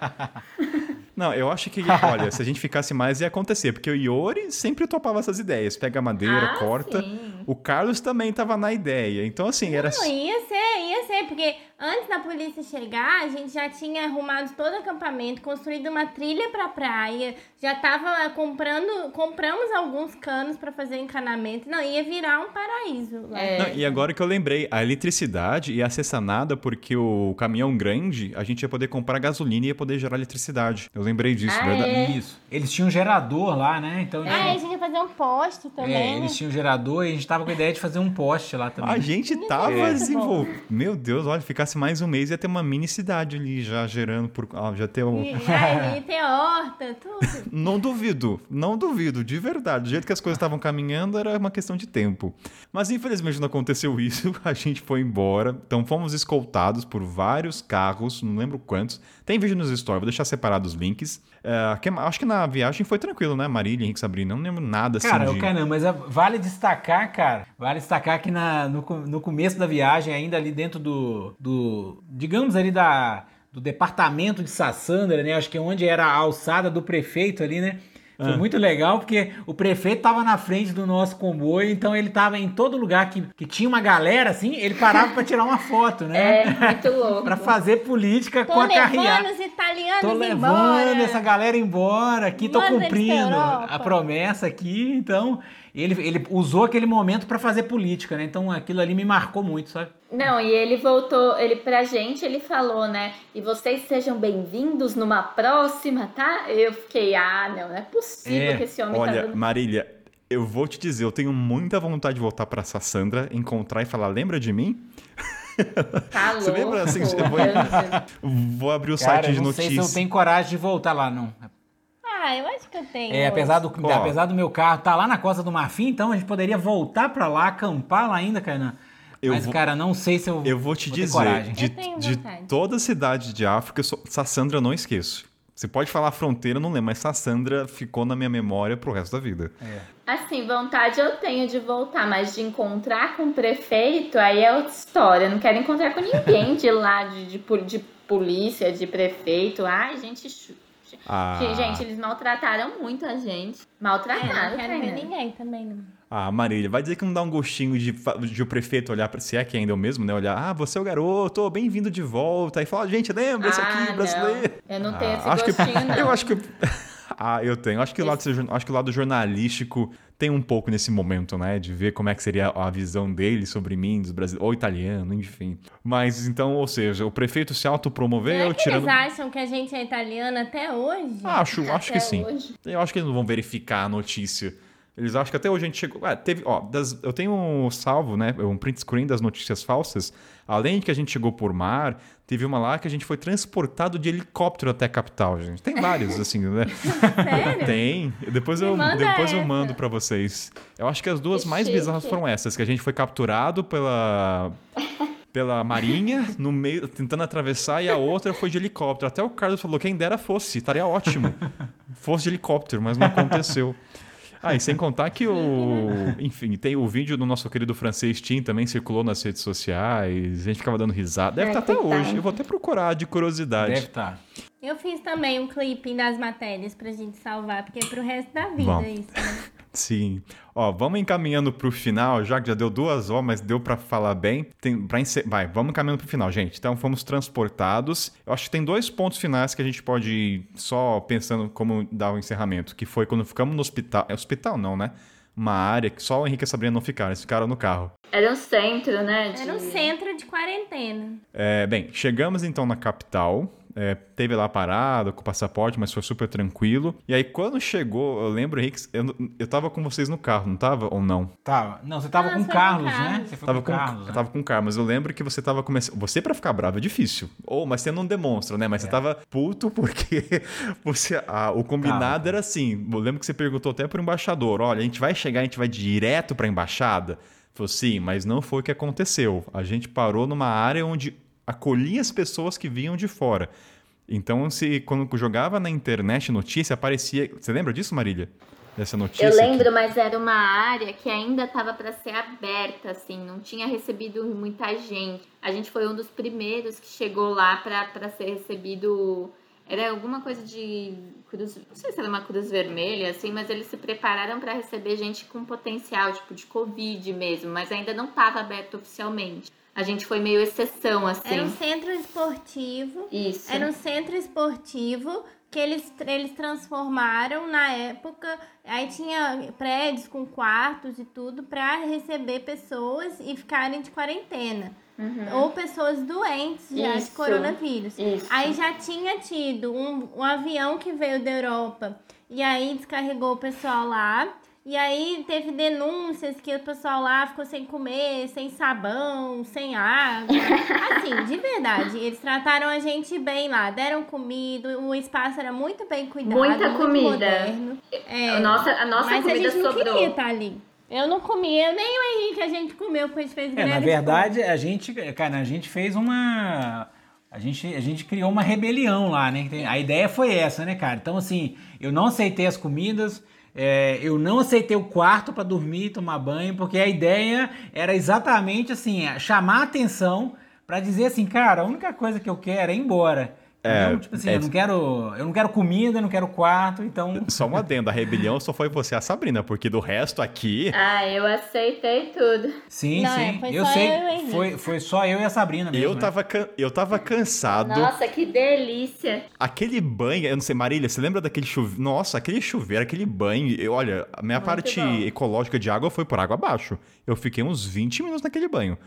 Não, eu acho que, olha, se a gente ficasse mais ia acontecer, porque o Iori sempre topava essas ideias. Pega a madeira, Ah, corta. sim. O Carlos também tava na ideia. Então, assim, era. Não, ia ser, ia ser, porque antes da polícia chegar, a gente já tinha arrumado todo o acampamento, construído uma trilha pra praia, já tava comprando, compramos alguns canos pra fazer encanamento. Não, ia virar um paraíso lá. É. Não, e agora que eu lembrei, a eletricidade ia ser sanada porque o caminhão grande, a gente ia poder comprar gasolina e ia poder gerar eletricidade. Eu lembrei disso, Ah, verdade? é? isso. Eles tinham um gerador lá, né? Então, Ah, a eles, gente ia fazer um poste é, também, né? eles tinham um gerador e a gente tava com a ideia de fazer um poste lá também. A gente tava É. desenvolvendo. Meu Deus, olha, ficasse mais um mês ia ter uma mini cidade ali já gerando por. ah, já ter um. E, aí, tem horta, tudo. Não duvido, não duvido, de verdade. Do jeito que as coisas estavam caminhando era uma questão de tempo. Mas infelizmente não aconteceu isso, a gente foi embora. Então fomos escoltados por vários carros, não lembro quantos. Tem vídeo nos stories, vou deixar separados os links. É, que- acho que na viagem foi tranquilo, né? Marília, Henrique Sabrina, não lembro nada assim. Cara, de... o caramba, mas é- vale destacar, cara, vale destacar que na, no, no começo da viagem, ainda ali dentro do, do digamos ali da, do departamento de Sassandra, né, acho que é onde era a alçada do prefeito ali, né, foi Ah. muito legal porque o prefeito tava na frente do nosso comboio, então ele tava em todo lugar que, que tinha uma galera, assim, ele parava pra tirar uma foto, né, É, muito louco. pra fazer política Tô com a levando carreata. os italianos Tô levando embora. essa galera embora aqui, tô Manda cumprindo a promessa aqui, então ele, ele usou aquele momento pra fazer política, né? Então aquilo ali me marcou muito, sabe? Não, e ele voltou, ele pra gente, ele falou, né? E vocês sejam bem-vindos numa próxima, tá? Eu fiquei, ah, não, não é possível É, que esse homem tá Olha, dando. Marília, eu vou te dizer, eu tenho muita vontade de voltar pra Sassandra, encontrar e falar, lembra de mim? Tá Você louco. lembra, assim, eu vou- Vou abrir o Cara, site de eu não sei se notícias. eu tenho coragem de voltar lá, não. Ah, eu acho que eu tenho. É, apesar do, apesar do meu carro estar lá na Costa do Marfim, então a gente poderia voltar pra lá, acampar lá ainda, Kainan. Eu Mas, vou- cara, não sei se eu. Eu vou te ter dizer, coragem. de, Eu tenho de vontade. toda a cidade de África, eu sou- Sassandra eu não esqueço. Você pode falar fronteira, eu não lembro, mas Sassandra ficou na minha memória pro resto da vida. Assim, vontade eu tenho de voltar, mas de encontrar com o prefeito, aí é outra história. Eu não quero encontrar com ninguém de lá, de, de, de polícia, de prefeito. Ai, gente. Ah. Gente, eles maltrataram muito a gente. É, Maltrataram, não quero ver ninguém também, não. Ah, Marília, vai dizer que não dá um gostinho de, de o prefeito olhar pra. Se é que ainda é o mesmo, né? Olhar, ah, você é o garoto, bem-vindo de volta. E falar, gente, lembra esse Ah, aqui, brasileiro? não. Eu não tenho Ah, esse acho que- gostinho, não. Eu acho que. Ah, eu tenho. Acho que, o lado, acho que o lado jornalístico tem um pouco nesse momento, né? De ver como é que seria a visão dele sobre mim, dos brasileiros, ou italiano, enfim. Mas então, ou seja, o prefeito se autopromoveu, Será que tirando. eles acham que a gente é italiana até hoje? Acho, acho que Até sim. hoje. Eu acho que eles não vão verificar a notícia. Eles acham que até hoje a gente chegou. Ah, teve, ó, das- eu tenho um salvo, né? Um print screen das notícias falsas. Além de que a gente chegou por mar, teve uma lá que a gente foi transportado de helicóptero até a capital, gente. Tem vários, assim, né? Sério? Tem. Depois Me eu, depois eu mando pra vocês. Eu acho que as duas Que mais chique. bizarras foram essas, que a gente foi capturado pela pela marinha no meio tentando atravessar e a outra foi de helicóptero. Até o Carlos falou quem dera fosse, estaria ótimo. fosse de helicóptero, mas não aconteceu. Ah, e sem contar que o. Enfim, tem o vídeo do nosso querido francês Tim também circulou nas redes sociais. A gente ficava dando risada. Deve estar até coitado. hoje. Eu vou até procurar de curiosidade. Deve tá. estar. Eu fiz também um clipe das matérias pra gente salvar, porque é pro resto da vida Bom. isso, né? Sim. Ó, vamos encaminhando pro final, já que já deu duas horas, mas deu pra falar bem. Tem, pra encer... Vai, vamos encaminhando pro final, gente. Então fomos transportados. Eu acho que tem dois pontos finais que a gente pode ir só pensando como dar o encerramento, que foi quando ficamos no hospital. É hospital não, né? Uma área que só o Henrique e a Sabrina não ficaram, eles ficaram no carro. Era um centro, né? de- Era um centro de quarentena. É, bem, chegamos então na capital. É, teve lá a parada com o passaporte, mas foi super tranquilo. E aí, quando chegou, eu lembro, Henrique, eu, eu tava com vocês no carro, não tava? Ou não? Tava. Não, você tava Ah, com o Carlos, o né? Carlos. Você foi Tava com com, o Carlos. né? tava com o Carlos, mas eu lembro que você tava começando. Você pra ficar bravo é difícil. Ou, mas você não demonstra, né? Mas você tava puto porque você, ah, o combinado Calma. era assim. Eu lembro que você perguntou até pro embaixador: olha, a gente vai chegar, a gente vai direto pra embaixada? Falou, sim, mas não foi o que aconteceu. A gente parou numa área onde acolhia as pessoas que vinham de fora. Então, se quando jogava na internet notícia, aparecia. Você lembra disso, Marília? Dessa notícia? Eu que- lembro, mas era uma área que ainda estava para ser aberta, assim, não tinha recebido muita gente. A gente foi um dos primeiros que chegou lá para ser recebido. Era alguma coisa de cruz, não sei se era uma cruz vermelha, assim, mas eles se prepararam para receber gente com potencial, tipo de Covid mesmo, mas ainda não estava aberto oficialmente. A gente foi meio exceção, assim. Era um centro esportivo. Isso. Era um centro esportivo que eles, eles transformaram na época. Aí tinha prédios com quartos e tudo para receber pessoas e ficarem de quarentena. Ou pessoas doentes já de Isso. coronavírus. Isso. Aí já tinha tido um, um avião que veio da Europa e aí descarregou o pessoal lá. E aí teve denúncias que o pessoal lá ficou sem comer, sem sabão, sem água. Assim, de verdade, eles trataram a gente bem lá, deram comida, o espaço era muito bem cuidado, Muita muito comida. moderno. É, A nossa, a nossa mas a comida gente não sobrou. queria estar ali. Eu não comi, eu nem o Henrique a gente comeu, porque a gente fez É, greve. na de verdade, a gente, cara, a gente fez uma. A gente, a gente criou uma rebelião lá, né? A ideia foi essa, né, cara? Então, assim, eu não aceitei as comidas, é, eu não aceitei o quarto pra dormir e tomar banho, porque a ideia era exatamente assim, chamar a atenção pra dizer assim, cara, a única coisa que eu quero é ir embora. É, Então, tipo assim, é- eu não quero, eu não quero comida, eu não quero quarto, então Só um adendo, a rebelião só foi você e a Sabrina, porque do resto aqui. Ah, eu aceitei tudo. sim, Não, sim. é, foi eu só sei, eu e foi, foi só eu e a Sabrina mesmo. Eu né? tava, can- eu tava cansado. Nossa, que delícia. Aquele banho, eu não sei, Marília, você lembra daquele chuveiro? Nossa, aquele chuveiro, aquele banho. Eu, olha, a minha Muito parte bom. ecológica de água foi por água abaixo. Eu fiquei uns 20 minutos naquele banho.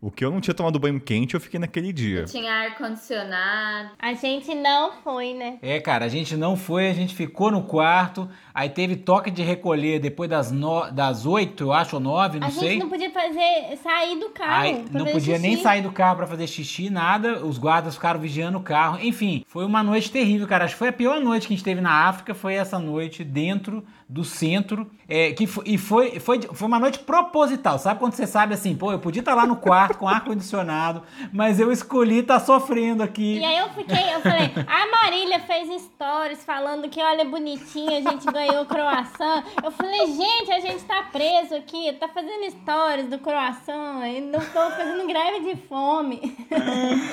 O que eu não tinha tomado banho quente, eu fiquei naquele dia. Tinha ar-condicionado. A gente não foi, né? É, cara, a gente não foi, a gente ficou no quarto, aí teve toque de recolher depois das, no, das 8, eu acho, ou 9, não a sei. gente não podia fazer, sair do carro. Aí não podia nem xixi. sair do carro pra fazer xixi, nada. Os guardas ficaram vigiando o carro. Enfim, foi uma noite terrível, cara. Acho que foi a pior noite que a gente teve na África. Foi essa noite dentro do centro. É, que foi, e foi, foi, foi uma noite proposital. Sabe quando você sabe assim, pô, eu podia estar lá no quarto quarto com ar-condicionado, mas eu escolhi estar tá sofrendo aqui. E aí eu fiquei, eu falei, a Marília fez stories falando que olha bonitinha, a gente ganhou croissant. Eu falei, gente, a gente tá preso aqui, tá fazendo stories do croissant, e não tô fazendo greve de fome.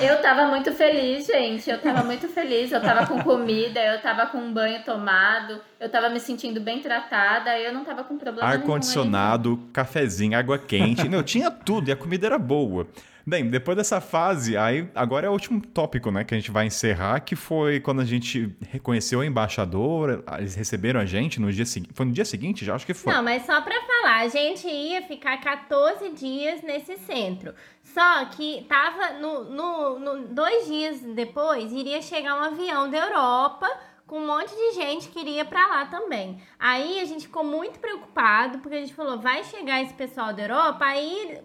Eu tava muito feliz, gente. Eu tava muito feliz. Eu tava com comida, eu tava com um banho tomado, eu tava me sentindo bem tratada, eu não tava com problema Ar-condicionado, cafezinho, água quente. Não, tinha tudo e a comida era boa. Bem, depois dessa fase, aí agora é o último tópico, né, que a gente vai encerrar, que foi quando a gente reconheceu a embaixadora, eles receberam a gente no dia seguinte. Foi no dia seguinte já, acho que foi. Não, mas só para falar, a gente ia ficar 14 dias nesse centro. Só que tava no, no, no dois dias depois iria chegar um avião da Europa com um monte de gente que iria para lá também. Aí a gente ficou muito preocupado, porque a gente falou, vai chegar esse pessoal da Europa, aí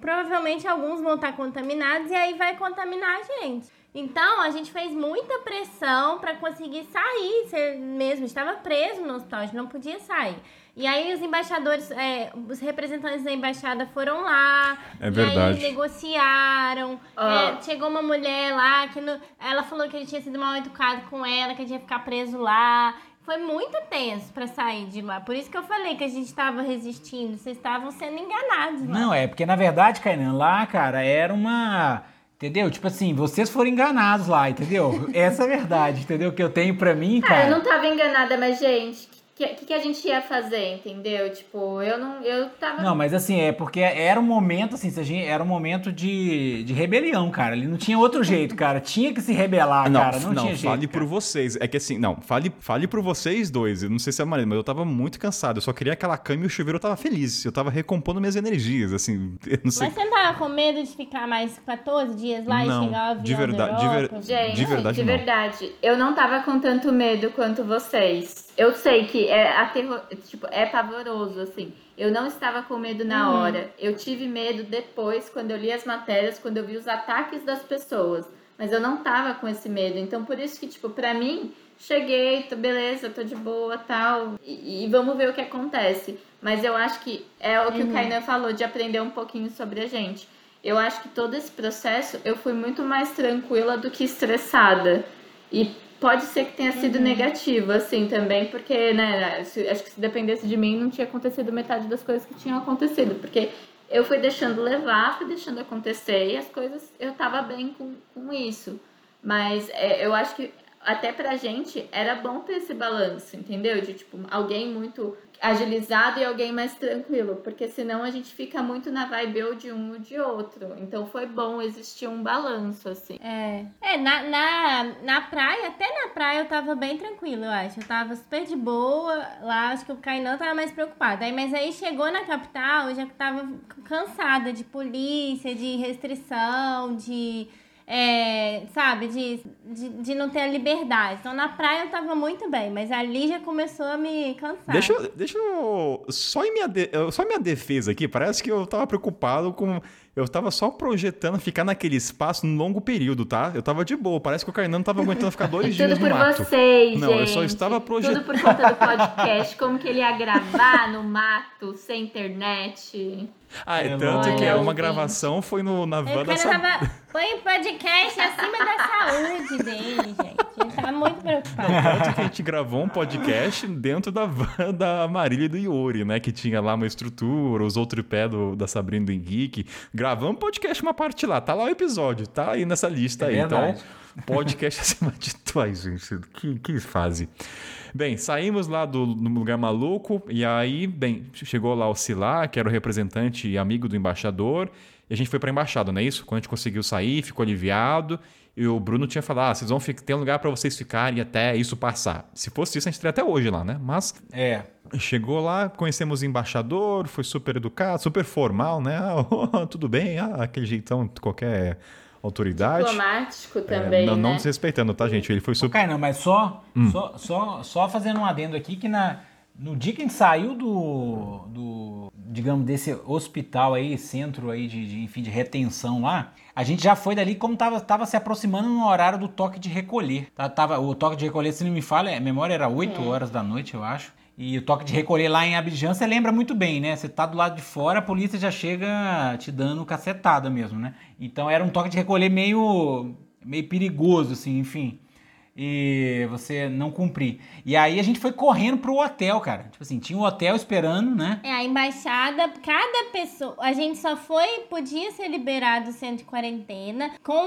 provavelmente alguns vão estar contaminados e aí vai contaminar a gente. Então a gente fez muita pressão para conseguir sair, ser mesmo, estava preso no hospital, a gente não podia sair. E aí os embaixadores, é, os representantes da embaixada foram lá. É verdade. E aí negociaram. É, chegou uma mulher lá que no, ela falou que ele tinha sido mal educado com ela, que ele ia ficar preso lá. Foi muito tenso para sair de lá. Por isso que eu falei que a gente estava resistindo. Vocês estavam sendo enganados. Lá. Não, é porque na verdade, Kainan, lá, cara, era uma. Entendeu? Tipo assim, vocês foram enganados lá, entendeu? Essa é a verdade, entendeu? Que eu tenho pra mim, cara. Ah, eu não tava enganada, mas, gente, que, que, que, a gente ia fazer, entendeu? Tipo, eu não. Eu tava. Não, mas assim, é porque era um momento, assim, gente, era um momento de, de rebelião, cara. Ele não tinha outro jeito, cara. Tinha que se rebelar, não, cara. Não, não tinha jeito. Fale cara. por vocês. É que assim, não, fale, fale por vocês dois. Eu não sei se é marido, mas eu tava muito cansado. Eu só queria aquela cama e o chuveiro eu tava feliz. Eu tava recompondo minhas energias, assim. Eu não sei. Mas você não tava com medo de ficar mais 14 dias lá não, e chegar o avião de verdade, de, ver, gente, de verdade, de verdade. Eu não tava com tanto medo quanto vocês. Eu sei que é aterro... tipo, é pavoroso, assim. Eu não estava com medo na Uhum. hora. Eu tive medo depois, quando eu li as matérias, quando eu vi os ataques das pessoas. Mas eu não tava com esse medo. Então, por isso que, tipo, pra mim, cheguei, tô, beleza, tô de boa, tal. E, e vamos ver o que acontece. Mas eu acho que é o que o Kainan falou, de aprender um pouquinho sobre a gente. Eu acho que todo esse processo, eu fui muito mais tranquila do que estressada. E pode ser que tenha sido negativo, assim, também, porque, né, se- acho que se dependesse de mim, não tinha acontecido metade das coisas que tinham acontecido, porque eu fui deixando levar, fui deixando acontecer, e as coisas, eu tava bem com, com isso. Mas é, eu acho que até pra gente era bom ter esse balanço, entendeu? De, tipo, alguém muito agilizado e alguém mais tranquilo, porque senão a gente fica muito na vibe ou de um ou de outro. Então foi bom existir um balanço, assim. É, é na, na, na praia, até na praia eu tava bem tranquilo, eu acho. Eu tava super de boa lá, acho que o Kainan tava mais preocupado. Aí, mas aí chegou na capital, eu já tava cansada de polícia, de restrição, de. É, sabe, de, de, de não ter a liberdade. Então na praia eu tava muito bem, mas ali já começou a me cansar. Deixa, eu- deixa eu. Só em, minha de- só em minha defesa aqui, parece que eu tava preocupado com. Eu tava só projetando ficar naquele espaço num longo período, tá? Eu tava de boa. Parece que o Kainan não tava aguentando ficar dois dias tudo no por mato. vocês, Não, gente. eu só estava projetando. Tudo por conta do podcast, como que ele ia gravar no mato, sem internet. Ah, é É tanto que lógico. uma gravação foi no, na van O da tava. Põe o podcast acima da saúde dele, gente. Ele tava muito preocupado. Tanto que a gente gravou um podcast dentro da van da Marília e do Yuri, né? Que tinha lá uma estrutura, os outros pés do, da Sabrina e do Henrique. Gravamos um podcast, uma parte lá. Tá lá o episódio, tá aí nessa lista É aí. verdade. Então, podcast acima de tudo. Ai, gente, que, que fase. Bem, saímos lá do, do lugar maluco e aí, bem, chegou lá o Silar, que era o representante e amigo do embaixador, e a gente foi pra embaixada, não é isso? Quando a gente conseguiu sair, ficou aliviado, e o Bruno tinha falado, ah, vocês vão ficar, tem um lugar pra vocês ficarem até isso passar. Se fosse isso, a gente estaria até hoje lá, né? Mas É. Chegou lá, conhecemos o embaixador, foi super educado, super formal, né? Ah, tudo bem, ah, aquele jeitão qualquer autoridade. Diplomático É, também, não, não né? desrespeitando, tá, gente? Ele foi super. Kainan, mas só, Hum. só, só, só fazendo um adendo aqui que na, no dia que a gente saiu do, do digamos, desse hospital aí, centro aí de, de, enfim, de retenção lá, a gente já foi dali como tava, tava se aproximando no horário do toque de recolher. Tá, tava, o toque de recolher, se não me falha, a memória era 8 horas da noite, eu acho. E o toque de recolher lá em Abidjan, você lembra muito bem, né? Você tá do lado de fora, a polícia já chega te dando cacetada mesmo, né? Então era um toque de recolher meio, meio perigoso, assim, enfim. E você não cumprir. E aí a gente foi correndo pro hotel, cara. Tipo assim, tinha um hotel esperando, né? É, a embaixada, cada pessoa, a gente só foi, podia ser liberado do centro de quarentena, com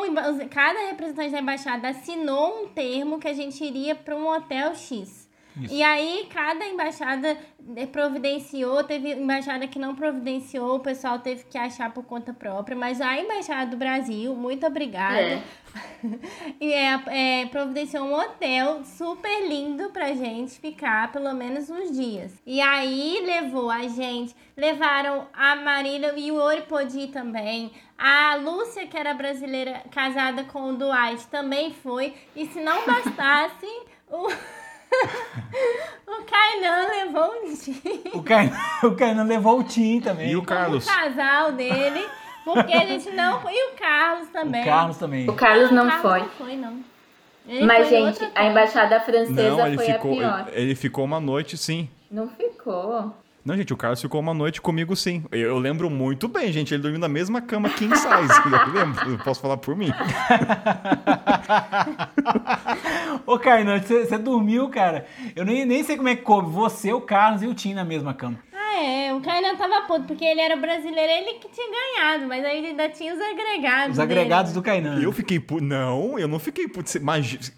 cada representante da embaixada assinou um termo que a gente iria para um hotel X. Isso. E aí, cada embaixada eh, providenciou, teve embaixada que não providenciou, o pessoal teve que achar por conta própria, mas a embaixada do Brasil, muito obrigada. É. E é, é, providenciou um hotel super lindo pra gente ficar pelo menos uns dias. E aí levou a gente, levaram a Marília e o Ori pôde ir também. A Lúcia, que era brasileira, casada com o Dwight, também foi. E se não bastasse, o, o Kainan levou um dia. O Kainan, o Kainan levou o Tim também. E o Carlos? O casal dele. Porque a gente não foi. E o Carlos também. O Carlos também. O Carlos não O Carlos foi. Não foi, não. Ele Mas, gente, a embaixada francesa Não, ele foi ficou, a pior. ele, ele ficou uma noite, sim. Não ficou. Não, gente, o Carlos ficou uma noite comigo, sim. Eu, eu lembro muito bem, gente. Ele dormiu na mesma cama king size. eu lembro, eu posso falar por mim. Ô, você você dormiu, cara. Eu nem, nem sei como é que coube. Você, o Carlos e o Tim na mesma cama. É. O Kainan tava puto, porque ele era brasileiro, ele que tinha ganhado, mas aí ainda tinha os agregados. Os agregados dele. do Kainan. Eu fiquei puto. Não, eu não fiquei puto. Vocês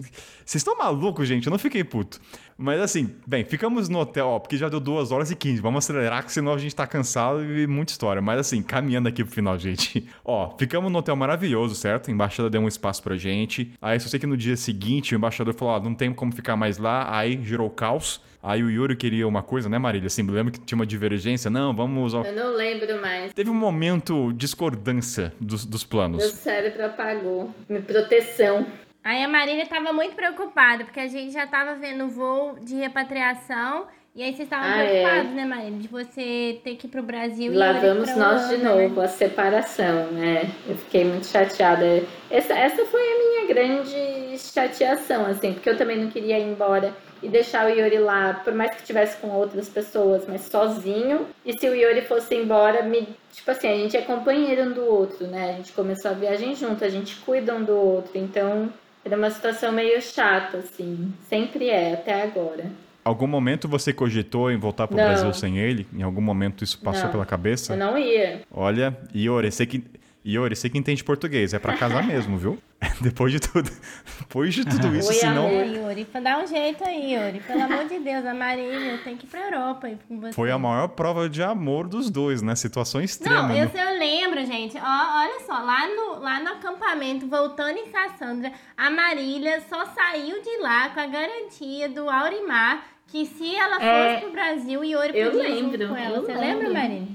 estão malucos, gente? Eu não fiquei puto. Mas assim, bem, ficamos no hotel, ó, porque já deu 2 horas e 15. Vamos acelerar, que senão a gente tá cansado e muita história. Mas assim, caminhando aqui pro final, gente. Ó, ficamos no hotel maravilhoso, certo? A embaixada deu um espaço pra gente. Aí só sei que no dia seguinte o embaixador falou: ó, não tem como ficar mais lá. Aí gerou caos. Aí o Yuri queria uma coisa, né, Marília? Assim, lembra que tinha uma divergência? Não, vamos ao Eu não lembro mais. Teve um momento discordância dos, dos Meu planos. cérebro apagou. Minha proteção. Aí a Marília tava muito preocupada, porque a gente já tava vendo o voo de repatriação. E aí vocês estavam Ah, é. preocupados, né, Marília? De você ter que ir pro Brasil e Lá vamos nós de Holanda, né? novo, a separação, né? Eu fiquei muito chateada. Essa, essa foi a minha grande chateação, assim, porque eu também não queria ir embora e deixar o Yuri lá, por mais que estivesse com outras pessoas, mas sozinho. E se o Yuri fosse embora, me, tipo assim, a gente é companheiro um do outro, né? A gente começou a viagem junto, a gente cuida um do outro, então era uma situação meio chata, assim. Sempre é, até agora. Algum momento você cogitou em voltar pro Não. Brasil sem ele? Em algum momento isso passou Não. pela cabeça? Eu não ia. Olha, Iori, você que. Iori, você que entende português, é pra casar mesmo, viu? Depois de tudo. Depois de tudo isso, Oi, senão. amor. Yuri, dá um jeito aí, Yuri. Pelo amor de Deus, a Marília tem que ir pra Europa aí com você. Foi a maior prova de amor dos dois, né? Situação extrema. Não, né? eu, eu lembro, gente. Ó, olha só, lá no, lá no acampamento, voltando em Cassandra, a Marília só saiu de lá com a garantia do Aurimar que se ela fosse É, pro Brasil, Yuri eu podia ir junto lembro, com ela. eu Você lembro. lembra, Marília?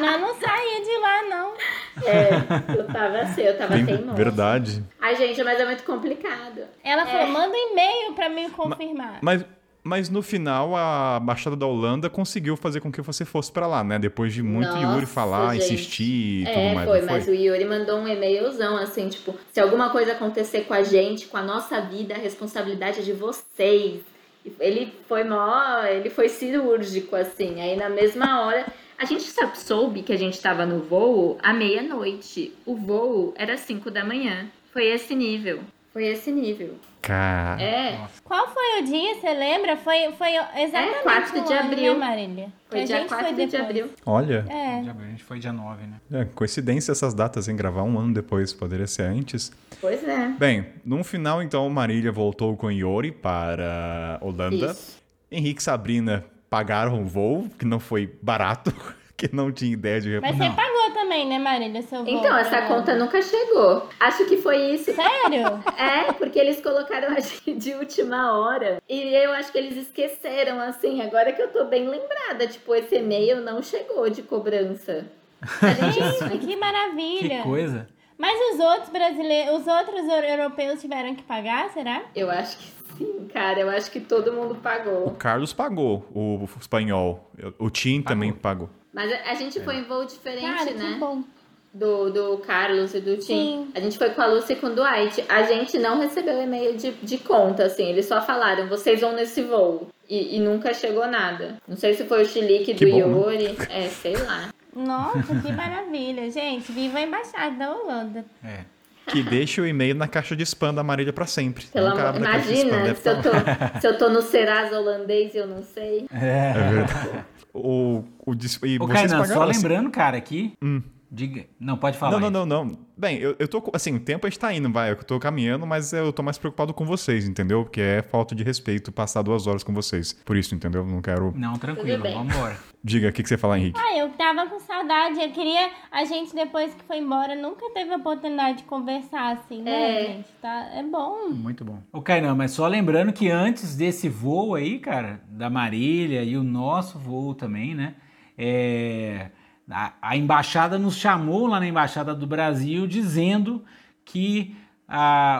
Não, não saía de lá, não. É, eu tava assim, eu tava Tem- teimosa. Verdade. Ai, gente, mas é muito complicado. Ela É. falou, manda um e-mail pra me confirmar. Mas, mas no final, a Baixada da Holanda conseguiu fazer com que você fosse pra lá, né? Depois de muito Nossa, Yuri falar, gente. insistir e é, tudo mais. foi, não mas o Yuri mandou um e-mailzão assim, tipo, se alguma coisa acontecer com a gente, com a nossa vida, a responsabilidade é de vocês. Ele foi mó, ele foi cirúrgico, assim. Aí na mesma hora, a gente soube que a gente tava no voo à meia-noite. O voo era 5 da manhã. Foi esse nível. Foi esse nível. Cara. É, Qual foi o dia, você lembra? Foi, foi exatamente É, 4 um de ano, abril. né, Marília? foi Que dia gente 4 foi de depois. abril. Olha. É. A gente foi dia 9, né? É, coincidência essas datas em gravar um ano depois, poderia ser antes. Pois é. Bem, no final, então, Marília voltou com Iori para Holanda. Isso. Henrique e Sabrina pagaram o voo, que não foi barato, que não tinha ideia de Mas reparar. você pagou também, né, Marília, seu voo Então, essa conta nunca chegou. Acho que foi isso. Sério? É, porque eles colocaram a gente de última hora. E eu acho que eles esqueceram, assim, agora que eu tô bem lembrada. Tipo, esse e-mail não chegou de cobrança. Gente. Que maravilha. Que coisa. Mas os outros brasileiros, os outros eu- europeus tiveram que pagar, será? eu acho que sim, cara. Eu acho que todo mundo O pagou. Carlos pagou, o espanhol. O Tim também pagou. Mas a a gente foi em voo diferente, Cara, que né? bom. Do, do Carlos e do Tim. Sim. A gente foi com a Lucy e com o Dwight. A gente não recebeu e-mail de, de conta, assim. Eles só falaram, vocês vão nesse voo. E, e nunca chegou nada. Não sei se foi o chilique do Que bom, né? Iori. É, sei lá. Nossa, que maravilha. Gente, viva a embaixada da Holanda. É. Que deixa o e-mail na caixa de spam da Marília pra sempre. Pelo Nunca amor, spam, imagina deve se eu, tá- tô, se eu tô no Serasa holandês e eu não sei. É verdade. O, o, e vocês Kainan, só assim- lembrando, cara, aqui. Hum. Diga. Não, pode falar. Não, não, não, não. Bem, eu, eu tô. Assim, o tempo a gente tá indo, vai. Eu tô caminhando, mas eu tô mais preocupado com vocês, entendeu? Porque é falta de respeito passar duas horas com vocês. Por isso, entendeu? Não quero. Não, tranquilo, vamos embora. Diga, o que, que você fala, Henrique? Ah, eu tava com saudade. Eu queria. A gente, depois que foi embora, nunca teve a oportunidade de conversar assim, né, É. gente? Tá, é bom. Muito bom. Ô, Kainan, mas só lembrando que antes desse voo aí, cara, da Marília e o nosso voo também, né? é, a, a embaixada nos chamou lá na Embaixada do Brasil dizendo que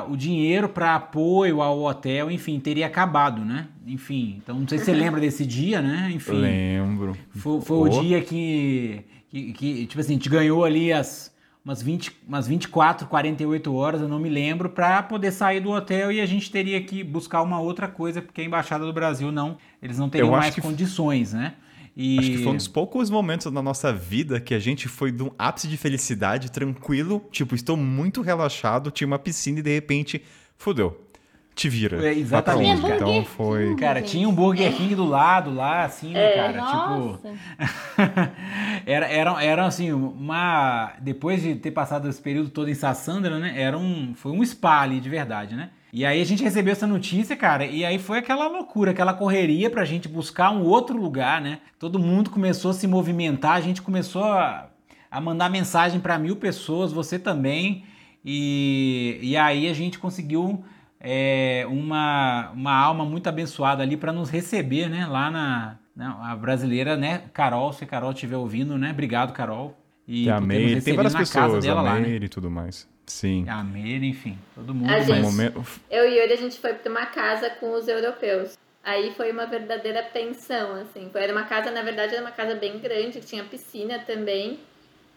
o dinheiro para apoio ao hotel, enfim, teria acabado, né? Enfim, então não sei se você lembra desse dia, né? Enfim. Lembro. Foi, foi Pô. o dia que, que, que, tipo assim, a gente ganhou ali as umas, 20, umas 24, 48 horas, eu não me lembro, para poder sair do hotel e a gente teria que buscar uma outra coisa, porque a Embaixada do Brasil não, eles não teriam mais que- condições, né? E... Acho que foi um dos poucos momentos da nossa vida que a gente foi de um ápice de felicidade, tranquilo. Tipo, estou muito relaxado, tinha uma piscina e de repente, fudeu. Te vira. É, exatamente, onde? cara. Então foi. Cara, gente. tinha um Burger King do lado lá, assim, né, cara? Tipo, Nossa. era, era, era assim, uma. Depois de ter passado esse período todo em Sassandra, né? Era um. Foi um spa ali, de verdade, né? E aí a gente recebeu essa notícia, cara, e aí foi aquela loucura, aquela correria pra gente buscar um outro lugar, né? Todo mundo começou a se movimentar, a gente começou a, a mandar mensagem pra mil pessoas, você também. E, e aí a gente conseguiu é, uma, uma alma muito abençoada ali para nos receber, né? Lá na, na a brasileira, né? Carol, se a Carol estiver ouvindo, né? Obrigado, Carol. E a Meire, tem várias na casa pessoas, dela a lá, né? Meire e tudo mais. Sim. A Meire, enfim, todo mundo. A um gente- momento. Eu e Yuri, a gente foi pra uma casa com os europeus. Aí foi uma verdadeira pensão, assim. Era uma casa, na verdade, era uma casa bem grande, que tinha piscina também.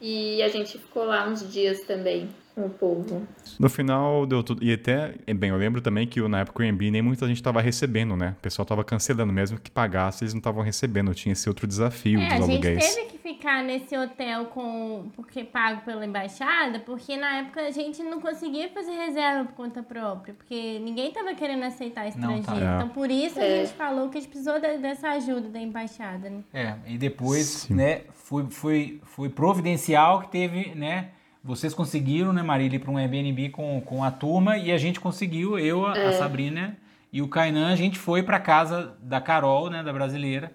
E a gente ficou lá uns dias também o povo. No final deu tudo. E até, bem, eu lembro também que na época o Airbnb nem muita gente tava recebendo, né? O pessoal tava cancelando, mesmo que pagasse, eles não estavam recebendo. Tinha esse outro desafio É, dos a gente aluguéis. teve que ficar nesse hotel com porque pago pela embaixada, porque na época a gente não conseguia fazer reserva por conta própria, porque ninguém tava querendo aceitar estrangeiro. tá. Então por isso a É. gente falou que a gente precisou de- dessa ajuda da embaixada, né? É, e depois, Sim. né, foi, foi, foi providencial que teve, né? Vocês conseguiram, né, Marília, ir para um Airbnb com, com a turma e a gente conseguiu, eu, a, a Sabrina e o Kainan, a gente foi para casa da Carol, né, da brasileira.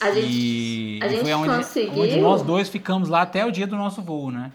A gente- e, a e gente foi onde, conseguiu- onde nós dois ficamos lá até o dia do nosso voo, né?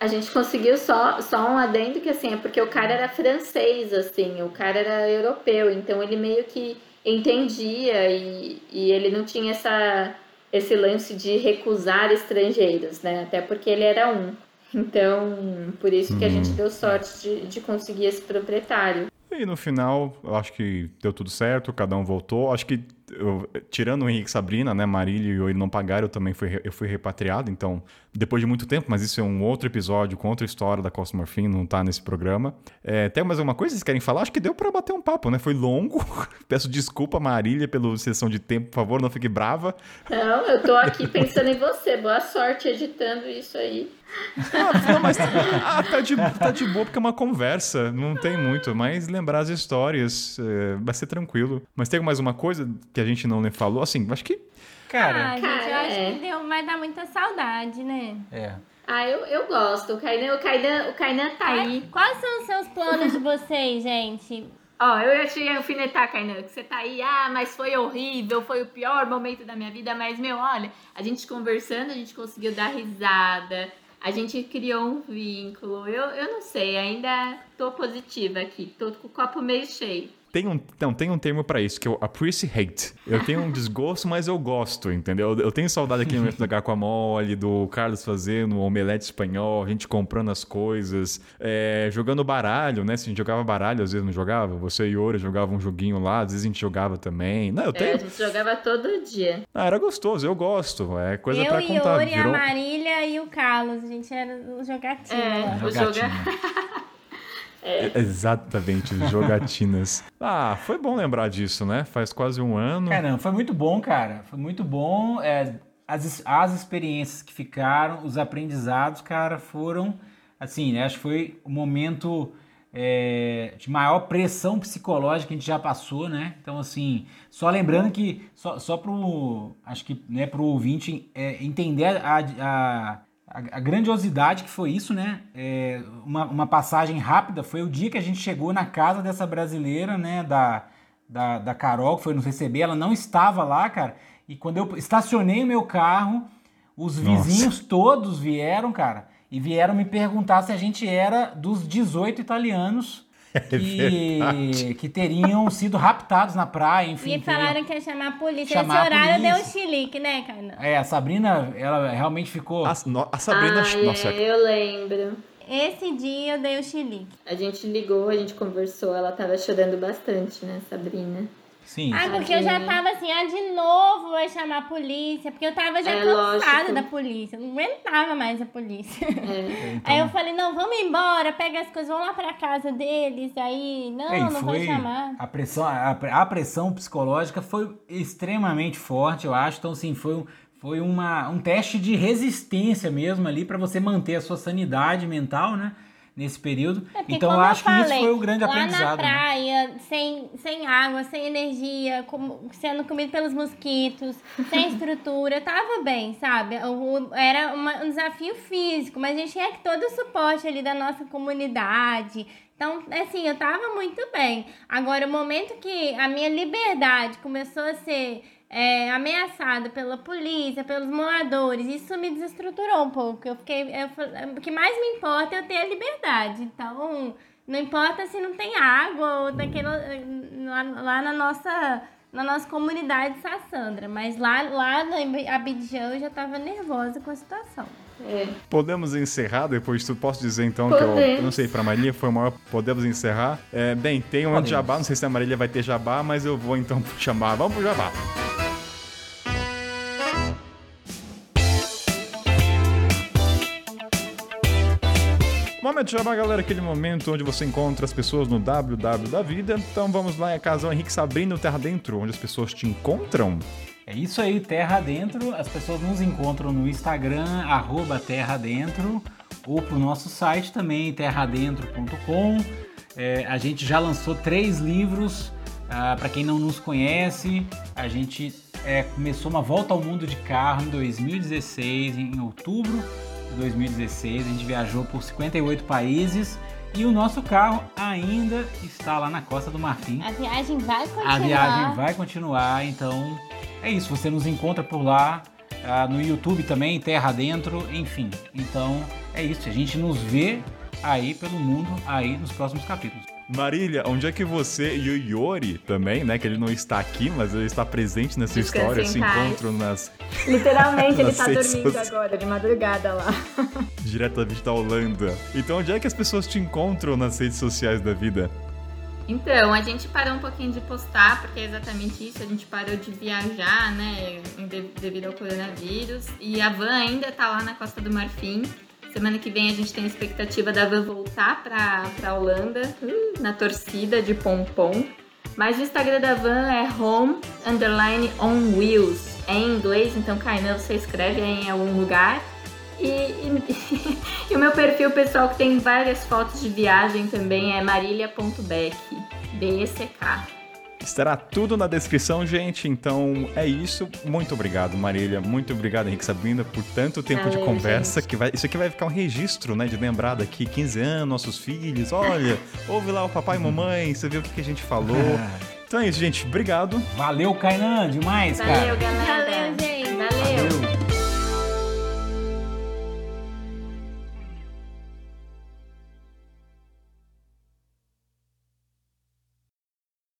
A gente conseguiu só, só um adendo que assim, é porque o cara era francês, assim, o cara era europeu, então ele meio que entendia e, e ele não tinha essa, esse lance de recusar estrangeiros, né? Até porque ele era um. Então, por isso que a gente deu sorte de, de conseguir esse proprietário. E no final, eu acho que deu tudo certo, cada um voltou. Acho que, eu- tirando o Henrique e Sabrina, né, Marília e eu ele não pagaram, eu também fui, eu fui repatriado. Então, depois de muito tempo, mas isso é um outro episódio com outra história da Costa não tá nesse programa. É, tem mais alguma coisa que vocês querem falar? Acho que deu pra bater um papo, né? Foi longo. Peço desculpa, Marília, pela sessão de tempo, por favor, não fique brava. Não, eu tô aqui pensando em você. Boa sorte editando isso aí. Ah, não, mas ah, tá, de, tá de boa porque é uma conversa, não tem muito. Mas lembrar as histórias é, vai ser tranquilo. Mas tem mais uma coisa que a gente não falou? Assim, acho que Cara, ah, gente, eu cara, acho é. que deu, vai dar muita saudade, né? é. Ah, eu, eu gosto. O Kainan, o Kainan, o Kainan tá aí. Quais são os seus planos de vocês, gente? Ó, eu ia te alfinetar, Kainan, que você tá aí, ah, mas foi horrível, foi o pior momento da minha vida, mas, meu, olha, a gente conversando, a gente conseguiu dar risada, a gente criou um vínculo, eu, eu não sei, ainda tô positiva aqui, tô com o copo meio cheio. Tem um, não, tem um termo pra isso, que é o appreciate. Eu tenho um desgosto, mas eu gosto, entendeu? Eu tenho saudade daquele momento da guacamole, do Carlos fazendo o omelete espanhol, a gente comprando as coisas, é, jogando baralho, né? Se a gente jogava baralho, às vezes não jogava. Você e Yuri jogavam um joguinho lá, às vezes a gente jogava também. Não, eu É, tenho... a gente jogava todo dia. Ah, era gostoso, eu gosto. É coisa eu pra e contar. Yuri, a Virou... Marília e o Carlos. A gente era o jogatinho. É, o Jogatinho. joga... É. Exatamente, jogatinas. ah, foi bom lembrar disso, né? Faz quase um ano. É, não, foi muito bom, cara. Foi muito bom. É, as, as experiências que ficaram, os aprendizados, cara, foram assim, né? Acho que foi o momento é, de maior pressão psicológica que a gente já passou, né? Então, assim, só lembrando que, só, só pro, acho que, né, pro ouvinte é, entender a, a, a, grandiosidade que foi isso, né? É, uma, uma passagem rápida, foi o dia que a gente chegou na casa dessa brasileira, né, da, da, da Carol, que foi nos receber, ela não estava lá, cara, e quando eu estacionei o meu carro, os vizinhos Nossa. todos vieram, cara, e vieram me perguntar se a gente era dos 18 italianos é que, que teriam sido raptados na praia, enfim. E falaram que ia chamar a polícia. Chamar Esse horário deu um chilique, né, Carna? É, a Sabrina, ela realmente ficou... A, a Sabrina... Ah, nossa, é, eu lembro. Esse dia eu dei o chilique. A gente ligou, a gente conversou, ela tava chorando bastante, né, Sabrina? Sim. Ah, porque eu já tava assim, ah, de novo vai chamar a polícia, porque eu tava já é, cansada lógico. da polícia, não aguentava mais a polícia. É. Então... Aí eu falei, não, vamos embora, pega as coisas, vamos lá pra casa deles, aí, não, Ei, não vai chamar. A pressão, a, a, pressão psicológica foi extremamente forte, eu acho, então assim, foi um foi uma, um teste de resistência mesmo ali para você manter a sua sanidade mental, né? Nesse período. É então eu acho eu falei, que isso foi o grande lá aprendizado. Na né? praia, né? sem, sem água, sem energia, com, sendo comido pelos mosquitos, sem estrutura, tava bem, sabe? O, era uma, um desafio físico, mas a gente tinha todo o suporte ali da nossa comunidade. Então, assim, eu tava muito bem. Agora, o momento que a minha liberdade começou a ser é, ameaçado pela polícia, pelos moradores, isso me desestruturou um pouco. Eu fiquei. Eu, o que mais me importa é eu ter a liberdade. Então, não importa se não tem água ou daquele, lá, lá na nossa. Na nossa comunidade Sassandra, mas lá, lá no Abidjan eu já estava nervosa com a situação. É. Podemos encerrar depois de tudo? Posso dizer então Podemos. que eu, eu, não sei, pra Marília foi o maior. Podemos encerrar? É, bem, tem um jabá, não sei se a Marília vai ter jabá, mas eu vou então chamar. Vamos pro jabá. Momento de chamar, galera, aquele momento onde você encontra as pessoas no WW da vida. Então vamos lá, é Casal Henrique Sabrina, Terra Dentro, onde as pessoas te encontram. É isso aí, Terra Dentro. As pessoas nos encontram no Instagram, arroba Terra Dentro, ou pro nosso site também, terradentro.com. É, a gente já lançou três livros. Ah, Para quem não nos conhece, a gente é, começou uma volta ao mundo de carro em 2016, em outubro 2016. A gente viajou por 58 países e o nosso carro ainda está lá na Costa do Marfim. A viagem vai continuar. A viagem vai continuar, então é isso. Você nos encontra por lá, ah, no YouTube também, Terra Dentro, enfim. Então é isso. A gente nos vê aí pelo mundo aí nos próximos capítulos. Marília, onde é que você e o Yori também, né? Que ele não está aqui, mas ele está presente nessa história, se encontram nas. Literalmente, nas ele está dormindo agora, de madrugada lá. Diretamente da Holanda. Então, onde é que as pessoas te encontram nas redes sociais da vida? Então, a gente parou um pouquinho de postar, porque é exatamente isso, a gente parou de viajar, né, devido ao coronavírus. E a van ainda tá lá na Costa do Marfim. Semana que vem a gente tem a expectativa da Van voltar para a Holanda, uh, na torcida de pompom. Mas o Instagram da Van é home underline on wheels. É em inglês, então Kainan você escreve em algum lugar. E, e, e, o meu perfil pessoal que tem várias fotos de viagem também é marília.beck, B-E-C-K. Estará tudo na descrição, gente. Então é isso. Muito obrigado, Marília. Muito obrigado, Henrique Sabina, por tanto tempo Valeu, de conversa. Que vai, isso aqui vai ficar um registro, né? De lembrar daqui 15 anos, nossos filhos. Olha, ouve lá o papai e mamãe, você viu o que, que a gente falou. Então é isso, gente. Obrigado. Valeu, Kainan, demais, Valeu, cara. Valeu, galera. Valeu, gente. Valeu. Valeu.